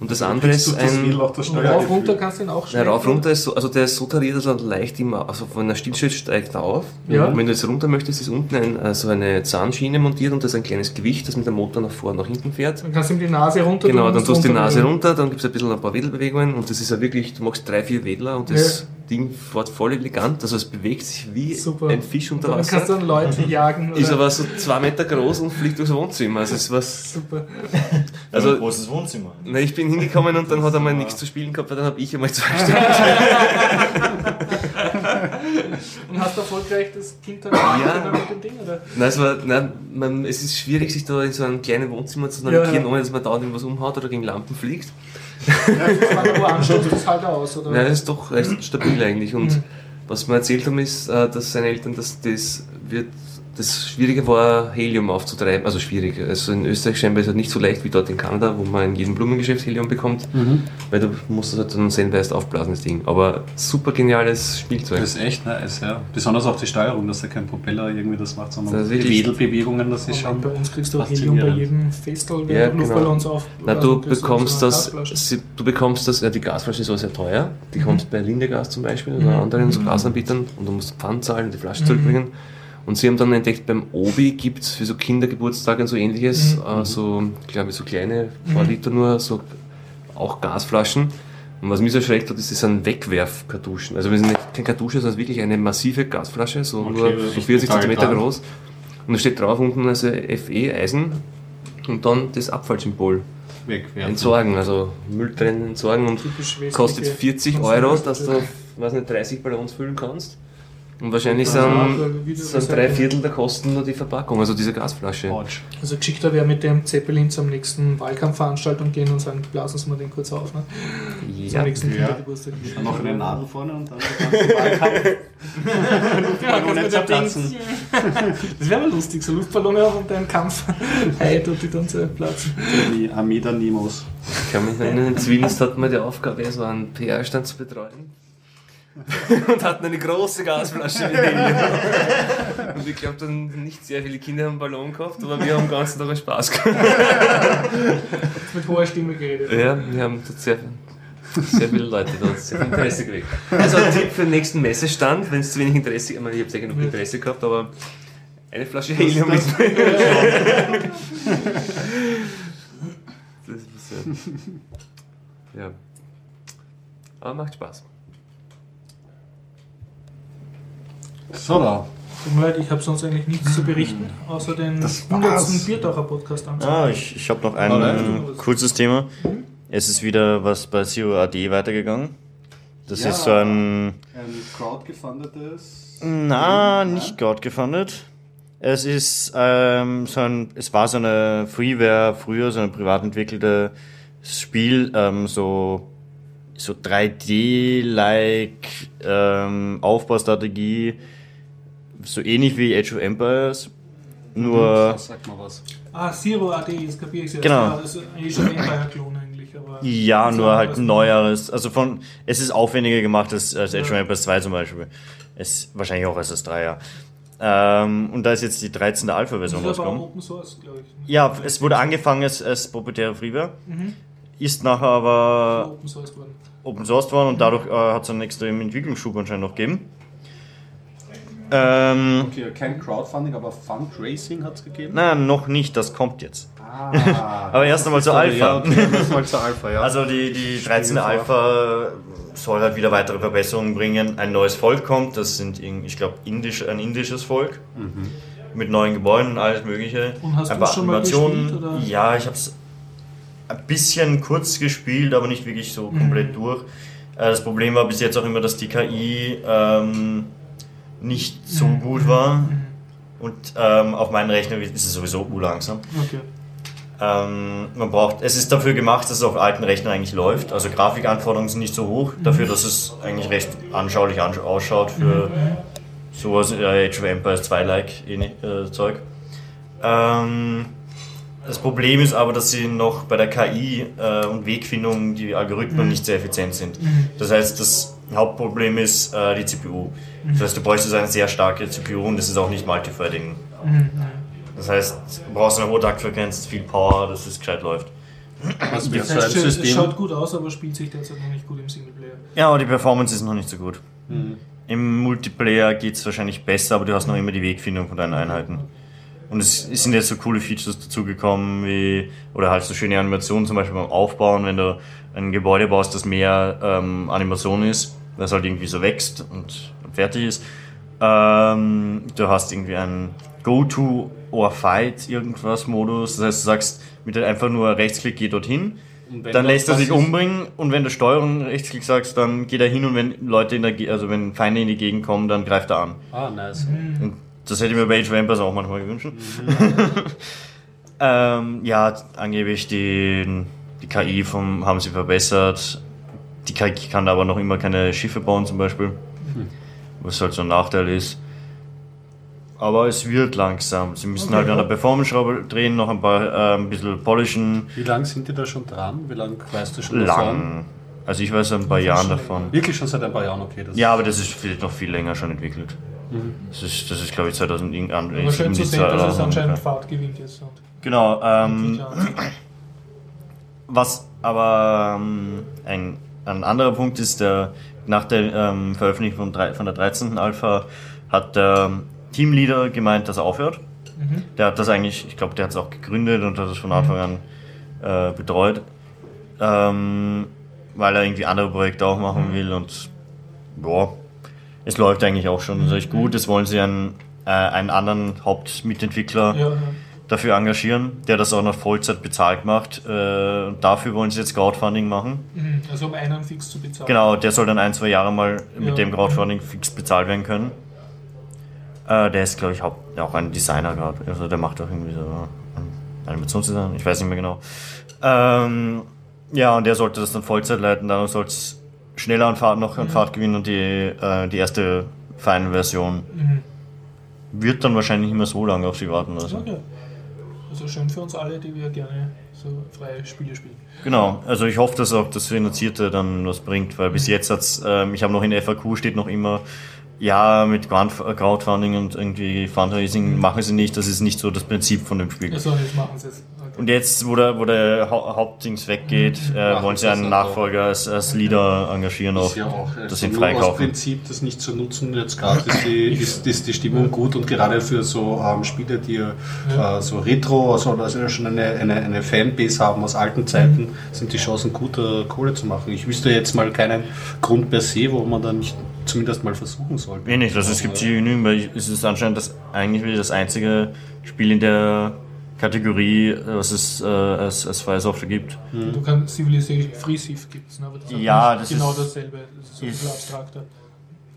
C: Also und das andere
B: Kriegst du
C: ist
B: das
C: ein...
B: Der
A: rauf, runter kannst du ihn auch
C: Ja,
A: schnell.
C: rauf runter ist so, also der ist so tariert, dass er leicht immer, also wenn er stillsteht, steigt er auf.
A: Ja.
C: Und wenn du jetzt runter möchtest, ist unten ein, also eine Zahnschiene montiert und das ist ein kleines Gewicht, das mit dem Motor nach vorne und nach hinten fährt.
A: Dann kannst du ihm die Nase runter
C: Genau, dann tust du die Nase runter, dann gibt es ein bisschen ein paar Wedelbewegungen und das ist ja wirklich, du machst drei, vier Wedler und das
A: Ja.
C: Ding fährt voll elegant, also es bewegt sich wie
A: Super.
C: ein Fisch unter
A: Dann
C: Wasser.
A: kannst du dann Leute jagen.
C: Ist
A: oder-
C: aber so zwei Meter groß und fliegt durchs Wohnzimmer. Also es ist was.
A: Super.
C: Also-
D: ein großes Wohnzimmer.
C: Na, ich bin hingekommen und dann hat er mal nichts zu spielen gehabt, weil dann habe ich einmal zwei Stunden.
A: Und hast du erfolgreich das Kind dann
C: Ja.
A: mit dem Ding? Oder?
C: Nein, es, war, nein man, es ist schwierig, sich da in so einem kleinen Wohnzimmer zu navigieren,
A: Ja, ja.
C: ohne dass man da irgendwas umhaut oder gegen Lampen fliegt.
A: Anschaust, das halt aus. Oder?
C: Nein, das ist doch recht stabil eigentlich. Und
A: Mhm.
C: was wir erzählt haben, ist, äh, dass seine Eltern, dass das wird das Schwierige war, Helium aufzutreiben. Also schwierig. Also in Österreich scheinbar ist es nicht so leicht wie dort in Kanada, wo man in jedem Blumengeschäft Helium bekommt. Weil du musst das halt dann sehen, erst aufblasen, das Ding. Aber super geniales Spielzeug.
B: Das ist echt nice, ja. Besonders auch die Steuerung, dass da kein Propeller irgendwie das macht, sondern
C: Das
B: die Wedelbewegungen, das ist schon.
A: bei uns kriegst du auch Helium bei jedem Festel, wenn
C: Ja,
A: du Luftballons auf.
C: Na,
A: also
C: du
A: kriegst
C: bekommst das, sie- du bekommst das, ja, die Gasflasche ist auch sehr teuer. Die kommt bei Lindegas zum Beispiel oder
A: Mhm.
C: anderen so Gasanbietern und du musst Pfand zahlen und die Flasche zurückbringen. Und sie haben dann entdeckt, beim Obi gibt es für so Kindergeburtstage und so ähnliches,
A: Mhm.
C: äh, so, glaube ich, so kleine, paar Liter nur, so auch Gasflaschen. Und was mich so erschreckt hat, ist, das sind Wegwerfkartuschen. Also, wir sind keine Kartusche, sondern wirklich eine massive Gasflasche, so
B: Okay,
C: nur
B: das
C: so
B: ist
C: 40
B: total
C: cm groß. Und da steht drauf unten also FE Eisen und dann das Abfallsymbol.
B: Wegwerfen.
C: Entsorgen, also Müll trennen, entsorgen und kostet 40 Euro, dass du, weiß nicht, 30 Ballons füllen kannst. Und wahrscheinlich sind, sind drei Viertel der Kosten nur die Verpackung, also diese Gasflasche.
B: Autsch.
A: Also geschickter wäre mit dem Zeppelin zur nächsten Wahlkampfveranstaltung gehen und sagen, blasen Sie mir den kurz auf. Ne? Zum
C: Ja,
A: nächsten
B: Ja.
A: Kindergeburtstag.
B: Dann noch eine Nadel vorne und dann den ganzen Wahlkampf.
A: Ja,
B: Ballone
A: mit der
B: zerplatzen.
A: Das wäre mal lustig, so Luftballone auf und ein Kampf Heid und die dann zerplatzen.
B: Die Armee der Nemos.
C: ich kann mich erinnern, in Zwinst hatten wir die Aufgabe, so einen PR-Stand zu betreuen. und hatten eine große Gasflasche mit Helium. Und ich glaube, dann nicht sehr viele Kinder haben einen Ballon gehabt, aber wir haben den ganzen Tag einen Spaß gehabt.
A: Mit hoher Stimme geredet.
C: Ja, wir haben sehr, sehr viele Leute da sehr viel Interesse gekriegt. Also ein Tipp für den nächsten Messestand, wenn es zu wenig Interesse, ich meine, ich habe sehr genug Interesse gehabt, aber eine Flasche Helium mit. Das ist ja. ja. Aber macht Spaß.
B: So, da.
A: Tut mir leid, ich habe sonst eigentlich nichts zu berichten, außer den
B: Das
A: 100.
B: war's.
A: Biertaucher Podcast
D: Ah, ich, ich habe noch ein äh, kurzes Thema. Es ist wieder was bei Zero AD weitergegangen. Das
B: Ja.
D: ist so ein.
B: Ein crowdgefundetes.
D: Na, nicht God gefundet. Es ist ähm, so ein, es war so eine Freeware früher, so ein privat entwickeltes Spiel, ähm, so so 3D-like ähm, Aufbaustrategie, so ähnlich wie Age of Empires, nur
B: Sag mal was.
A: Ah, Zero AD, das kapiere ich jetzt.
D: Genau.
A: Ja, das ist eigentlich schon ein Empire-Klon eigentlich. Aber
D: Ja,
A: Das
D: nur halt neueres. Also von, es ist aufwendiger gemacht als, als Age of. Empires 2 zum Beispiel. Es, wahrscheinlich auch als das 3, ja. Ähm, und da ist jetzt die 13. Alpha-Version
A: Das ist aber auch
D: rausgekommen.
A: Open Source, glaube ich.
D: Ja, es wurde angefangen als, als proprietäre Freeware,
A: Mhm.
D: ist nachher aber
A: Open Source geworden.
D: Open Source worden und dadurch äh, hat es einen extremen Entwicklungsschub anscheinend noch gegeben. Ähm,
B: Okay, kein Crowdfunding, aber Fundraising hat es gegeben.
D: nein, noch nicht, das kommt jetzt.
B: Ah.
D: Aber erst einmal zur
B: Ja,
D: Alpha.
B: okay, erstmal zur Alpha, ja.
D: Also die, die 13.
B: vor.
D: Alpha soll halt wieder weitere Verbesserungen bringen. Ein neues Volk kommt, das sind, ich glaube, indisch, ein indisches Volk. Mit neuen Gebäuden und alles mögliche.
A: Und hast
D: Ein
A: du
D: paar
A: schon mal
D: Animationen.
A: gespielt, oder?
D: Ja, ich habe es ein bisschen kurz gespielt, aber nicht wirklich so komplett durch. Äh, Das Problem war bis jetzt auch immer, dass die KI ähm, nicht so gut war. Und ähm, auf meinen Rechner ist es sowieso urlangsam.
A: Okay.
D: Ähm, man braucht, es ist dafür gemacht, dass es auf alten Rechnern eigentlich läuft. Also Grafikanforderungen sind nicht so hoch, dafür, dass es eigentlich recht anschaulich ansch ausschaut für sowas äh, Age of Empires 2-like äh, Zeug. Ähm, das Problem ist aber, dass sie noch bei der KI äh, und Wegfindung die Algorithmen nicht sehr effizient sind. Das heißt, das Hauptproblem ist äh, die CPU. Das heißt, du bräuchtest eine sehr starke CPU und das ist auch nicht Multithreading. Das heißt, du brauchst eine hohe Taktfrequenz, viel Power, dass es gescheit läuft.
B: Wäre
A: Das heißt, es
B: System?
A: schaut gut aus, aber spielt sich derzeit noch nicht gut im Singleplayer.
D: Ja, aber die Performance ist noch nicht so gut. Im Multiplayer geht es wahrscheinlich besser, aber du hast noch immer die Wegfindung von deinen Einheiten. Und es es sind jetzt so coole Features dazugekommen, wie, oder halt so schöne Animationen, zum Beispiel beim Aufbauen, wenn du ein Gebäude baust, das mehr ähm, Animation ist, das halt irgendwie so wächst und fertig ist. Ähm, du hast irgendwie einen Go-To or Fight irgendwas Modus, das heißt, du sagst mit einfach nur Rechtsklick, geh dorthin. Dann lässt er sich umbringen und wenn du Steuerung Rechtsklick sagst, dann geht er hin und wenn Leute in der, Ge- also wenn Feinde in die Gegend kommen, dann greift er an.
B: Ah, nice.
D: Und das hätte ich mir bei Age of Empires auch manchmal gewünscht. ähm, ja, angeblich die, die KI vom, haben sie verbessert. Die KI kann aber noch immer keine Schiffe bauen zum Beispiel. Was halt so ein Nachteil ist. Aber es wird langsam. Sie müssen
A: Okay,
D: halt an der Performance-Schraube drehen, noch ein paar äh, ein bisschen polischen.
B: Wie lange sind die da schon dran? Wie lange weißt du schon davon?
D: Lang. Also ich weiß ein paar Jahren davon.
B: Wirklich schon seit ein paar Jahren, okay.
D: Ja, aber das ist viel, noch viel länger schon entwickelt. Das ist, das ist glaube ich, 2000 irgendwann.
A: Aber schön zu sehen, dass es
D: 2000
A: anscheinend. Fahrt gewinnt jetzt.
D: Genau. Ähm, Was aber ähm, ein, ein anderer Punkt ist, der, nach der ähm, Veröffentlichung von, von der 13. Alpha hat der Teamleader gemeint, dass er aufhört.
A: Mhm.
D: Der hat das eigentlich, ich glaube, der hat es auch gegründet und hat es von Anfang an äh, betreut, ähm, weil er irgendwie andere Projekte auch machen will und ja, es läuft eigentlich auch schon recht gut. Es wollen sie einen, äh, einen anderen Hauptmitentwickler
A: Ja, ja.
D: Dafür engagieren, der das auch noch Vollzeit bezahlt macht. Äh, und dafür wollen sie jetzt Crowdfunding machen.
A: Mhm. Also um einen fix zu bezahlen.
D: Genau, der soll dann ein, zwei Jahre mal mit
A: Ja.
D: dem Crowdfunding fix bezahlt werden können. Äh, der ist, glaube ich, haupt, auch ein Designer gerade. Also der macht auch irgendwie so Animationsdesign, ich weiß nicht mehr genau. Ähm, ja, und der sollte das dann Vollzeit leiten, dann soll es schneller an Fahrt noch an Fahrt gewinnen und die, äh, die erste Final-Version
A: Mhm.
D: wird dann wahrscheinlich nicht mehr so lange auf sie warten. Also.
A: Okay. Also schön für uns alle, die wir gerne so freie Spiele spielen.
D: Genau, also ich hoffe, dass auch das Finanzierte dann was bringt, weil bis jetzt hat's, ähm, ich habe noch in FAQ steht noch immer, ja, mit Crowdf- Crowdfunding und irgendwie Fundraising machen sie nicht, das ist nicht so das Prinzip von dem Spiel.
A: Also jetzt machen sie es.
D: Und jetzt, wo der, wo der Hau- Hauptdings weggeht, äh, wollen sie
B: das
D: einen
B: auch.
D: Nachfolger als, als Leader engagieren auch,
B: ist ja auch
D: das
B: also
D: sind
B: nur aus
D: freikaufen.
B: Prinzip, das nicht zu nutzen. Jetzt gerade ist die, ist, ist die Stimmung gut und gerade für so ähm, Spiele, die äh, so Retro, also, also schon eine, eine, eine Fanbase haben aus alten Zeiten, sind die Chancen gut, äh, Kohle zu machen. Ich wüsste jetzt mal keinen Grund per se, wo man dann nicht zumindest mal versuchen sollte.
D: Wenig, also es gibt hier genügend, weil es ist anscheinend das eigentlich das einzige Spiel in der Kategorie, was es äh, als, als freie Software gibt.
A: Du kannst Civilization Free Civ gibt es, ne? aber das ist
D: Ja,
A: nicht
D: das
A: genau
D: ist-
A: dasselbe. Das ist so ein bisschen
D: ist
A: abstrakter.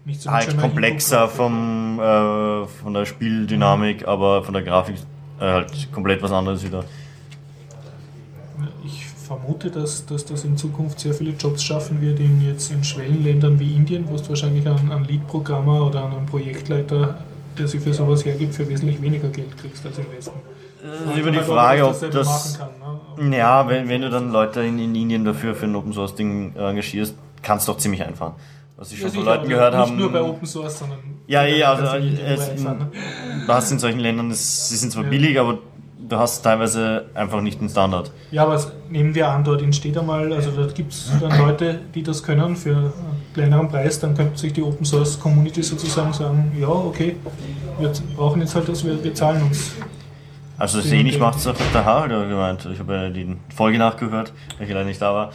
A: Nicht so
D: halt komplexer vom, äh, von der Spieldynamik, aber von der Grafik äh, halt komplett was anderes wieder.
A: Ich vermute, dass, dass das in Zukunft sehr viele Jobs schaffen wird, in jetzt in Schwellenländern wie Indien, wo du wahrscheinlich einen, einen Lead-Programmer oder einen Projektleiter, der sich für sowas hergibt, für wesentlich weniger Geld kriegst als im Westen.
D: Das ist über die Frage, ob das.
A: kann. Ne?
D: Ja, wenn, wenn du dann Leute in, in Indien dafür für ein Open Source Ding äh, engagierst, kannst du doch ziemlich einfahren. Was ich schon
A: Ja,
D: von Leuten gehört
A: nicht
D: haben.
A: nur bei Open Source, sondern
D: Ja, eh, also
A: kannst du nicht
D: es, hast in solchen Ländern, das, sie sind zwar
A: Ja.
D: billig, aber du hast teilweise einfach nicht den Standard.
A: Ja, aber es- nehmen wir an, dort entsteht einmal, also dort gibt es dann Leute, die das können für einen kleineren Preis, dann könnte sich die Open Source Community sozusagen sagen, ja, okay, wir brauchen jetzt halt das, wir, wir zahlen uns.
D: Also das ähnlich macht es auch der Harald gemeint. Ich habe ja die Folge nachgehört, weil ich leider nicht da war.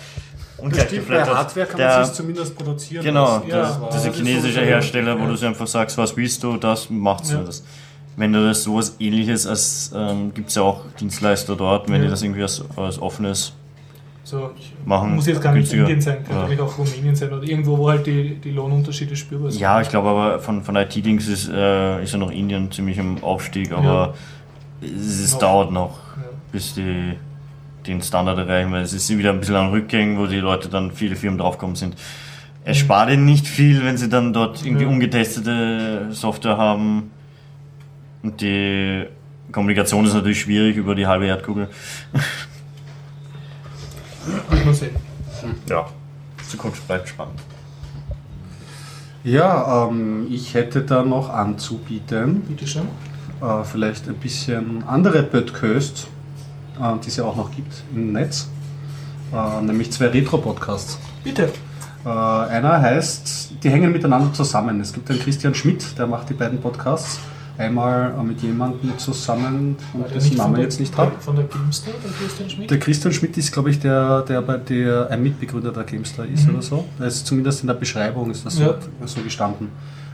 D: Und
B: Das
D: gleich
B: stimmt, bei. Hardware kann
D: Der-
B: man sich zumindest produzieren.
D: Genau,
B: lassen.
A: Ja,
D: das,
A: das
D: diese
A: ist
D: chinesische
A: so-
D: Hersteller, wo
A: ja.
D: du so einfach sagst, was willst du, das macht
A: Ja.
D: das. Wenn du das sowas ähnliches als, ähm, gibt es ja auch Dienstleister dort, wenn
A: Ja.
D: die das irgendwie als, als offenes
A: So, ich
D: machen.
A: muss jetzt gar nicht
D: günstiger.
A: Indien sein, könnte
D: Ja.
A: natürlich auch Rumänien sein oder irgendwo, wo halt die, die Lohnunterschiede spürbar sind.
D: Ja, ich glaube aber von, von IT-Dings ist, äh, ist ja noch Indien ziemlich im Aufstieg, aber es,
A: Noch.
D: dauert noch,
A: Ja.
D: bis die den Standard erreichen, weil es ist wieder ein bisschen an Rückgängen, wo die Leute dann, viele Firmen draufkommen sind. Es spart ihnen nicht viel, wenn sie dann dort irgendwie
A: Ja.
D: ungetestete Software haben. Und die Kommunikation ist natürlich schwierig über die halbe Erdkugel.
A: Man sehen.
D: Ja, Zukunft bleibt spannend.
B: Ja, ähm, ich hätte da noch anzubieten,
A: Bitte schön.
B: Äh, vielleicht ein bisschen andere Podcasts, äh, die es ja auch noch gibt im Netz, äh, nämlich zwei Retro-Podcasts.
A: Bitte.
B: Äh, einer heißt, die hängen miteinander zusammen. Es gibt einen Christian Schmidt, der macht die beiden Podcasts. Einmal äh, mit jemandem zusammen,
A: der
B: dessen
A: von
B: Namen
A: der-
B: jetzt nicht habe.
A: Von der Gamestar, der Christian Schmidt?
B: Der Christian Schmidt ist, glaube ich, der, der bei der ein Mitbegründer der GameStar ist oder so. Da ist zumindest in der Beschreibung ist das so,
A: Ja.
B: so gestanden.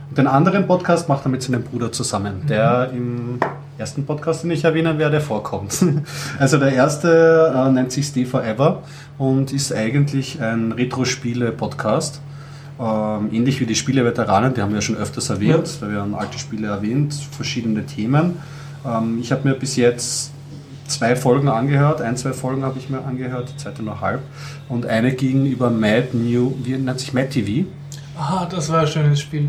B: Und den anderen Podcast macht er mit seinem Bruder zusammen, der im ersten Podcast, den ich erwähnen werde, vorkommt. Also der erste äh, nennt sich Stay Forever und ist eigentlich ein Retro-Spiele-Podcast. Ähm, ähnlich wie die Spieleveteranen, die haben wir ja schon öfters erwähnt, da werden alte Spiele erwähnt, verschiedene Themen. Ähm, ich habe mir bis jetzt zwei Folgen angehört, ein, zwei Folgen habe ich mir angehört, die zweite noch halb. Und eine ging über Mad New, wie nennt sich Mad TV?
A: Ah, das war ein schönes Spiel.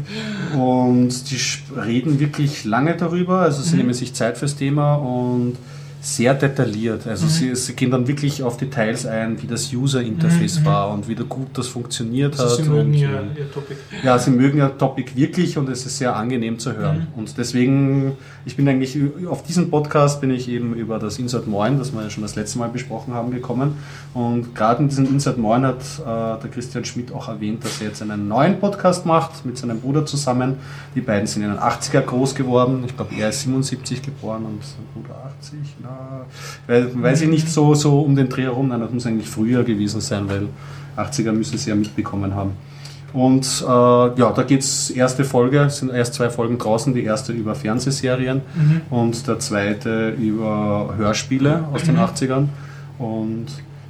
B: Und die reden wirklich lange darüber, also sie nehmen sich Zeit fürs Thema und sehr detailliert. Also sie, sie gehen dann wirklich auf Details ein, wie das User-Interface war und wie gut das funktioniert
A: Also
B: hat.
A: sie mögen
B: und,
A: ihr,
B: äh,
A: ihr Topic.
B: ja, sie mögen ja Topic wirklich und es ist sehr angenehm zu hören. Und deswegen, ich bin eigentlich auf diesen Podcast bin ich eben über das Insert Moin, das wir ja schon das letzte Mal besprochen haben, gekommen. Und gerade in diesem Insert Moin hat äh, der Christian Schmidt auch erwähnt, dass er jetzt einen neuen Podcast macht mit seinem Bruder zusammen. Die beiden sind in den 80er groß geworden. Ich glaube, er ist 77 geboren und sein Bruder 80. Na, weil, weiß ich nicht so, so um den Dreh herum. Nein, das muss eigentlich früher gewesen sein, weil 80er müssen sie ja mitbekommen haben. Und äh, ja, da geht's erste Folge, es sind erst zwei Folgen draußen, die erste über Fernsehserien und der zweite über Hörspiele aus den 80ern. Und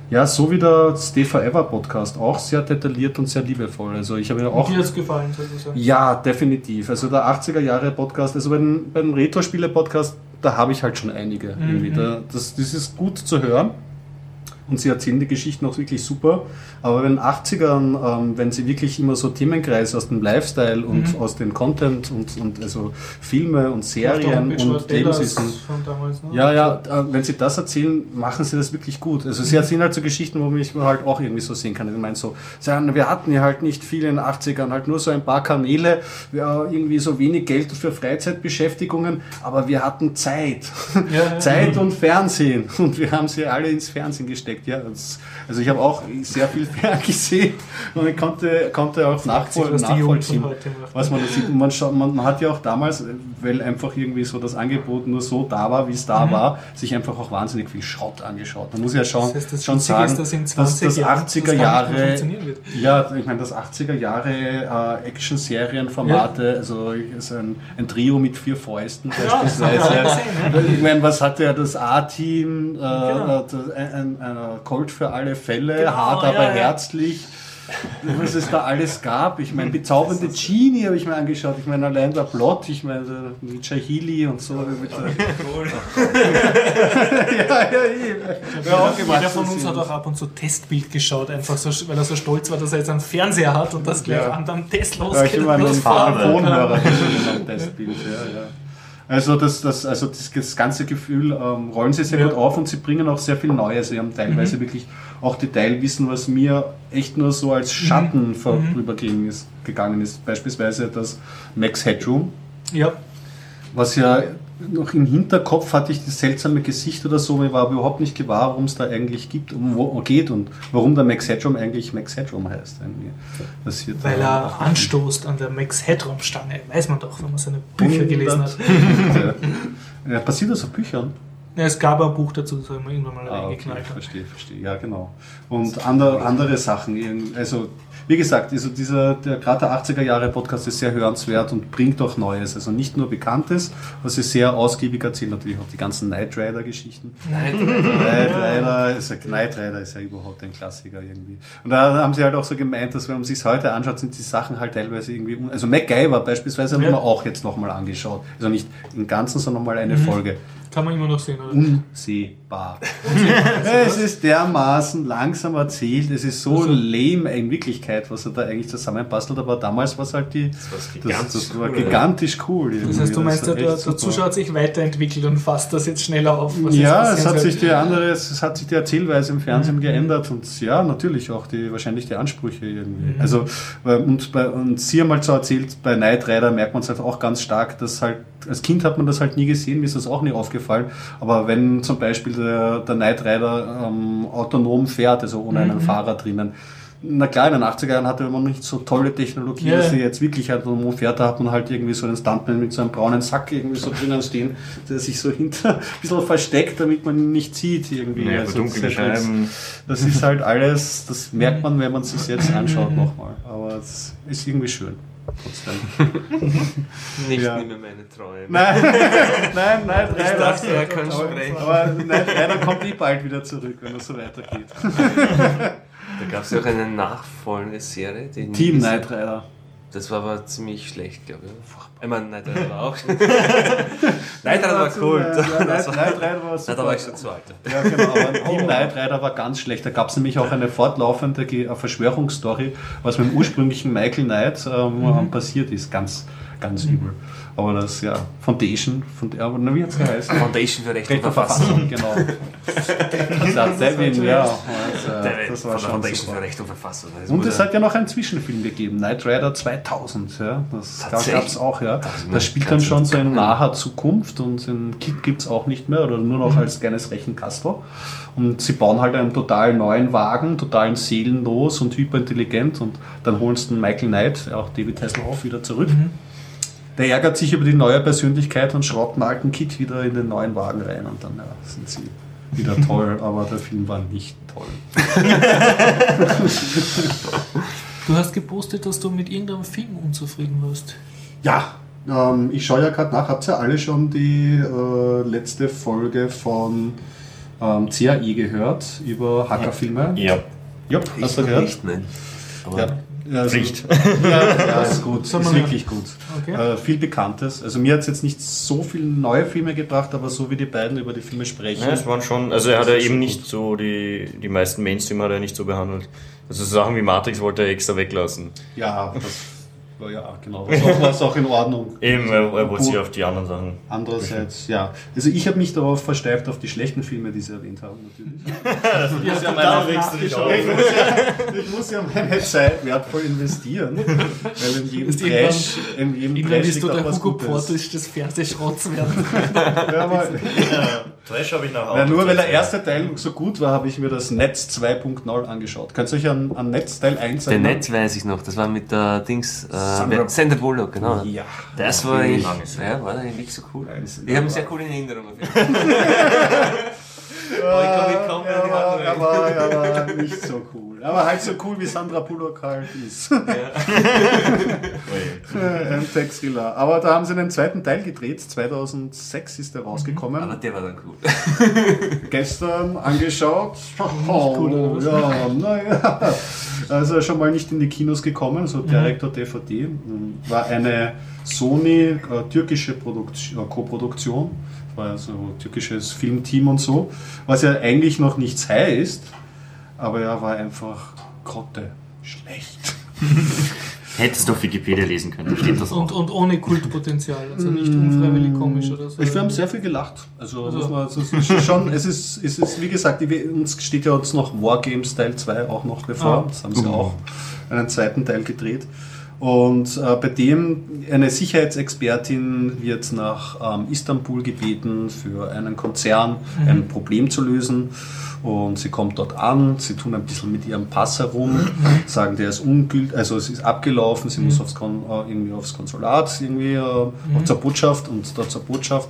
B: ja, so wie der Stay Forever Podcast, auch sehr detailliert und sehr liebevoll. Also ich habe ja auch.
A: Dir es gefallen, sozusagen.
B: Ja, definitiv. Also der 80er Jahre Podcast, also bei den, bei den Retro-Spiele-Podcast, da habe ich halt schon einige. Irgendwie. Da, das, das ist gut zu hören. Und sie erzählen die Geschichten auch wirklich super. Aber bei den 80ern, ähm, wenn sie wirklich immer so Themenkreise aus dem Lifestyle und aus dem Content und, und also Filme und Serien und Lebenswissen.
A: damals, ne?
B: Ja, ja, äh, wenn Sie das erzählen, machen Sie das wirklich gut. Also Sie erzählen halt so Geschichten, wo ich halt auch irgendwie so sehen kann. Ich meine so, wir hatten ja halt nicht viel in den 80ern, halt nur so ein paar Kanäle, ja, irgendwie so wenig Geld für Freizeitbeschäftigungen, aber wir hatten Zeit.
A: Ja, ja.
B: Zeit und Fernsehen. Und wir haben sie alle ins Fernsehen gesteckt. Ja, das, also ich habe auch sehr viel ferngesehen und ich konnte, konnte auch nachvoll,
A: was
B: nachvollziehen, was man da sieht. Man, man, man hat ja auch damals, weil einfach irgendwie so das Angebot nur so da war, wie es da war, sich einfach auch wahnsinnig viel Schrott angeschaut. Man muss ja schon,
A: Mhm. Das heißt, das
B: schon sagen,
A: ist, dass in
B: dass
A: 20
B: das
A: Jahren
B: 80er
A: das gar nicht mehr
B: Jahre,
A: funktionieren wird.
B: ja, ich meine, das 80er Jahre äh, Action-Serien-Formate, also so ein, ein Trio mit vier Fäusten beispielsweise.
A: wir gesehen,
B: ich meine, was hatte ja das A-Team? Äh,
A: Genau.
B: ein, ein, ein Colt für alle Fälle,
A: Genau,
B: hart
A: ja,
B: aber
A: ja.
B: herzlich. Was es da alles gab. Ich meine, bezaubernde Genie habe ich mir angeschaut. Ich meine, allein der Plot, ich meine, Mitchell Healy und so. Mit der, ja, ja, ich. Ja, auch.
A: Jeder von uns hat auch ab und zu Testbild geschaut, einfach so, weil er so stolz war, dass er jetzt einen Fernseher hat und das gleich
B: Ja.
A: an dem Test
B: Ja,
A: losgeht.
B: ich meine,
A: und
B: einen
A: kann.
B: Telefonhörer am Testbild, ja, ja. Also das, das, also das, das ganze Gefühl ähm, rollen sie sehr
A: Ja.
B: gut auf und sie bringen auch sehr viel Neues. Sie haben teilweise wirklich auch Detailwissen, was mir echt nur so als Schatten vorübergegangen ist, gegangen ist. Beispielsweise das Max Headroom,
A: Ja,
B: was ja noch im Hinterkopf hatte ich das seltsame Gesicht oder so, mir war überhaupt nicht gewahr, worum es da eigentlich gibt, um wo geht und warum der Max Headroom eigentlich Max Headroom heißt.
A: Weil er anstoßt an der Max Headroom Stange, weiß man doch, wenn man seine Bücher gelesen hat.
B: ja, passiert das auf Büchern?
A: Ja, es gab ein Buch dazu, das haben wir irgendwann mal
B: Ah, okay,
A: reingeknallt.
B: verstehe, verstehe. Ja, genau. Und andere, andere Sachen. Also, wie gesagt, also dieser, der, gerade der 80er Jahre Podcast ist sehr hörenswert und bringt auch Neues. Also nicht nur Bekanntes, was ist sehr ausgiebig erzählt, natürlich auch die ganzen Knight Rider Geschichten. Knight Rider ist, ja, Knight Rider ist ja überhaupt ein Klassiker irgendwie. Und da haben sie halt auch so gemeint, dass wenn man sich heute anschaut, sind die Sachen halt teilweise irgendwie, also MacGyver beispielsweise haben
A: Ja.
B: wir auch jetzt nochmal angeschaut. Also nicht im Ganzen, sondern mal eine Folge.
A: Kann man immer noch sehen, oder?
B: Unsehbar. es ist dermaßen langsam erzählt, es ist so lame in Wirklichkeit, was er da eigentlich zusammenbastelt, aber damals war es halt die.
C: Das
B: Das,
C: gigantisch
B: das war
C: cool,
B: gigantisch cool.
A: Das
B: irgendwie.
A: heißt, du meinst, der, der. Zuschauer hat sich weiterentwickelt und fasst das jetzt schneller auf.
B: Ja, es hat
A: soll.
B: sich die andere, es hat sich die Erzählweise im
A: Mhm.
B: Fernsehen geändert und ja, natürlich auch die, wahrscheinlich die Ansprüche
A: Mhm.
B: irgendwie. Also, äh, und, bei, und sie haben halt so erzählt, bei Knight Rider merkt man es halt auch ganz stark, dass halt, als Kind hat man das halt nie gesehen, mir ist das auch nie aufgefallen, aber wenn zum Beispiel der, der Knight Rider ähm, autonom fährt, also ohne
A: Mhm.
B: einen Fahrer drinnen, na klar, in den 80er Jahren hatte man nicht so tolle Technologie,
A: Ja.
B: dass sie jetzt wirklich halt autonom fährt, da hat man halt irgendwie so einen Stuntman mit so einem braunen Sack irgendwie so drinnen stehen, der sich so hinter ein bisschen versteckt, damit man ihn nicht sieht irgendwie.
D: Ja,
B: Also
D: dunkle
B: das ist halt-
D: Scheiben.
B: Das ist halt alles, das merkt man, wenn man es sich jetzt anschaut nochmal. Aber es ist irgendwie schön.
C: Nicht
B: Ja.
C: mehr meine Träume.
B: Nein, nein, nein,
C: Ich dachte, er kann sprechen.
B: Aber nein, kommt eh bald wieder zurück, wenn es so weitergeht.
C: Da gab es ja auch eine Nachfolgeserie. Die nie
B: Team Knight Rider.
C: Das war aber ziemlich schlecht, glaube ich. Ich meine, Knight Rider war auch. Knight Rider war cool.
B: Ja, Knight Rider war super.
C: da war ich schon zu alt.
B: Ja, genau, aber Team Knight Rider war ganz schlecht. Da gab es nämlich auch eine fortlaufende Verschwörungsstory, was mit dem ursprünglichen Michael Knight ähm, passiert ist. Ganz, ganz übel. Aber das, ja, Foundation, von der, aber wie hat es geheißen?
C: Foundation für Recht und
B: Recht und
C: Verfassung.
B: Verfassung, genau. Ja, Devin, ja. Also,
C: Der
B: das war
C: der
B: schon
C: Foundation
B: super.
C: für Recht und Verfassung. Das
B: Und es hat ja noch einen Zwischenfilm gegeben, Knight Rider 2000. Ja. Das gab es auch, ja. Das spielt dann schon so in naher Zukunft und den Kit gibt es auch nicht mehr oder nur noch als kleines Rechenkastel. Und sie bauen halt einen total neuen Wagen, total seelenlos und hyperintelligent und dann holen sie den Michael Knight, auch David Hasselhoff, wieder zurück. Der ärgert sich über die neue Persönlichkeit und schraubt den alten Kit wieder in den neuen Wagen rein und dann ja, sind sie wieder toll, aber der Film war nicht toll.
A: Du hast gepostet, dass du mit irgendeinem Film unzufrieden warst.
B: Ja, ähm, ich schaue ja gerade nach. Habt ihr alle schon die äh, letzte Folge von ähm, CAI gehört über Hackerfilme?
D: Ja.
B: Ja,
C: Ich
B: hast du gehört?
C: nicht, nein. Aber
B: Ja. Ja, also-
D: Pflicht.
B: Ja, ja, ist gut. Ist wirklich gut.
A: Okay.
B: Äh, viel Bekanntes. Also mir hat es jetzt nicht so viele neue Filme gebracht, aber so wie die beiden über die Filme sprechen.
D: Ja, es waren schon, also er hat ja eben nicht so die, die meisten Mainstream hat er nicht so behandelt. Also Sachen wie Matrix wollte er extra weglassen.
B: ja, das war ja genau. Was auch, was auch in Ordnung.
D: Eben, er, er wollte sich auf die anderen Sachen.
B: Andererseits, ja. Also ich habe mich darauf versteift, auf die schlechten Filme, die sie erwähnt haben, natürlich.
A: Ja,
D: ja
A: total
D: meine nächste
A: nachgeschaut.
B: Ich muss, ja, ich muss ja meine Zeit wertvoll investieren, weil in jedem
A: Ist
B: Trash, in jedem Trash
A: wirst du
B: liegt auch
A: der
B: was
A: Hugo
B: Gutes.
A: Portisch des Fernsehschrotts werden.
B: Ja, aber,
D: Trash habe ich nach
B: ja, nur weil der erste Teil so gut war, habe ich mir das Netz 2.0 angeschaut. Könnt ihr euch an, an Netz Teil 1
C: Der
B: erinnern?
C: Netz weiß ich noch, das war mit der Dings, äh,
B: Sandra-
C: Sandra Bullock, genau.
B: Ja.
C: Das war eigentlich, ja, war eigentlich nicht so cool.
B: Nein, das-
C: Ich habe ihn sehr cool in Erinnerung. auf jeden Fall. Aber ich kann mich kaum mehr an die
B: er, war,
C: Handlung
B: er, war, er war nicht so cool. Aber halt so cool, wie Sandra Bullock halt ist. Ein Tech-Thriller. Aber da haben sie einen zweiten Teil gedreht. 2006 ist der rausgekommen.
C: Aber der war dann cool.
B: gestern angeschaut. Oh,
A: was?
B: ja, naja. Also schon mal nicht in die Kinos gekommen, so direkt auf DVD. War eine Sony äh, äh, Co-Produktion. War ja so ein türkisches Filmteam und so. Was ja eigentlich noch nichts heißt, aber er war einfach Grotte. Schlecht.
D: Hättest du auf Wikipedia lesen können, da steht das
A: Und, und ohne Kultpotenzial, also nicht unfreiwillig komisch oder so.
B: Ich, wir haben sehr viel gelacht. Also,
A: Also-
B: muss man, es ist schon, es ist, es ist, wie gesagt, uns steht ja uns noch Wargames Teil 2 auch noch bevor.
A: Ah.
B: Das haben sie auch einen zweiten Teil gedreht. Und äh, bei dem, eine Sicherheitsexpertin wird nach ähm, Istanbul gebeten, für einen Konzern ein Problem zu lösen. Und sie kommt dort an, sie tun ein bisschen mit ihrem Pass herum, sagen, der ist ungültig, also es ist abgelaufen, sie muss aufs, Kon äh, irgendwie aufs Konsulat, irgendwie äh, auf zur Botschaft und dort zur Botschaft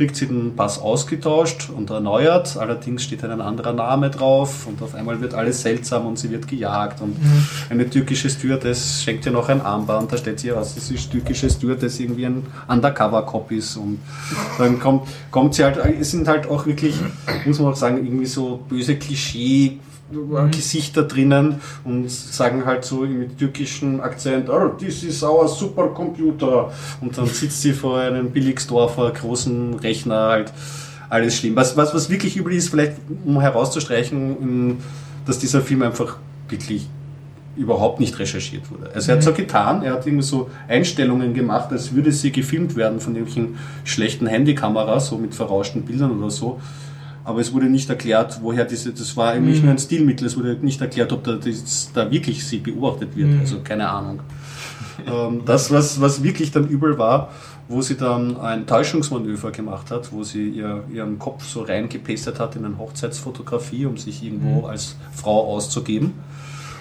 B: kriegt sie den Pass ausgetauscht und erneuert, allerdings steht ein anderer Name drauf und auf einmal wird alles seltsam und sie wird gejagt. Und eine türkische Stewardess schenkt ihr noch ein Armband, da stellt sie heraus, dass die türkische Stewardess irgendwie ein Undercover-Cop ist. Und dann kommt, kommt sie halt, es sind halt auch wirklich, muss man auch sagen, irgendwie so böse Klischee Gesichter drinnen und sagen halt so mit türkischen Akzent, oh, this is our supercomputer. Und dann sitzt sie vor einem Billigsdorfer großen Rechner, halt alles schlimm. Was, was, was wirklich übel ist, vielleicht um herauszustreichen, dass dieser Film einfach wirklich überhaupt nicht recherchiert wurde. Also er hat so getan, er hat irgendwie so Einstellungen gemacht, als würde sie gefilmt werden von irgendwelchen schlechten Handykameras, so mit verrauschten Bildern oder so. Aber es wurde nicht erklärt, woher diese, das war eigentlich nur ein Stilmittel, es wurde nicht erklärt, ob da, das, da wirklich sie beobachtet wird. Also keine Ahnung. ähm, das, was, was wirklich dann übel war, wo sie dann ein Täuschungsmanöver gemacht hat, wo sie ihr, ihren Kopf so reingepestet hat in eine Hochzeitsfotografie, um sich irgendwo als Frau auszugeben.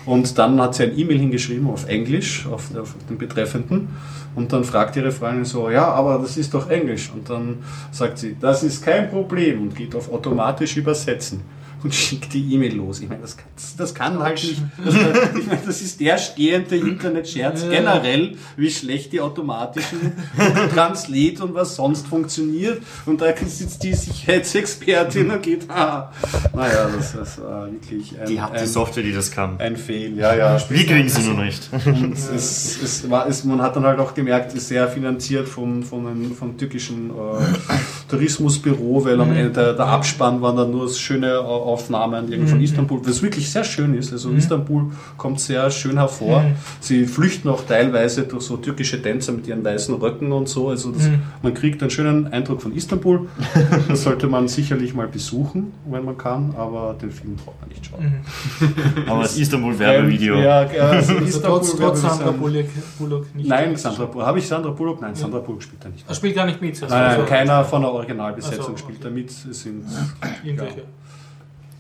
B: Und dann hat sie ein E-Mail hingeschrieben auf Englisch, auf, auf den Betreffenden. Und dann fragt ihre Freundin so, ja, aber das ist doch Englisch. Und dann sagt sie, das ist kein Problem und geht auf automatisch übersetzen. Und schickt die E-Mail los. Ich meine, das, kann- das kann halt nicht. Das, kann- ich meine, das ist der stehende Internet-Scherz generell, wie schlecht die automatischen Translate und was sonst funktioniert. Und da sitzt die Sicherheitsexpertin und geht, ah, naja, das, das war wirklich ein,
D: Die hat die
B: ein,
D: Software, die das kann.
B: ein Fail. Ja, ja.
D: Wir kriegen sie nur nicht.
B: Und es, es war, es, man hat dann halt auch gemerkt, es ist sehr finanziert vom, vom, vom türkischen äh, Tourismusbüro, weil am Ende der, der Abspann waren dann nur schöne Au- Aufnahmen irgendwie von Istanbul, was wirklich sehr schön ist. Also Istanbul kommt sehr schön hervor. Sie flüchten auch teilweise durch so türkische Tänzer mit ihren weißen Röcken und so. Also das, man kriegt einen schönen Eindruck von Istanbul. Das sollte man sicherlich mal besuchen, wenn man kann, aber den Film braucht man nicht schauen.
D: Aber das Istanbul-Werbevideo.
B: Ja, ja, also Istanbul
A: trotz, trotz Sandra Bullock, Bullock nicht.
B: Nein, Sandra Bullock. Habe ich Sandra Bullock? Nein, Sandra Bullock spielt da nicht.
A: Er spielt gar nicht mit. also-
B: Nein, nein,
A: also
B: keiner von der Originalbesetzung
A: Also,
B: spielt da mit. Es sind,
A: Irgendwelche.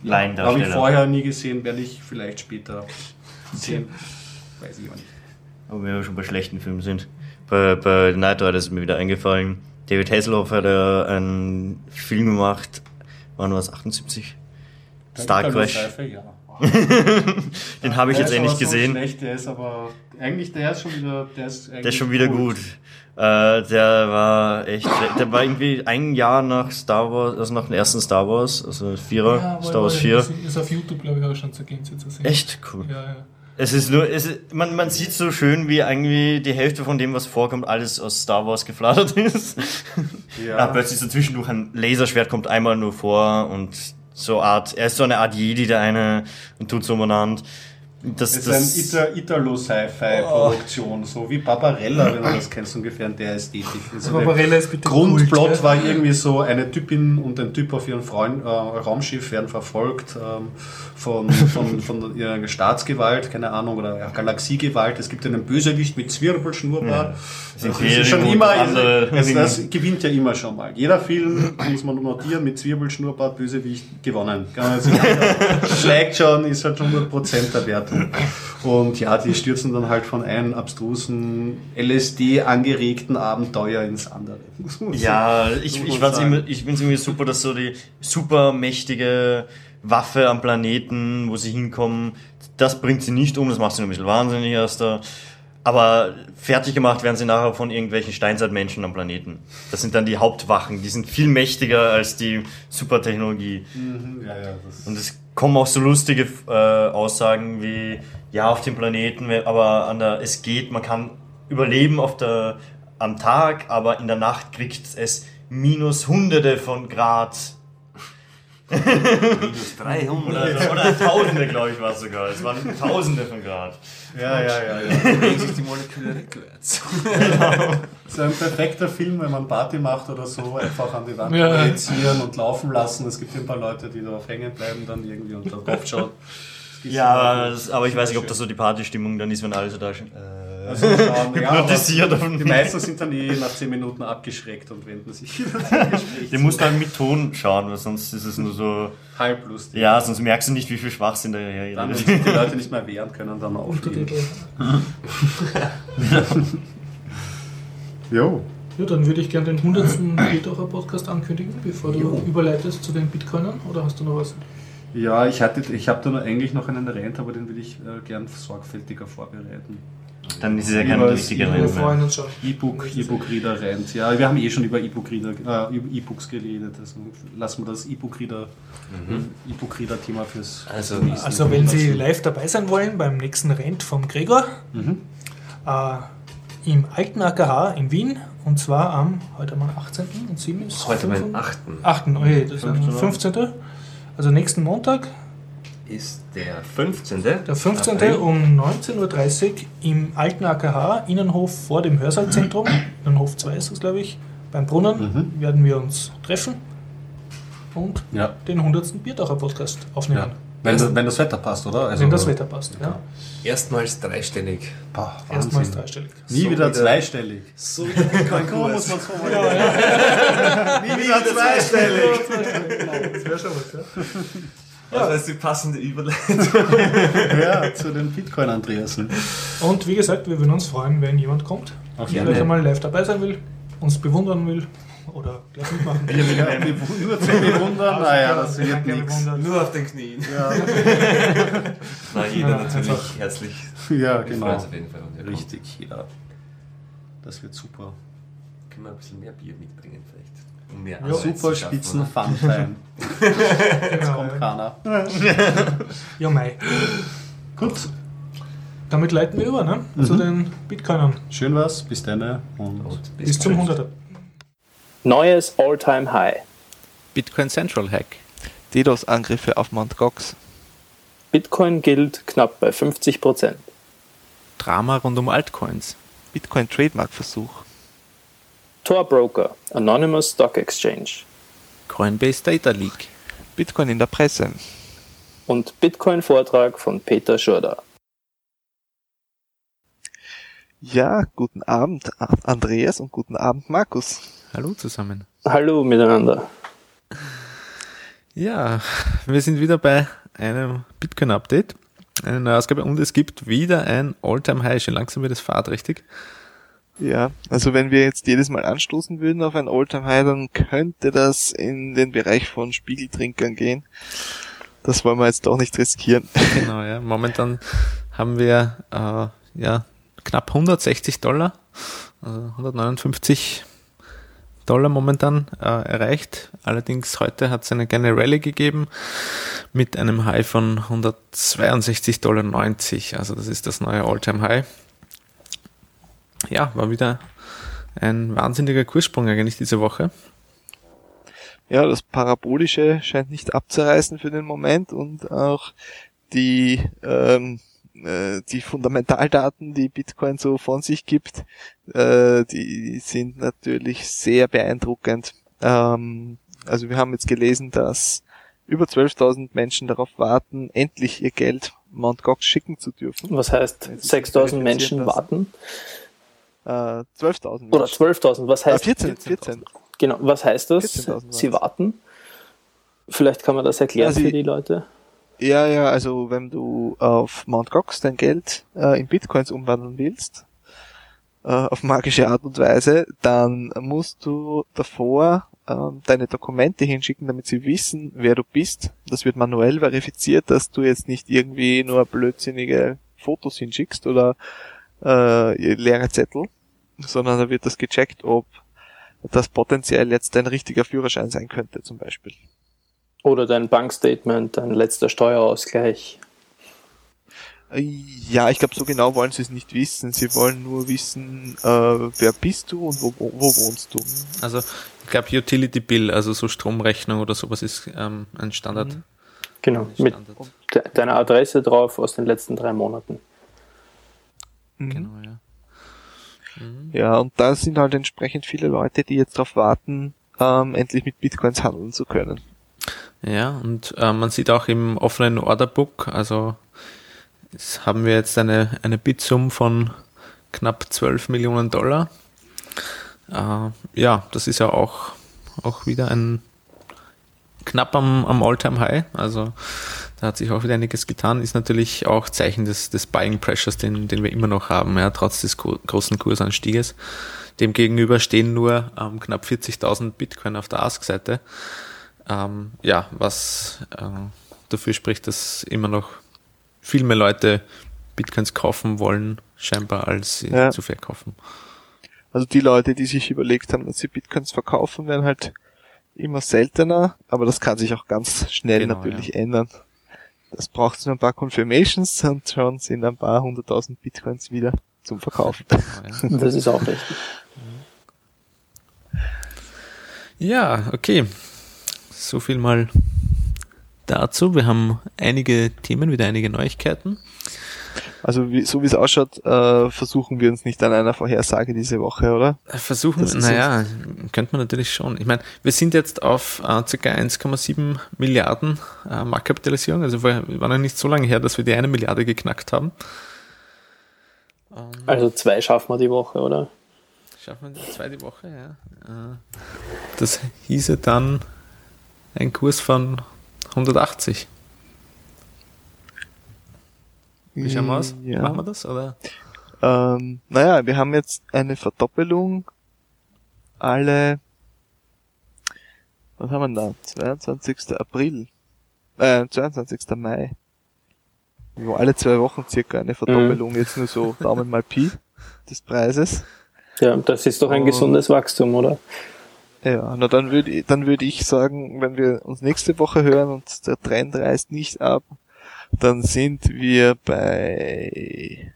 B: habe ich vorher nie gesehen, werde ich vielleicht später sehen. Weiß ich auch nicht.
D: Aber wenn wir schon bei schlechten Filmen sind. Bei, bei Night Rider ist mir wieder eingefallen. David Hasselhoff hat ja einen Film gemacht, wann war es, 78? Star Crash.
B: Seife, ja.
D: Den habe ich jetzt endlich
B: aber so
D: gesehen.
B: Schlecht, der ist aber eigentlich der ist schon wieder, der ist,
D: Der ist schon wieder gut. Äh, der war echt, der war irgendwie ein Jahr nach Star Wars, also nach dem ersten Star Wars, also Vierer,
A: Ja,
D: Star Wars 4.
A: Ist, ist auf YouTube, glaube ich, auch schon zur Gänze zu sehen.
D: Echt cool.
A: Ja, ja.
D: Es ist nur, es ist, man, man sieht so schön, wie irgendwie die Hälfte von dem, was vorkommt, alles aus Star Wars geflattert ist.
B: Ja.
D: Ja. plötzlich so zwischendurch ein Laserschwert kommt einmal nur vor und so Art, er ist so eine Art Jedi, der eine und tut so umeinander. Das,
B: Es
D: das,
B: ist eine Ita- Italo-Sci-Fi-Produktion, so wie Barbarella, wenn du das kennst, ungefähr in der Ästhetik. Also der
A: Barbarella ist bitte
B: Grundplot
A: Kult, ja.
B: war irgendwie so, eine Typin und ein Typ auf ihrem Freund, äh, Raumschiff werden verfolgt ähm, von, von, von ihrer Staatsgewalt, keine Ahnung, oder ja, Galaxiegewalt. Es gibt einen Bösewicht mit Zwirbelschnurrbart.
D: Das
B: Das
D: Imperium
B: ist schon immer,
D: Dinge.
B: das gewinnt ja immer schon mal. Jeder Film, muss man notieren, mit Zwirbelschnurrbart, Bösewicht gewonnen. Also, schlägt schon, ist halt schon 100% der Wertung. Und ja, die stürzen dann halt von einem abstrusen, LSD-angeregten Abenteuer ins andere.
D: Ja, ich, ich, immer, ich finde es irgendwie super, dass so die supermächtige Waffe am Planeten, wo sie hinkommen, das bringt sie nicht um, das macht sie nur ein bisschen wahnsinnig erst da. Aber fertig gemacht werden sie nachher von irgendwelchen Steinzeitmenschen am Planeten. Das sind dann die Hauptwachen, die sind viel mächtiger als die Supertechnologie.
B: Mhm, Ja, ja, das
D: Und es kommen auch so lustige äh, Aussagen wie, ja, auf dem Planeten, aber an der, es geht, man kann überleben auf der, am Tag, aber in der Nacht kriegt es minus hunderte von Grad.
C: Minus 300.
D: Oder, oder Tausende, glaube ich, war es sogar. Es waren Tausende von Grad.
B: ja, ja, ja, ja.
C: bewegen sich die Moleküle rückwärts.
B: So ein perfekter Film, wenn man Party macht oder so, einfach an die Wand
A: Ja.
B: projizieren und laufen lassen. Es gibt ein paar Leute, die darauf hängen bleiben, dann irgendwie unter den Kopf schauen.
D: Ja,
B: immer-
D: das, aber ich weiß nicht, ob das so die Partystimmung dann ist, wenn alle so da schon. Äh,
B: Also schauen, ja,
D: hypnotisiert auf
B: die meisten sind dann eh nach 10 Minuten abgeschreckt und wenden sich wieder zum Gespräch.
D: Du musst dann mit Ton schauen, weil sonst ist es nur so.
B: halb lustig.
D: Ja, sonst merkst du nicht, wie viel Schwachsinn da hier
B: Dann, wenn sich die Leute nicht mehr wehren können, dann.
A: Untertitel.
B: Jo.
A: Ja, dann würde ich gerne den 100. Bierdacher Podcast ankündigen, bevor du überleitest zu den Bitcoinern. Oder hast du noch was?
B: Ja, ich, hatte, ich habe da noch eigentlich noch einen Rent, aber den will ich äh, gern sorgfältiger vorbereiten.
D: Dann ist es ja kein
B: Lieber
D: richtiger
B: als
A: Wir
D: Rent mehr.
A: freuen uns schon.
B: E-Book, E-Book-Reader Rent. Ja, wir haben eh schon über E-Book-Reader, äh, über E-Books geredet. Also lassen wir das E-Book-Reader, E-Book-Reader-Thema fürs
C: Also,
B: nächste
A: Also wenn Sie live dabei sein wollen beim nächsten Rent vom Gregor
B: Mhm.
A: äh, im alten AKH in Wien und zwar am, heute am 18. und 7 ist
C: heute mein
A: 5.
C: 8.
A: 8. Oh je, das ist am
D: 15..
A: 15. Also nächsten Montag,
C: ist der 15.
A: der 15.
C: April.
A: um 19.30 Uhr im alten AKH, Innenhof vor dem Hörsaalzentrum, Innenhof 2 ist das glaube ich, beim Brunnen werden wir uns treffen und
B: Ja,
A: den 100. Bierdacher Podcast aufnehmen.
B: ja. Wenn, das- wenn das Wetter passt, oder? Also,
A: Wenn das Wetter passt. Ja.
C: Erstmals dreistellig.
B: Boah,
A: Erstmals dreistellig.
B: Nie
C: So
B: wieder
C: wieder-
B: zweistellig.
C: So wie
B: Kaum muss
C: Konkurs.
B: man so mal Nie wieder zweistellig.
A: Das wäre schon was, ja.
C: Also das ist die passende Überleitung.
B: Ja, zu den Bitcoin-Andreasen.
A: Und wie gesagt, wir würden uns freuen, wenn jemand kommt,
B: Auf
A: der vielleicht einmal live dabei sein will, uns bewundern will oder gleich mitmachen.
B: Ja, bewu- nur zum Bewundern, naja, das
A: Ja,
B: wird nichts.
C: Nur auf den Knien.
B: Ja,
C: Na, jeder
A: Ja,
C: natürlich
A: einfach.
C: herzlich.
B: ja
C: Wir freuen
B: genau.
C: uns auf jeden Fall. wenn ihr kommt.
B: Richtig, ja. Das wird super.
C: Können wir ein bisschen mehr Bier mitbringen vielleicht? Um mehr
A: Ja.
B: Super spitzen
C: oder?
B: Fun-Time.
A: Genau,
B: Kommt keiner.
A: ja, Mai.
B: Gut,
A: Damit leiten wir über ne? zu den Bitcoinern.
B: schön was, bis dann und
C: Und
A: Bis zum
C: bald.
A: 100er.
E: Neues All-Time High.
F: Bitcoin Central Hack.
G: DDoS-Angriffe auf Mt. Gox.
E: Bitcoin gilt knapp bei 50%.
F: Drama rund um Altcoins.
G: Bitcoin-Trademark-Versuch.
E: Tor Broker, Anonymous Stock Exchange
F: Coinbase Data Leak.
G: Bitcoin in der Presse.
E: und Bitcoin-Vortrag von Peter Schurda.
G: Ja, guten Abend Andreas und guten Abend Markus.
F: Hallo zusammen.
E: Hallo miteinander.
F: Ja, wir sind wieder bei einem Bitcoin-Update. Eine neue Ausgabe und es gibt wieder ein All-Time-High. Schon langsam wird es fahrträchtig.
G: Ja, also wenn wir jetzt jedes Mal anstoßen würden auf ein Alltime High, dann könnte das in den Bereich von Spiegeltrinkern gehen. Das wollen wir jetzt doch nicht riskieren.
F: Genau, ja. Momentan haben wir äh, ja, knapp 160 Dollar, also 159 Dollar momentan äh, erreicht. Allerdings heute hat es eine kleine Rallye gegeben mit einem High von 162,90 Dollar. Also das ist das neue All-Time High. Ja, war wieder ein wahnsinniger Kurssprung eigentlich diese Woche.
G: Ja, das Parabolische scheint nicht abzureißen für den Moment und auch die, ähm, äh, die Fundamentaldaten, die Bitcoin so von sich gibt, äh, die sind natürlich sehr beeindruckend. Ähm, also wir haben jetzt gelesen, dass über 12.000 Menschen darauf warten, endlich ihr Geld Mt. Gox schicken zu dürfen.
E: Was heißt,
G: Jetzt
E: 6000 Menschen warten?
G: Äh, 12.000
E: Oder
G: Menschen.
E: 12.000? Was
G: Äh,
E: heißt,
G: 14, 14.
E: genau, was heißt das?
G: 14.000
E: Sie warten? Vielleicht kann man das erklären
G: sie-
E: für die Leute.
G: Ja, ja, also wenn du auf Mt. Gox dein Geld äh, in Bitcoins umwandeln willst, äh, auf magische Art und Weise, dann musst du davor ähm, deine Dokumente hinschicken, damit sie wissen, wer du bist. Das wird manuell verifiziert, dass du jetzt nicht irgendwie nur blödsinnige Fotos hinschickst oder äh, leere Zettel, sondern da wird das gecheckt, ob das potenziell jetzt dein richtiger Führerschein sein könnte, zum Beispiel.
E: Oder dein Bankstatement, dein letzter Steuerausgleich.
G: Ja, ich glaube, so genau wollen sie es nicht wissen. Sie wollen nur wissen, äh, wer bist du und wo, wo, wo wohnst du.
F: Also ich glaube Utility Bill, also so Stromrechnung oder sowas ist ähm, ein Standard.
G: Mhm.
E: Genau,
F: ein
E: mit
F: Standard.
E: de deiner Adresse drauf aus den letzten drei Monaten.
G: Mhm.
F: Genau, ja. Mhm.
G: Ja, und da sind halt entsprechend viele Leute, die jetzt darauf warten, ähm, endlich mit Bitcoins handeln zu können.
F: Ja, und äh, man sieht auch im offenen Orderbook, also es haben wir jetzt eine, eine Bitsum von knapp 12 Millionen Dollar. Äh, ja, das ist ja auch, auch wieder ein knapp am, am All-Time-High. Also da hat sich auch wieder einiges getan. Ist natürlich auch Zeichen des, des Buying Pressures, den, den wir immer noch haben, ja, trotz des gro- großen Kursanstieges. Demgegenüber stehen nur ähm, knapp 40.000 Bitcoin auf der Ask-Seite. Ähm, ja, was äh, dafür spricht, dass immer noch viel mehr Leute Bitcoins kaufen wollen, scheinbar, als sie
G: Ja.
F: zu verkaufen.
G: Also die Leute, die sich überlegt haben, dass sie Bitcoins verkaufen, werden halt immer seltener, aber das kann sich auch ganz schnell
F: Genau,
G: natürlich ändern. Das braucht nur ein paar Confirmations und schon sind ein paar hunderttausend Bitcoins wieder zum Verkaufen.
E: Das ist auch richtig.
F: Ja, okay. So viel mal dazu. Wir haben einige Themen, wieder einige Neuigkeiten.
G: Also wie, so wie es ausschaut, äh, versuchen wir uns nicht an einer Vorhersage diese Woche, oder?
F: Versuchen,
G: Das ist
F: naja, könnte man natürlich schon. Ich meine, wir sind jetzt auf äh, ca. 1,7 Milliarden äh, Marktkapitalisierung. Also wir war noch nicht so lange her, dass wir die eine Milliarde geknackt haben. Ähm,
E: Also zwei schaffen wir die Woche, oder?
F: Schaffen wir die zweite Woche, ja. Äh, Das hieße dann ein Kurs von 180. Wie schauen wir aus?
G: Ja.
F: Machen wir das? Oder?
G: Ähm, naja, wir haben jetzt eine Verdoppelung alle Was haben wir da? 22. April. Äh, 22. Mai. Ja, alle zwei Wochen circa eine Verdoppelung, jetzt nur so Daumen mal Pi des Preises.
E: Ja, das ist doch ein
G: Oh.
E: gesundes Wachstum, oder?
G: Ja, na dann würde ich, dann würde ich sagen, wenn wir uns nächste Woche hören und der Trend reißt nicht ab, dann sind wir bei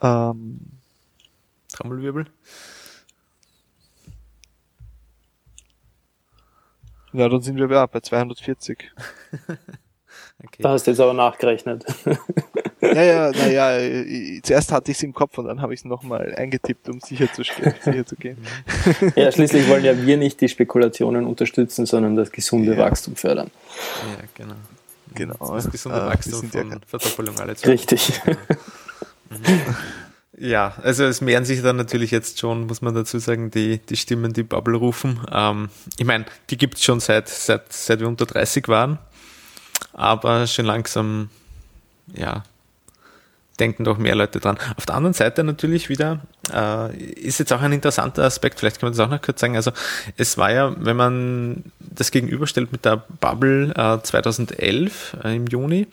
G: ähm,
F: Trommelwirbel.
G: ja, dann sind wir ja, bei 240.
F: Okay.
E: Da hast du jetzt aber nachgerechnet.
G: Ja, ja, naja, zuerst hatte ich es im Kopf und dann habe ich es nochmal eingetippt, um sicher zu, stehen, sicher zu gehen.
E: ja, schließlich wollen ja wir nicht die Spekulationen unterstützen, sondern das gesunde
G: Ja.
E: Wachstum fördern.
F: Ja, genau.
G: Genau.
F: Das gesunde
G: Äh,
F: Wachstum
G: sind ja
F: von
G: kein-
F: Verdoppelung alle zwei.
E: Richtig.
F: Ja, also es mehren sich dann natürlich jetzt schon, muss man dazu sagen, die, die Stimmen, die Bubble rufen. Ähm, ich meine, die gibt's schon seit, seit, seit wir unter 30 waren, aber schon langsam, ja, denken doch mehr Leute dran. Auf der anderen Seite natürlich wieder, äh, ist jetzt auch ein interessanter Aspekt, vielleicht kann man das auch noch kurz sagen. Also es war ja, wenn man das gegenüberstellt mit der Bubble äh, 2011 äh, im Juni,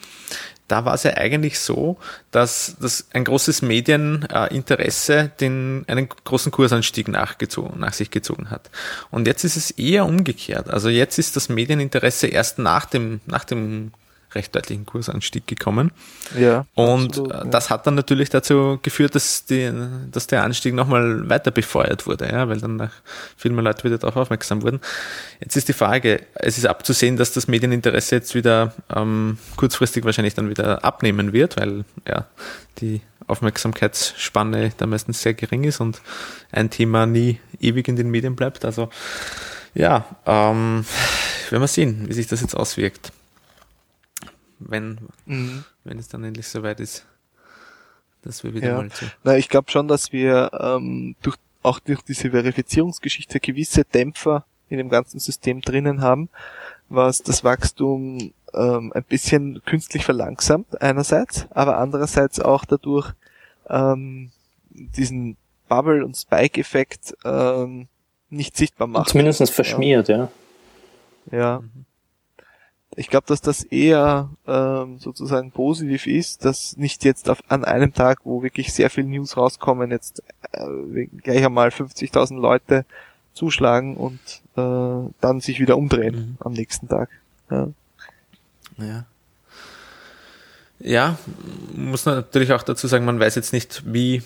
F: da war es ja eigentlich so, dass, dass ein großes Medieninteresse den, einen großen Kursanstieg nachgezogen, nach sich gezogen hat. Und jetzt ist es eher umgekehrt. Also jetzt ist das Medieninteresse erst nach dem, nach dem recht deutlichen Kursanstieg gekommen.
G: Ja.
F: Und
G: absolut,
F: äh,
G: ja.
F: das hat dann natürlich dazu geführt, dass, die, dass der Anstieg nochmal weiter befeuert wurde, ja, weil dann viel mehr Leute wieder darauf aufmerksam wurden. Jetzt ist die Frage, es ist abzusehen, dass das Medieninteresse jetzt wieder ähm, kurzfristig wahrscheinlich dann wieder abnehmen wird, weil ja die Aufmerksamkeitsspanne da meistens sehr gering ist und ein Thema nie ewig in den Medien bleibt. Also ja, ähm, werden wir sehen, wie sich das jetzt auswirkt. Wenn,
G: Mhm.
F: wenn es dann endlich soweit ist, dass wir wieder
G: Ja.
F: mal zu.
G: Na, ich glaube schon, dass wir ähm, durch, auch durch diese Verifizierungsgeschichte gewisse Dämpfer in dem ganzen System drinnen haben, was das Wachstum ähm, ein bisschen künstlich verlangsamt einerseits, aber andererseits auch dadurch ähm, diesen Bubble- und Spike-Effekt ähm, nicht sichtbar macht.
E: Zumindest verschmiert, ja.
G: Ja. Ich glaube, dass das eher ähm, sozusagen positiv ist, dass nicht jetzt auf, an einem Tag, wo wirklich sehr viel News rauskommen, jetzt äh, gleich einmal 50.000 Leute zuschlagen und äh, dann sich wieder umdrehen
F: Mhm.
G: am nächsten Tag. Ja.
F: Ja. Ja, muss natürlich auch dazu sagen, man weiß jetzt nicht, wie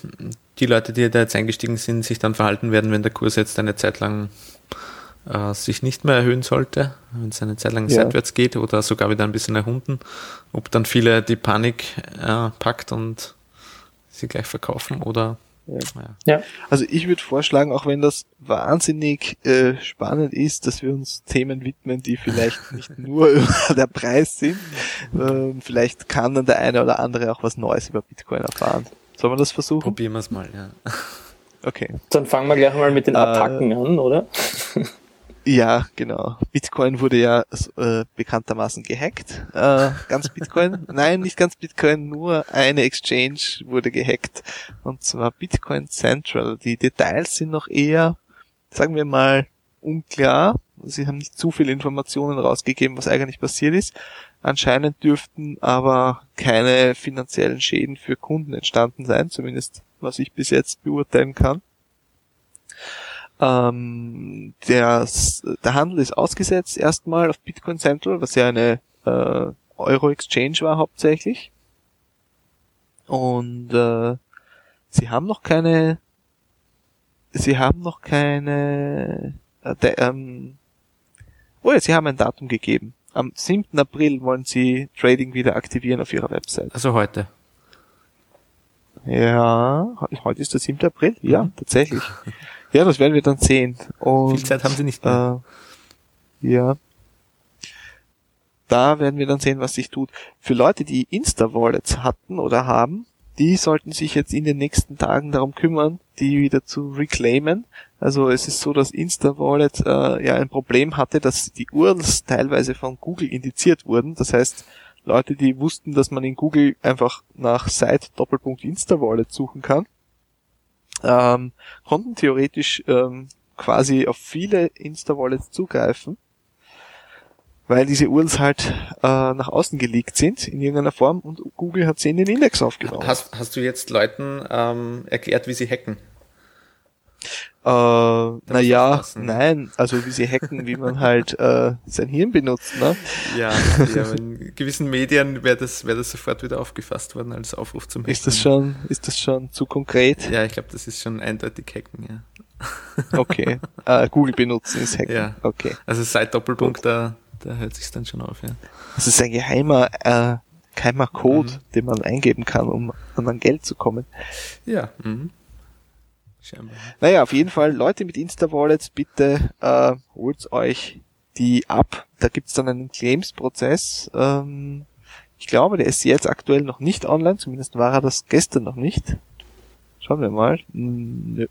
F: die Leute, die da jetzt eingestiegen sind, sich dann verhalten werden, wenn der Kurs jetzt eine Zeit lang äh, sich nicht mehr erhöhen sollte, wenn es eine Zeit lang
G: Ja.
F: seitwärts geht oder sogar wieder ein bisschen erhunden. Ob dann viele die Panik äh, packt und sie gleich verkaufen oder
G: Ja.
F: ja.
G: Also ich würde vorschlagen, auch wenn das wahnsinnig äh, spannend ist, dass wir uns Themen widmen, die vielleicht nicht nur über der Preis sind. Ähm, vielleicht kann dann der eine oder andere auch was Neues über Bitcoin erfahren. Sollen wir das versuchen?
F: probieren wir es mal. Ja.
G: Okay.
E: Dann fangen wir gleich mal mit den
G: Äh,
E: Attacken an, oder?
G: Ja, genau. Bitcoin wurde ja äh, bekanntermaßen gehackt. Äh, ganz Bitcoin? Nein, nicht ganz Bitcoin, nur eine Exchange wurde gehackt. Und zwar Bitcoin Central. Die Details sind noch eher, sagen wir mal, unklar. Sie haben nicht zu viele Informationen rausgegeben, was eigentlich passiert ist. Anscheinend dürften aber keine finanziellen Schäden für Kunden entstanden sein, zumindest was ich bis jetzt beurteilen kann. Ähm, der, der Handel ist ausgesetzt erstmal auf Bitcoin Central, was ja eine äh, Euro-Exchange war hauptsächlich. Und äh, sie haben noch keine, sie haben noch keine, äh, der, ähm, oh ja, sie haben ein Datum gegeben. Am 7. April wollen sie Trading wieder aktivieren auf ihrer Website.
F: Also heute.
G: Ja, heute ist der 7. April? Ja, tatsächlich. Ja, das werden wir dann sehen. Und,
F: Viel Zeit haben sie nicht mehr.
G: Äh, ja. Da werden wir dann sehen, was sich tut. Für Leute, die Insta-Wallets hatten oder haben, die sollten sich jetzt in den nächsten Tagen darum kümmern, die wieder zu reclaimen. Also es ist so, dass Insta-Wallet äh, ja ein Problem hatte, dass die URLs teilweise von Google indiziert wurden. Das heißt, Leute, die wussten, dass man in Google einfach nach Site Doppelpunkt Insta-Wallet suchen kann, ähm, konnten theoretisch ähm, quasi auf viele Insta-Wallets zugreifen, weil diese URLs halt äh, nach außen geleakt sind in irgendeiner Form und Google hat sie in den Index aufgenommen.
F: Hast, hast du jetzt Leuten ähm, erklärt, wie sie hacken?
G: Äh, naja, nein, also wie sie hacken, wie man halt äh, sein Hirn benutzt, ne?
F: Ja, ja in gewissen Medien wäre das, wäre das sofort wieder aufgefasst worden als Aufruf zum Hacken.
G: Ist das schon, ist das schon zu konkret?
F: Ja, ich glaube, das ist schon eindeutig Hacken, ja.
G: Okay. äh, Google benutzen ist hacken.
F: Ja.
G: Okay.
F: Also seit Doppelpunkt, da, da hört sich's dann schon auf, ja.
G: Das ist ein geheimer, äh, geheimer Code,
F: Mhm.
G: den man eingeben kann, um um an Geld zu kommen.
F: Ja, mhm. Scheinbar.
G: Naja, auf jeden Fall, Leute mit Insta-Wallets, bitte äh, holt euch die ab. Da gibt's dann einen Claims-Prozess. Ähm, ich glaube, der ist jetzt aktuell noch nicht online, zumindest war er das gestern noch nicht. Schauen wir mal. Hm, Nö.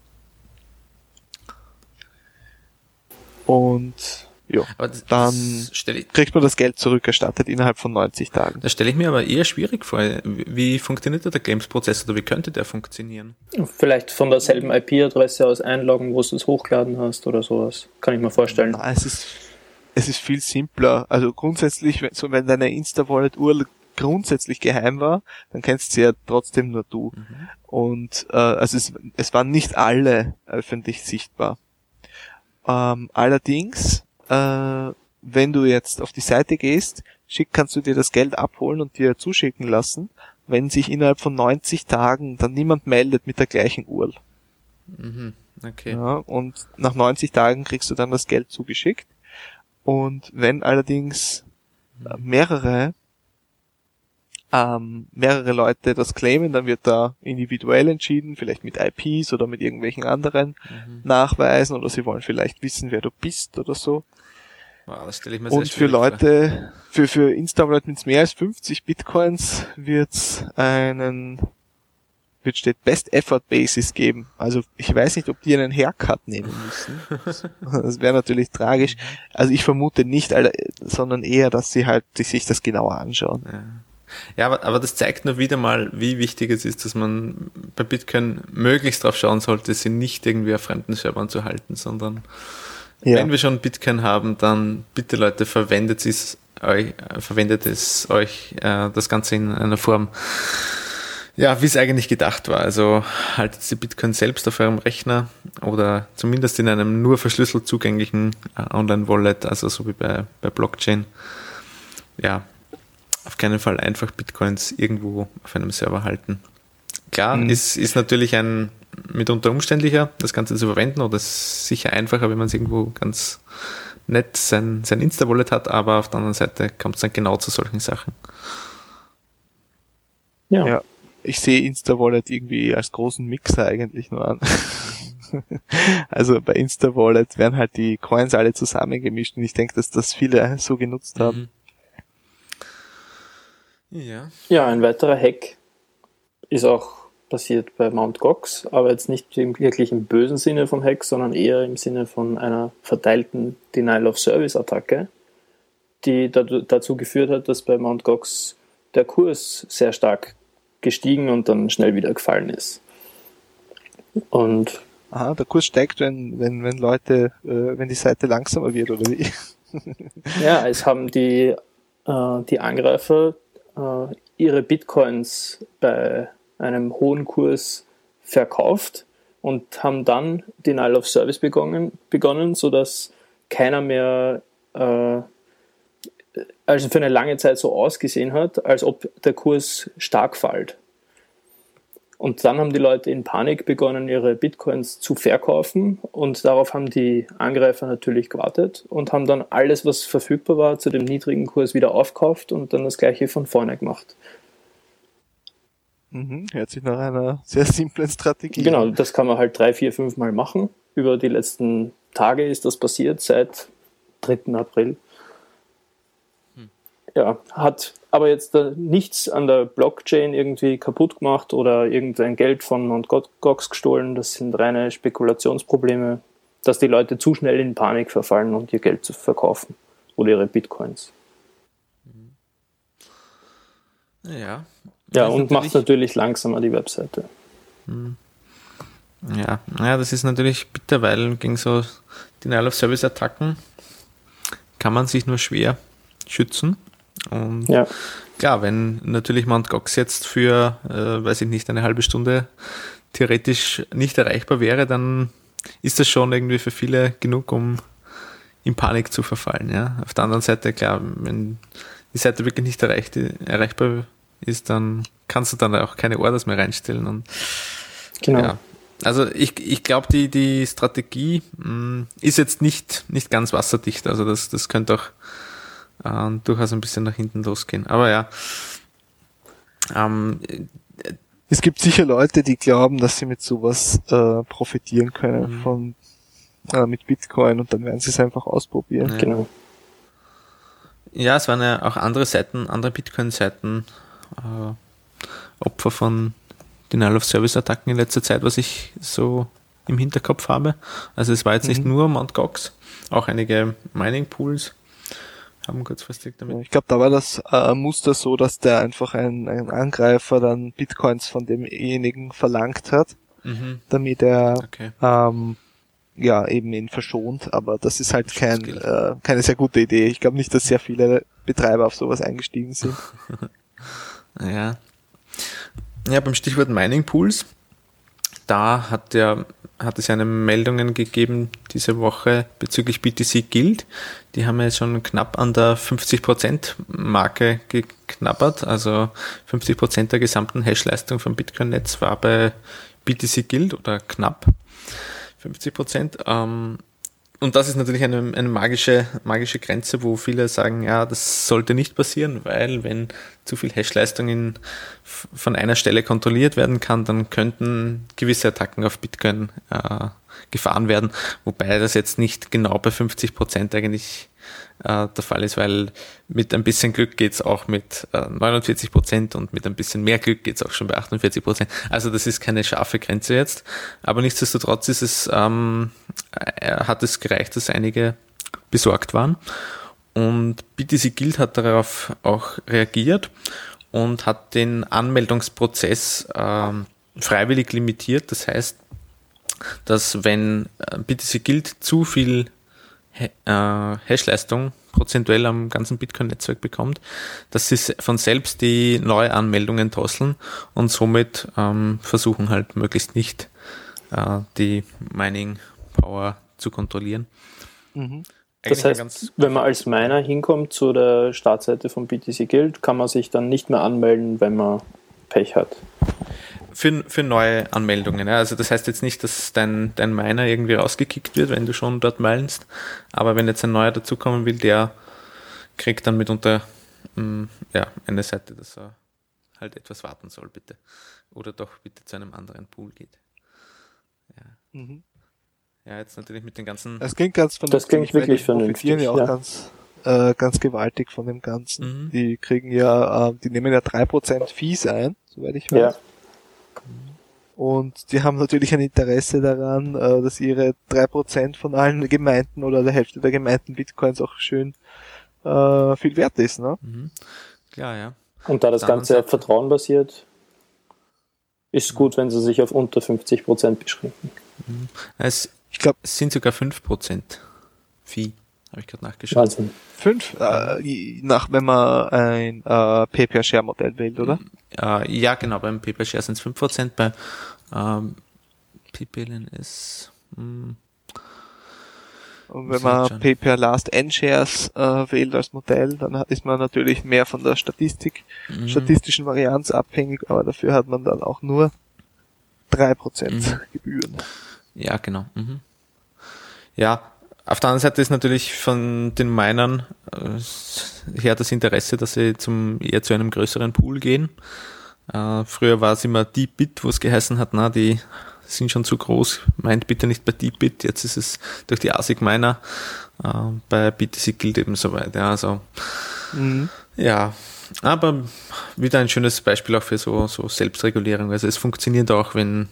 G: Und ja,
F: Aber das,
G: Dann-
F: das ich,
G: kriegt man das Geld zurückerstattet innerhalb von 90 Tagen.
F: das stelle ich mir aber eher schwierig vor. Wie funktioniert da der Claims-Prozess oder wie könnte der funktionieren?
E: Vielleicht von derselben IP-Adresse aus einloggen, wo du es hochgeladen hast oder sowas. Kann ich mir vorstellen.
G: Na, es ist, es ist viel simpler. Also grundsätzlich, wenn, so wenn deine Insta-Wallet-URL grundsätzlich geheim war, dann kennst sie ja trotzdem nur du. Und äh, also es, es waren nicht alle öffentlich sichtbar. Ähm, allerdings, äh, wenn du jetzt auf die Seite gehst, schick, kannst du dir das Geld abholen und dir zuschicken lassen, wenn sich innerhalb von 90 Tagen dann niemand meldet mit der gleichen URL.
F: Mhm. Okay.
G: Ja, und nach 90 Tagen kriegst du dann das Geld zugeschickt. Und wenn allerdings äh, mehrere ähm, mehrere Leute das claimen, dann wird da individuell entschieden, vielleicht mit IPs oder mit irgendwelchen anderen Nachweisen oder sie wollen vielleicht wissen, wer du bist oder so.
F: Wow, das stelle ich mir sehr
G: Und für
F: schwierig vor.
G: Leute, für, für Insta-Wallet mit mehr als 50 Bitcoins wird's einen, wird steht Best Effort Basis geben. Also ich weiß nicht, ob die einen Haircut nehmen müssen. Das wäre natürlich tragisch. Also ich vermute nicht, sondern eher, dass sie halt sich das genauer anschauen.
F: Ja, aber, aber das zeigt nur wieder mal, wie wichtig es ist, dass man bei Bitcoin möglichst darauf schauen sollte, sie nicht irgendwie auf fremden Servern zu halten, sondern
G: Ja.
F: wenn wir schon Bitcoin haben, dann bitte Leute, verwendet es euch, verwendet es euch äh, das Ganze in einer Form, ja, wie es eigentlich gedacht war. Also haltet die Bitcoin selbst auf eurem Rechner oder zumindest in einem nur verschlüsselt zugänglichen äh, Online-Wallet, also so wie bei, bei Blockchain. Ja, auf keinen Fall einfach Bitcoins irgendwo auf einem Server halten. Klar,
G: Mhm.
F: ist, ist natürlich ein mitunter umständlicher, das Ganze zu verwenden, oder es ist sicher einfacher, wenn man es irgendwo ganz nett sein, sein Insta-Wallet hat, aber auf der anderen Seite kommt es dann genau zu solchen Sachen.
E: Ja.
G: Ja. Ich sehe Insta-Wallet irgendwie als großen Mixer eigentlich nur an. also bei Insta-Wallet werden halt die Coins alle zusammengemischt und ich denke, dass das viele so genutzt haben.
F: Ja.
E: Ja, ein weiterer Hack ist auch passiert bei Mt. Gox, aber jetzt nicht im- wirklich im bösen Sinne vom Hack, sondern eher im Sinne von einer verteilten Denial-of-Service-Attacke, die dazu geführt hat, dass bei Mt. Gox der Kurs sehr stark gestiegen und dann schnell wieder gefallen ist. Und
G: Aha, der Kurs steigt, wenn, wenn, wenn Leute, äh, wenn die Seite langsamer wird oder wie?
E: Ja, es haben die, äh, die Angreifer äh, ihre Bitcoins bei einem hohen Kurs verkauft und haben dann Denial of Service begonnen, begonnen sodass keiner mehr äh, also für eine lange Zeit so ausgesehen hat, als ob der Kurs stark fällt. Und dann haben die Leute in Panik begonnen, ihre Bitcoins zu verkaufen und darauf haben die Angreifer natürlich gewartet und haben dann alles, was verfügbar war, zu dem niedrigen Kurs wieder aufkauft und dann das gleiche von vorne gemacht.
G: Mhm, hört sich nach einer sehr simplen Strategie.
E: Genau, das kann man halt drei, vier, fünf Mal machen. Über die letzten Tage ist das passiert, seit 3. April. Ja, hat aber jetzt äh, nichts an der Blockchain irgendwie kaputt gemacht oder irgendein Geld von Mt. Gox gestohlen. Das sind reine Spekulationsprobleme, dass die Leute zu schnell in Panik verfallen und ihr Geld zu verkaufen oder ihre Bitcoins.
F: Ja.
E: Ja, und macht natürlich langsamer die Webseite.
F: Ja, ja, das ist natürlich bitter, weil gegen so Denial-of-Service-Attacken kann man sich nur schwer schützen. Und
E: Ja.
F: klar, wenn natürlich Mt. Gox jetzt für, äh, weiß ich nicht, eine halbe Stunde theoretisch nicht erreichbar wäre, dann ist das schon irgendwie für viele genug, um in Panik zu verfallen. Ja? Auf der anderen Seite, klar, wenn die Seite wirklich nicht erreicht, erreichbar ist, dann kannst du dann auch keine Orders mehr reinstellen. Und
E: Genau.
F: ja. Also ich, ich glaube, die, die Strategie mh, ist jetzt nicht, nicht ganz wasserdicht. Also das, das könnte auch äh, durchaus ein bisschen nach hinten losgehen. Aber ja. Ähm,
G: Es gibt sicher Leute, die glauben, dass sie mit sowas äh, profitieren können
F: Mhm.
G: von äh, mit Bitcoin und dann werden sie es einfach ausprobieren.
F: Ja.
E: Genau.
F: ja, es waren ja auch andere Seiten, andere Bitcoin-Seiten äh, Opfer von Denial-of-Service-Attacken in letzter Zeit, was ich so im Hinterkopf habe. Also es war jetzt nicht
G: Mhm.
F: nur Mt. Gox, auch einige Mining-Pools haben kurzfristig damit
G: Ich glaube, da war das äh, Muster so, dass der einfach ein, ein Angreifer dann Bitcoins von demjenigen verlangt hat,
F: Mhm.
G: damit er
F: Okay.
G: ähm, ja eben ihn verschont. Aber das ist halt kein, äh, keine sehr gute Idee. Ich glaube nicht, dass sehr viele Betreiber auf sowas eingestiegen sind.
F: Ja. Ja, beim Stichwort Mining Pools, da hat der hat es eine Meldungen gegeben diese Woche bezüglich BTC Guild. Die haben ja jetzt schon knapp an der 50% Marke geknabbert. Also 50% der gesamten Hashleistung vom Bitcoin-Netz war bei BTC Guild oder knapp 50%. Ähm, und das ist natürlich eine, eine magische, magische Grenze, wo viele sagen, ja, das sollte nicht passieren, weil wenn zu viel Hashleistung in, von einer Stelle kontrolliert werden kann, dann könnten gewisse Attacken auf Bitcoin äh, gefahren werden, wobei das jetzt nicht genau bei 50 Prozent eigentlich äh, der Fall ist, weil mit ein bisschen Glück geht's auch mit äh, 49 Prozent und mit ein bisschen mehr Glück geht's auch schon bei 48 Prozent. Also das ist keine scharfe Grenze jetzt, aber nichtsdestotrotz ist es, ähm, äh, hat es gereicht, dass einige besorgt waren. Und BTC Guild hat darauf auch reagiert und hat den Anmeldungsprozess ähm, freiwillig limitiert. Das heißt, dass wenn äh, BTC Guild zu viel äh, Hashleistung prozentuell am ganzen Bitcoin-Netzwerk bekommt, dass sie von selbst die Neuanmeldungen drosseln und somit ähm, versuchen halt möglichst nicht äh, die Mining Power zu kontrollieren.
G: Mhm.
E: Das heißt, wenn man als Miner hinkommt zu der Startseite von BTC Guild, kann man sich dann nicht mehr anmelden, wenn man Pech hat.
F: Für, für neue Anmeldungen. Ja. Also das heißt jetzt nicht, dass dein, dein Miner irgendwie rausgekickt wird, wenn du schon dort meinst. Aber wenn jetzt ein neuer dazukommen will, der kriegt dann mitunter mh, ja, eine Seite, dass er halt etwas warten soll, bitte. Oder doch bitte zu einem anderen Pool geht.
G: Mhm.
F: Ja, jetzt natürlich mit den ganzen.
G: Das klingt ganz
E: Das klingt
G: Ich meine,
E: wirklich vernünftig,
G: ja auch
E: ja.
G: ganz, äh, ganz gewaltig von dem Ganzen.
F: Mhm.
G: Die kriegen ja, äh, die nehmen ja 3% Fees ein, soweit ich weiß.
E: Ja,
G: Und die haben natürlich ein Interesse daran, äh, dass ihre 3% von allen Gemeinden oder der Hälfte der Gemeinden Bitcoins auch schön äh, viel wert ist. Ne?
F: Mhm. Klar, ja.
E: und da das
F: der
E: Ganze auf Vertrauen basiert, ist es gut, wenn sie sich auf unter 50% beschränken.
F: Es,
G: Ich glaube,
F: es sind sogar 5% Fee, habe ich gerade nachgeschaut.
E: Wahnsinn.
G: fünf, äh, nach, wenn man ein äh, Pay-Per-Share-Modell wählt, oder?
F: Äh, ja, genau, beim Paper Share sind es 5%, bei ähm, PPLN ist hm,
G: Und wenn man
F: schauen.
G: Pay-Per-Last N-Shares äh, wählt als Modell, dann ist man natürlich mehr von der Statistik,
F: mhm.
G: statistischen Varianz abhängig, aber dafür hat man dann auch nur 3%
F: Mhm.
G: Gebühren.
F: Ja, genau. Mhm. Ja, auf der anderen Seite ist natürlich von den Minern äh, her das Interesse, dass sie zum eher zu einem größeren Pool gehen. Äh, früher war es immer Deepbit, wo es geheißen hat, na, die sind schon zu groß, meint bitte nicht bei Deepbit. Jetzt ist es durch die ASIC Miner äh, bei BTC Guild eben soweit. Ja, also
G: Mhm.
F: ja, aber wieder ein schönes Beispiel auch für so, so Selbstregulierung. Also es funktioniert auch, wenn,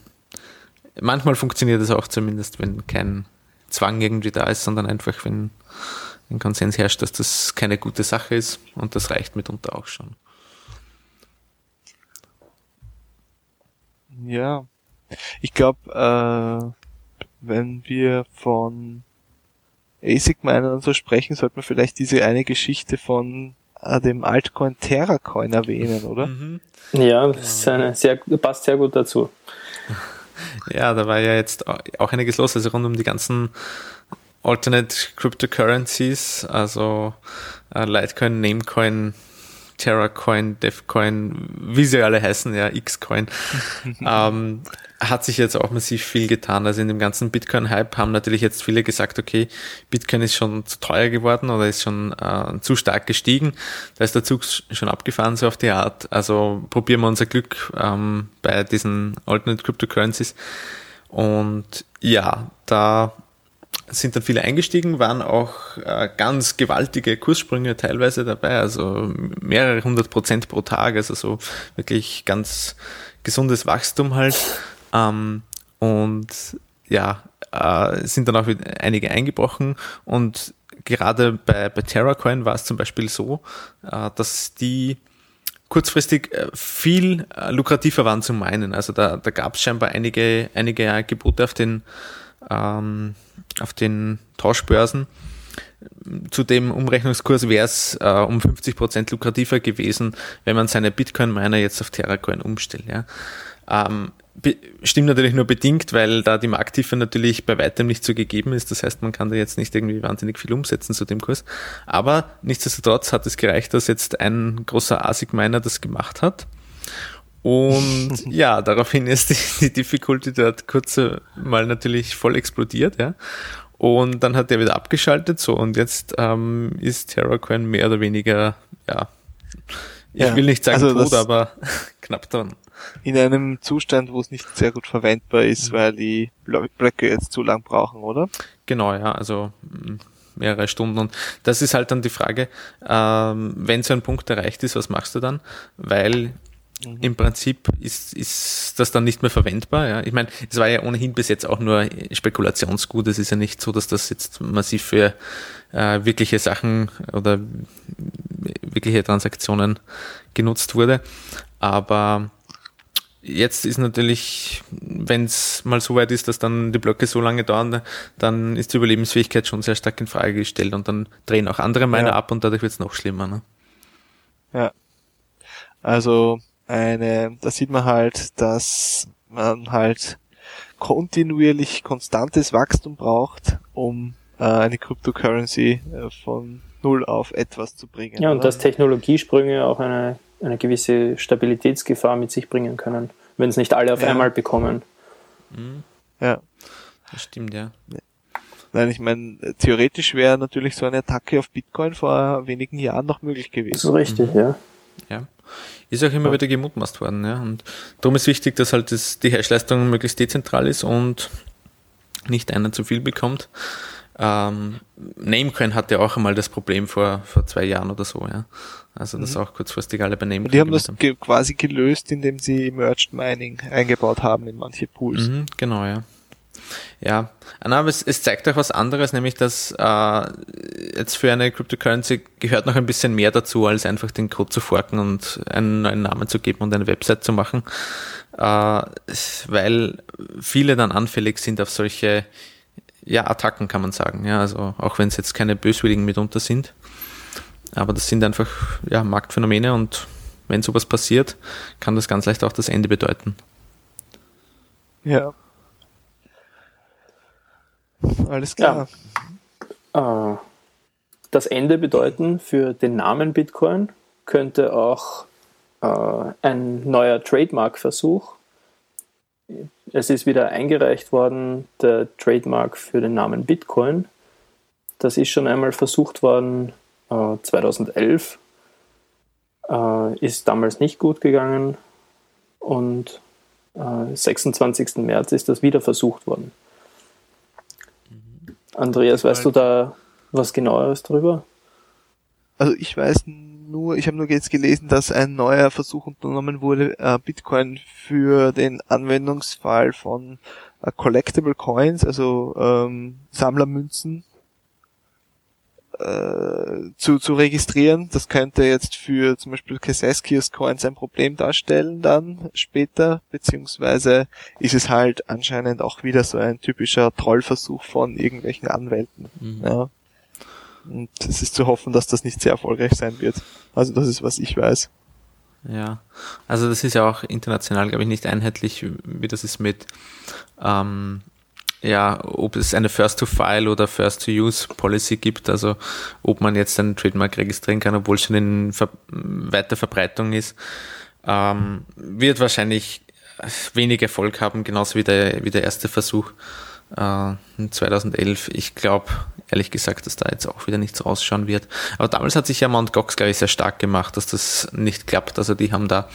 F: manchmal funktioniert es auch zumindest, wenn kein Zwang irgendwie da ist, sondern einfach, wenn ein Konsens herrscht, dass das keine gute Sache ist und das reicht mitunter auch schon.
G: Ja. Ich glaube, äh, wenn wir von ASIC Miner und so sprechen, sollte man vielleicht diese eine Geschichte von äh, dem Altcoin Terracoin erwähnen, oder?
F: Mhm.
E: Ja, das ist eine sehr, passt sehr gut dazu.
F: Ja, da war ja jetzt auch einiges los, also rund um die ganzen Alternate Cryptocurrencies, also äh, Litecoin, Namecoin, Terracoin, Devcoin, wie sie alle heißen, ja, Xcoin, ähm, hat sich jetzt auch massiv viel getan. Also in dem ganzen Bitcoin-Hype haben natürlich jetzt viele gesagt, okay, Bitcoin ist schon zu teuer geworden oder ist schon äh, zu stark gestiegen. Da ist der Zug schon abgefahren, so auf die Art. Also probieren wir unser Glück ähm, bei diesen Alternate Cryptocurrencies. Und ja, da sind dann viele eingestiegen, waren auch äh, ganz gewaltige Kurssprünge teilweise dabei, also mehrere hundert Prozent pro Tag, also so wirklich ganz gesundes Wachstum halt. Ähm, und ja, äh, sind dann auch einige eingebrochen und gerade bei, bei TerraCoin war es zum Beispiel so, äh, dass die kurzfristig äh, viel äh, lukrativer waren zu meinen. Also da, da gab es scheinbar einige, einige Angebote auf den ähm, auf den Tauschbörsen. Zu dem Umrechnungskurs wäre es äh, um 50% lukrativer gewesen, wenn man seine Bitcoin-Miner jetzt auf Terracoin umstellt. Ja. Ähm, stimmt natürlich nur bedingt, weil da die Markttiefe natürlich bei weitem nicht so gegeben ist. Das heißt, man kann da jetzt nicht irgendwie wahnsinnig viel umsetzen zu dem Kurs. Aber nichtsdestotrotz hat es gereicht, dass jetzt ein großer ASIC-Miner das gemacht hat. Und ja, daraufhin ist die, die Difficulty dort kurz mal natürlich voll explodiert, ja. Und dann hat der wieder abgeschaltet, so und jetzt ähm, ist TerraCoin mehr oder weniger, ja, ich
G: Ja,
F: will nicht sagen
G: also
F: tot, aber knapp dran.
G: In einem Zustand, wo es nicht sehr gut verwendbar ist, weil die Blöcke jetzt zu lang brauchen, oder?
F: Genau, ja, also mehrere Stunden. Und das ist halt dann die Frage, ähm, wenn so ein Punkt erreicht ist, was machst du dann? Weil im Prinzip ist, ist das dann nicht mehr verwendbar. Ja? Ich meine, es war ja ohnehin bis jetzt auch nur Spekulationsgut. Es ist ja nicht so, dass das jetzt massiv für äh, wirkliche Sachen oder wirkliche Transaktionen genutzt wurde. Aber Jetzt ist natürlich, wenn es mal so weit ist, dass dann die Blöcke so lange dauern, dann ist die Überlebensfähigkeit schon sehr stark in Frage gestellt und dann drehen auch andere Miner
G: Ja.
F: ab und dadurch wird es noch schlimmer. Ne?
G: Ja. Also eine, da sieht man halt, dass man halt kontinuierlich konstantes Wachstum braucht, um äh, eine Cryptocurrency äh, von null auf etwas zu bringen.
E: Ja, und
G: oder?
E: dass Technologiesprünge auch eine, eine gewisse Stabilitätsgefahr mit sich bringen können, wenn es nicht alle auf
G: Ja.
E: einmal bekommen.
G: ja.
F: Das stimmt, ja.
G: Nein, ich meine, theoretisch wäre natürlich so eine Attacke auf Bitcoin vor wenigen Jahren noch möglich gewesen.
E: So richtig, ja.
F: ja. Ist auch immer wieder gemutmaßt worden, ja. Und darum ist wichtig, dass halt das, die Hashleistung möglichst dezentral ist und nicht einer zu viel bekommt. Ähm, Namecoin hatte auch einmal das Problem vor, vor zwei Jahren oder so, ja. Also das auch kurzfristig alle bei Namecoin
G: Und die haben das ge quasi gelöst, indem sie Merged Mining eingebaut haben in manche Pools.
F: Mhm, genau, ja. Ja, Ah, aber es, es zeigt auch was anderes, nämlich dass äh, jetzt für eine Cryptocurrency gehört noch ein bisschen mehr dazu, als einfach den Code zu forken und einen neuen Namen zu geben und eine Website zu machen, äh, weil viele dann anfällig sind auf solche ja, Attacken, kann man sagen. Ja, also auch wenn es jetzt keine Böswilligen mitunter sind, aber das sind einfach ja, Marktphänomene und wenn sowas passiert, kann das ganz leicht auch das Ende bedeuten.
G: Ja. Alles klar.
E: Äh, das Ende bedeuten für den Namen Bitcoin könnte auch äh, ein neuer Trademark-Versuch. Es ist wieder eingereicht worden, der Trademark für den Namen Bitcoin. Das ist schon einmal versucht worden äh, 2011. Äh, ist damals nicht gut gegangen und äh, 26. März ist das wieder versucht worden. Andreas, weißt du da was genaueres drüber?
G: Also ich weiß nur, ich habe nur jetzt gelesen, dass ein neuer Versuch unternommen wurde, äh, Bitcoin für den Anwendungsfall von äh, Collectible Coins, also ähm, Sammlermünzen, äh, zu, zu registrieren. Das könnte jetzt für zum Beispiel Kaseskius Coins ein Problem darstellen dann später, beziehungsweise ist es halt anscheinend auch wieder so ein typischer Trollversuch von irgendwelchen Anwälten.
F: Mhm.
G: Ja. Und es ist zu hoffen, dass das nicht sehr erfolgreich sein wird. Also das ist, was ich weiß.
F: Ja, also das ist ja auch international, glaube ich, nicht einheitlich, wie das ist mit, ähm, ja, ob es eine First-to-File oder First-to-Use-Policy gibt, also ob man jetzt einen Trademark registrieren kann, obwohl es schon in Ver weiter Verbreitung ist, ähm, wird wahrscheinlich wenig Erfolg haben, genauso wie der, wie der erste Versuch äh, 2011. Ich glaube, ehrlich gesagt, dass da jetzt auch wieder nichts rausschauen wird. Aber damals hat sich ja Mount Gox, glaube ich, sehr stark gemacht, dass das nicht klappt. Also die haben da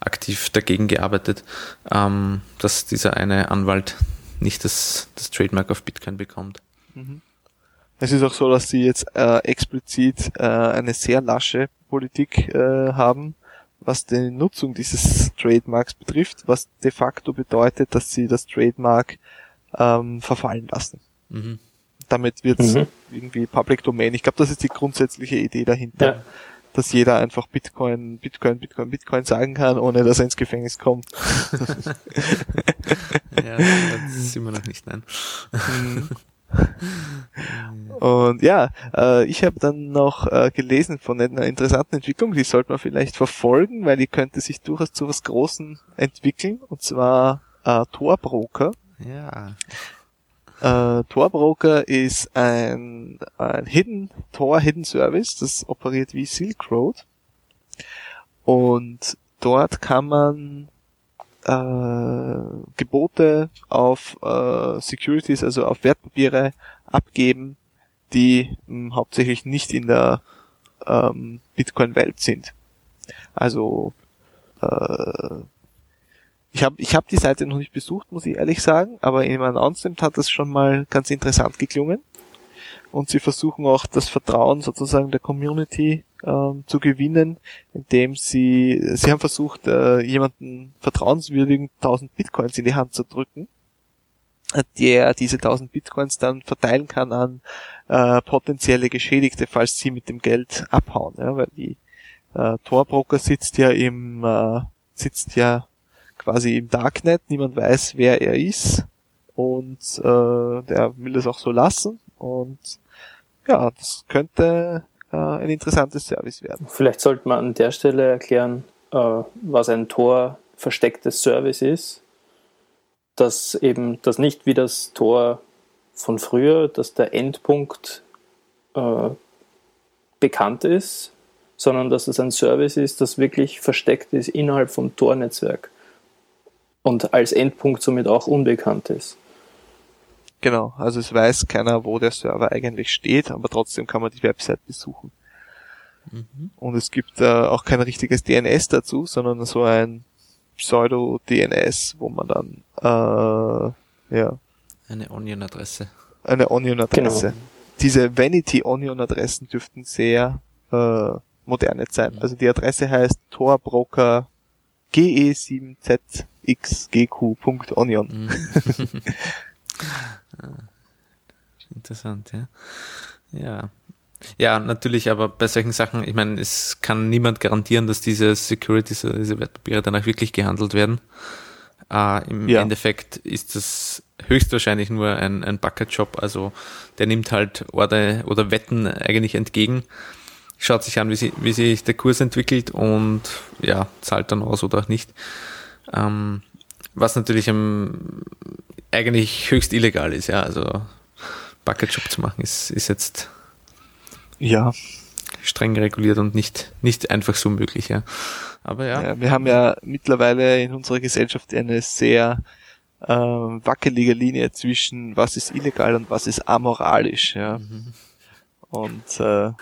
F: aktiv dagegen gearbeitet, ähm, dass dieser eine Anwalt nicht das, das Trademark auf Bitcoin bekommt.
G: Es ist auch so, dass sie jetzt äh, explizit äh, eine sehr lasche Politik äh, haben, was die Nutzung dieses Trademarks betrifft, was de facto bedeutet, dass sie das Trademark ähm, verfallen lassen.
F: Mhm.
G: Damit wird
E: Mhm.
G: irgendwie Public Domain. Ich glaube, das ist die grundsätzliche Idee dahinter,
E: Ja.
G: Dass jeder einfach Bitcoin, Bitcoin, Bitcoin, Bitcoin sagen kann, ohne dass er ins Gefängnis kommt.
F: Ja, das sind wir noch nicht, nein.
G: Und ja, äh, ich habe dann noch äh, gelesen von einer interessanten Entwicklung, die sollte man vielleicht verfolgen, weil die könnte sich durchaus zu was Großen entwickeln, und zwar äh, Torbroker.
F: Ja.
G: Äh, Torbroker ist ein, ein Hidden Tor Hidden Service, das operiert wie Silk Road. Und dort kann man äh, Gebote auf äh, Securities, also auf Wertpapiere abgeben, die mh, hauptsächlich nicht in der ähm, Bitcoin-Welt sind. Also äh, ich habe ich hab die Seite noch nicht besucht, muss ich ehrlich sagen, aber in einem Announcement hat das schon mal ganz interessant geklungen. Und sie versuchen auch das Vertrauen sozusagen der Community ähm, zu gewinnen, indem sie, sie haben versucht, äh, jemanden vertrauenswürdigen 1000 Bitcoins in die Hand zu drücken, äh, der diese 1000 Bitcoins dann verteilen kann an äh, potenzielle Geschädigte, falls sie mit dem Geld abhauen, ja, weil die äh, Torbroker sitzt ja im, äh, sitzt ja quasi im Darknet, niemand weiß, wer er ist und äh, der will das auch so lassen und ja, das könnte äh, ein interessantes Service werden.
E: Vielleicht sollte man an der Stelle erklären, äh, was ein Tor verstecktes Service ist. Dass eben das nicht wie das Tor von früher, dass der Endpunkt äh, bekannt ist, sondern dass es ein Service ist, das wirklich versteckt ist innerhalb vom Tor-Netzwerk und als Endpunkt somit auch unbekannt ist.
G: Genau, also es weiß keiner, wo der Server eigentlich steht, aber trotzdem kann man die Website besuchen. Und es gibt äh, auch kein richtiges DNS dazu, sondern so ein Pseudo-DNS, wo man dann äh, ja
F: Eine Onion-Adresse.
G: eine Onion-Adresse.
E: Genau.
G: Diese Vanity-Onion-Adressen dürften sehr äh, modern jetzt sein. Also die Adresse heißt torbroker ge7zxgq.onion.
F: Mhm. Ah, Interessant, ja. Ja. Ja, natürlich, aber bei solchen Sachen, ich meine, es kann niemand garantieren, dass diese Securities oder diese Wertpapiere dann auch wirklich gehandelt werden. Äh, Im
G: Ja.
F: Endeffekt ist das höchstwahrscheinlich nur ein, ein Bucket-Job, also der nimmt halt Order oder Wetten eigentlich entgegen, schaut sich an, wie, sie, wie sich der Kurs entwickelt und ja, zahlt dann aus oder auch nicht. Ähm, was natürlich ähm, eigentlich höchst illegal ist, ja, also Bucket-Job zu machen ist, ist jetzt
G: Ja,
F: streng reguliert und nicht, nicht einfach so möglich, ja. Aber ja,
G: Ja, wir haben ja mittlerweile in unserer Gesellschaft eine sehr ähm, wackelige Linie zwischen was ist illegal und was ist amoralisch. Ja. Und äh,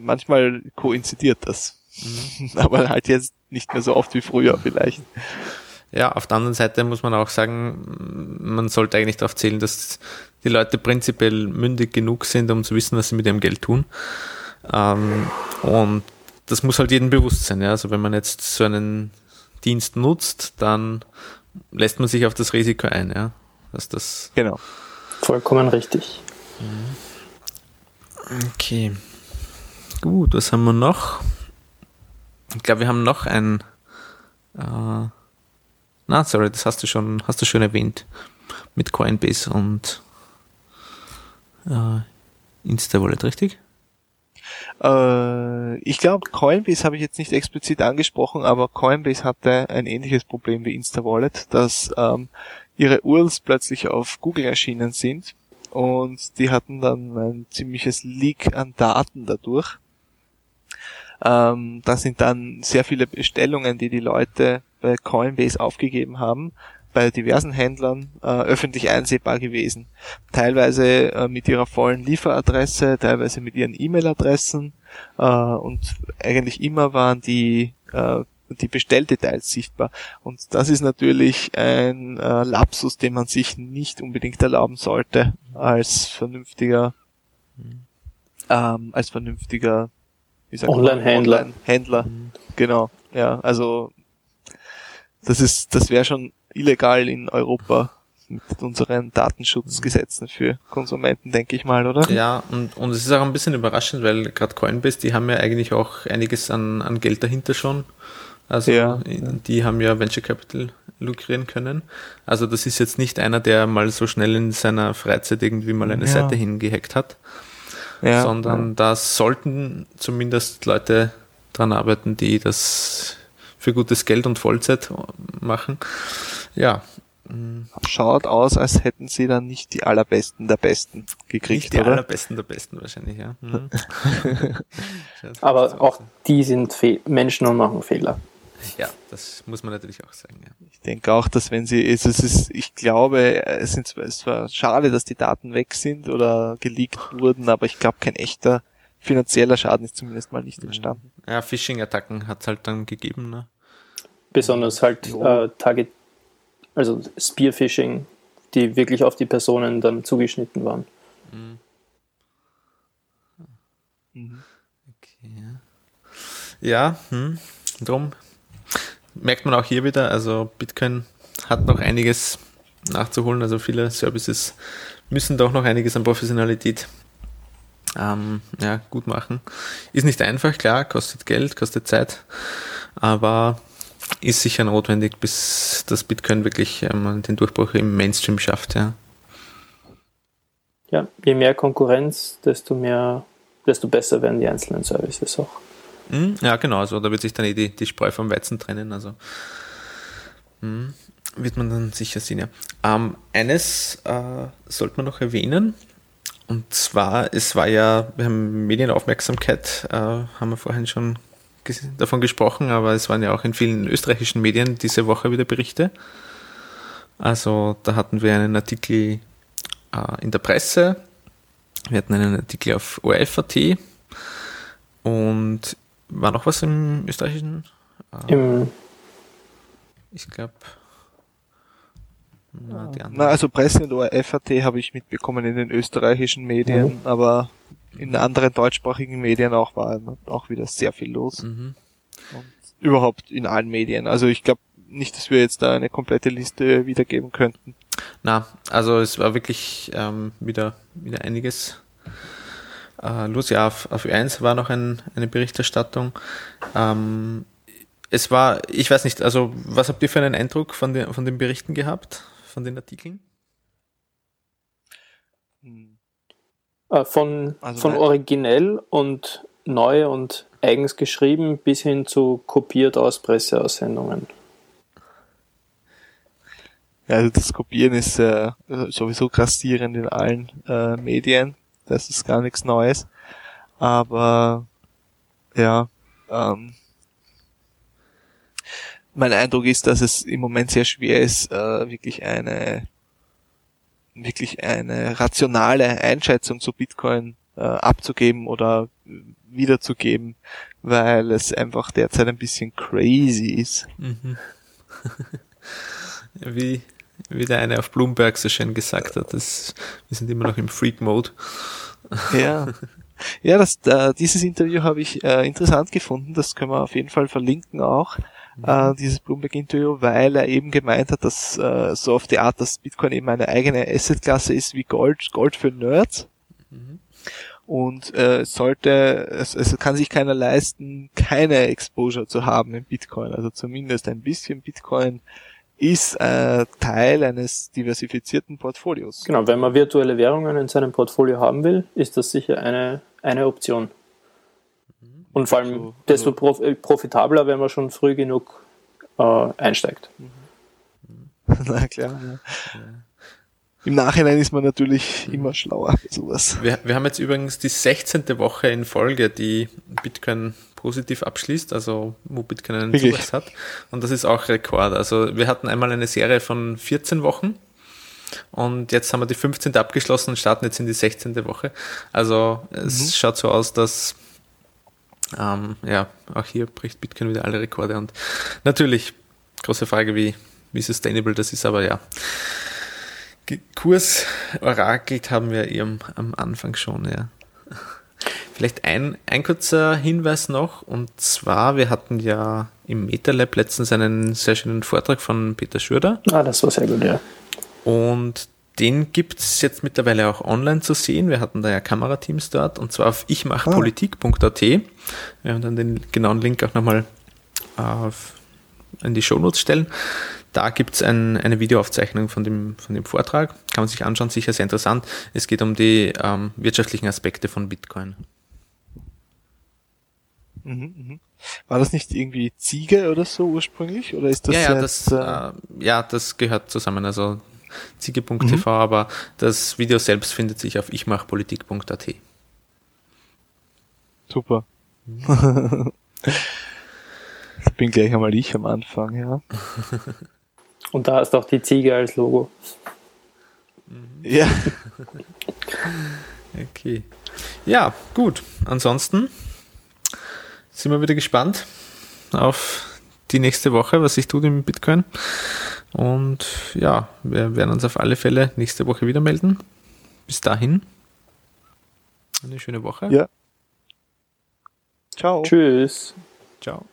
G: manchmal koinzidiert das. Aber halt jetzt nicht mehr so oft wie früher vielleicht.
F: ja, auf der anderen Seite muss man auch sagen, man sollte eigentlich darauf zählen, dass die Leute prinzipiell mündig genug sind, um zu wissen, was sie mit ihrem Geld tun. Ähm, und das muss halt jedem bewusst sein. Ja? Also wenn man jetzt so einen Dienst nutzt, dann lässt man sich auf das Risiko ein, ja. Dass das
G: Genau.
E: Vollkommen richtig.
F: Okay. Gut, was haben wir noch? Ich glaube, wir haben noch ein. Äh, na, sorry, das hast du schon, hast du schon erwähnt. Mit Coinbase und äh, Insta-Wallet, richtig?
G: Äh, ich glaube, Coinbase habe ich jetzt nicht explizit angesprochen, aber Coinbase hatte ein ähnliches Problem wie InstaWallet, dass ähm, ihre URLs plötzlich auf Google erschienen sind und die hatten dann ein ziemliches Leak an Daten dadurch. Ähm, da sind dann sehr viele Bestellungen, die die Leute bei Coinbase aufgegeben haben, bei diversen Händlern äh, öffentlich einsehbar gewesen. Teilweise äh, mit ihrer vollen Lieferadresse, teilweise mit ihren E-Mail-Adressen äh, und eigentlich immer waren die äh, die Bestelldetails sichtbar. Und das ist natürlich ein äh, Lapsus, den man sich nicht unbedingt erlauben sollte als vernünftiger ähm, als vernünftiger
E: Online-Händler.
G: Online-Händler. Genau. Ja, also das ist, das wäre schon illegal in Europa mit unseren Datenschutzgesetzen für Konsumenten, denke ich mal, oder?
F: Ja, und, und es ist auch ein bisschen überraschend, weil gerade Coinbase, die haben ja eigentlich auch einiges an, an Geld dahinter schon. Also
G: Ja.
F: die haben ja Venture Capital lukrieren können. Also das ist jetzt nicht einer, der mal so schnell in seiner Freizeit irgendwie mal eine
G: Ja.
F: Seite hingehackt hat,
G: Ja.
F: sondern da sollten zumindest Leute dran arbeiten, die das für gutes Geld und Vollzeit machen. Ja,
G: Schaut aus, als hätten sie dann nicht die allerbesten der Besten gekriegt,
F: nicht die
G: oder?
F: allerbesten der Besten wahrscheinlich, ja. Mhm.
E: Aber auch die sind Fe Menschen und machen Fehler.
F: Ja, das muss man natürlich auch sagen, ja.
G: Ich denke auch, dass wenn sie, es es ist, ich glaube, es sind zwar, es war schade, dass die Daten weg sind oder geleakt wurden, aber ich glaube, kein echter finanzieller Schaden ist zumindest mal nicht entstanden.
F: Ja, Phishing-Attacken hat es halt dann gegeben, ne?
E: Besonders halt äh, Target, also Spearfishing, die wirklich auf die Personen dann zugeschnitten waren.
F: Ja, hm, drum merkt man auch hier wieder, also Bitcoin hat noch einiges nachzuholen, also viele Services müssen doch noch einiges an Professionalität ähm, ja, gut machen. Ist nicht einfach, klar, kostet Geld, kostet Zeit, aber ist sicher notwendig, bis das Bitcoin wirklich ähm, den Durchbruch im Mainstream schafft, ja.
E: Ja, je mehr Konkurrenz, desto mehr, desto besser werden die einzelnen Services auch.
F: Mhm, Ja, genau, also da wird sich dann eh die, die Spreu vom Weizen trennen, also mhm, wird man dann sicher sehen, ja. Ähm, eines äh, sollte man noch erwähnen, und zwar, es war ja, wir haben Medienaufmerksamkeit, äh, haben wir vorhin schon ges davon gesprochen, aber es waren ja auch in vielen österreichischen Medien diese Woche wieder Berichte. Also da hatten wir einen Artikel äh, in der Presse, wir hatten einen Artikel auf ORF.at und war noch was im österreichischen? Äh,
E: Im,
F: ich glaube. Na, die
G: Na, also Presse und ORF.at habe ich mitbekommen in den österreichischen Medien, aber in anderen deutschsprachigen Medien auch war auch wieder sehr viel los.
F: Mhm.
G: Überhaupt in allen Medien. Also ich glaube nicht, dass wir jetzt da eine komplette Liste wiedergeben könnten.
F: Na, also es war wirklich ähm, wieder, wieder einiges äh. Ja, auf, auf Ö1 war noch ein, eine Berichterstattung. Ähm, es war, ich weiß nicht, also was habt ihr für einen Eindruck von, den, von den Berichten gehabt, von den Artikeln?
E: äh, von,
G: Also
E: von originell und neu und eigens geschrieben bis hin zu kopiert aus Presseaussendungen.
G: Ja, also das Kopieren ist äh, sowieso grassierend in allen äh, Medien. Das ist gar nichts Neues. Aber ja, ähm, mein Eindruck ist, dass es im Moment sehr schwer ist, äh, wirklich eine wirklich eine rationale Einschätzung zu Bitcoin äh, abzugeben oder wiederzugeben, weil es einfach derzeit ein bisschen crazy ist.
F: Mhm. wie, wie der eine auf Bloomberg so schön gesagt hat, das, wir sind immer noch im Freak-Mode.
G: Ja. Ja, das, äh, dieses Interview habe ich äh, interessant gefunden. Das können wir auf jeden Fall verlinken auch. Äh, dieses Bloomberg-Interview, weil er eben gemeint hat, dass äh, so auf die Art, dass Bitcoin eben eine eigene Assetklasse ist wie Gold, Gold für Nerds. Und äh, sollte, es, es kann sich keiner leisten, keine Exposure zu haben in Bitcoin. Also zumindest ein bisschen Bitcoin ist äh, Teil eines diversifizierten Portfolios.
E: Genau, wenn man virtuelle Währungen in seinem Portfolio haben will, ist das sicher eine, eine Option. Und vor allem
G: Also,
E: desto prof äh, profitabler, wenn man schon früh genug äh, einsteigt.
G: Na klar. Ja. Im Nachhinein ist man natürlich immer schlauer sowas.
F: Wir, wir haben jetzt übrigens die 16. Woche in Folge, die Bitcoin positiv abschließt, also wo Bitcoin einen
G: Wirklich?
F: Zuwachs hat. Und das ist auch Rekord. Also wir hatten einmal eine Serie von 14 Wochen und jetzt haben wir die 15. abgeschlossen und starten jetzt in die 16. Woche. Also es schaut so aus, dass ähm, ja, auch hier bricht Bitcoin wieder alle Rekorde und natürlich große Frage, wie, wie sustainable das ist, aber ja. Kurs orakelt haben wir eh am, Anfang schon, ja. Vielleicht ein, ein kurzer Hinweis noch, und zwar, wir hatten ja im MetaLab letztens einen sehr schönen Vortrag von Peter Schürder
E: Ah, das war sehr gut, ja.
F: und den gibt's jetzt mittlerweile auch online zu sehen. Wir hatten da ja Kamerateams dort und zwar auf ichmachpolitik.at. Wir haben dann den genauen Link auch nochmal in die Shownotes stellen. Da gibt's ein, eine Videoaufzeichnung von dem, von dem Vortrag. Kann man sich anschauen, sicher sehr interessant. Es geht um die ähm, wirtschaftlichen Aspekte von Bitcoin.
G: Mhm, mhm. War das nicht irgendwie Ziege oder so ursprünglich? Oder ist das
F: ja, ja,
G: jetzt,
F: das,
G: äh,
F: äh, ja, das gehört zusammen. Also ziege.tv,
G: Mhm.
F: aber das Video selbst findet sich auf ichmachpolitik.at.
G: super? Bin gleich einmal ich am Anfang, ja.
E: Und da hast auch die Ziege als Logo.
G: Ja,
F: Okay. Ja, gut. Ansonsten sind wir wieder gespannt auf die nächste Woche, was sich tut im Bitcoin. Und ja, wir werden uns auf alle Fälle nächste Woche wieder melden. Bis dahin. Eine schöne Woche.
G: ja. Ciao.
E: Tschüss.
F: Ciao.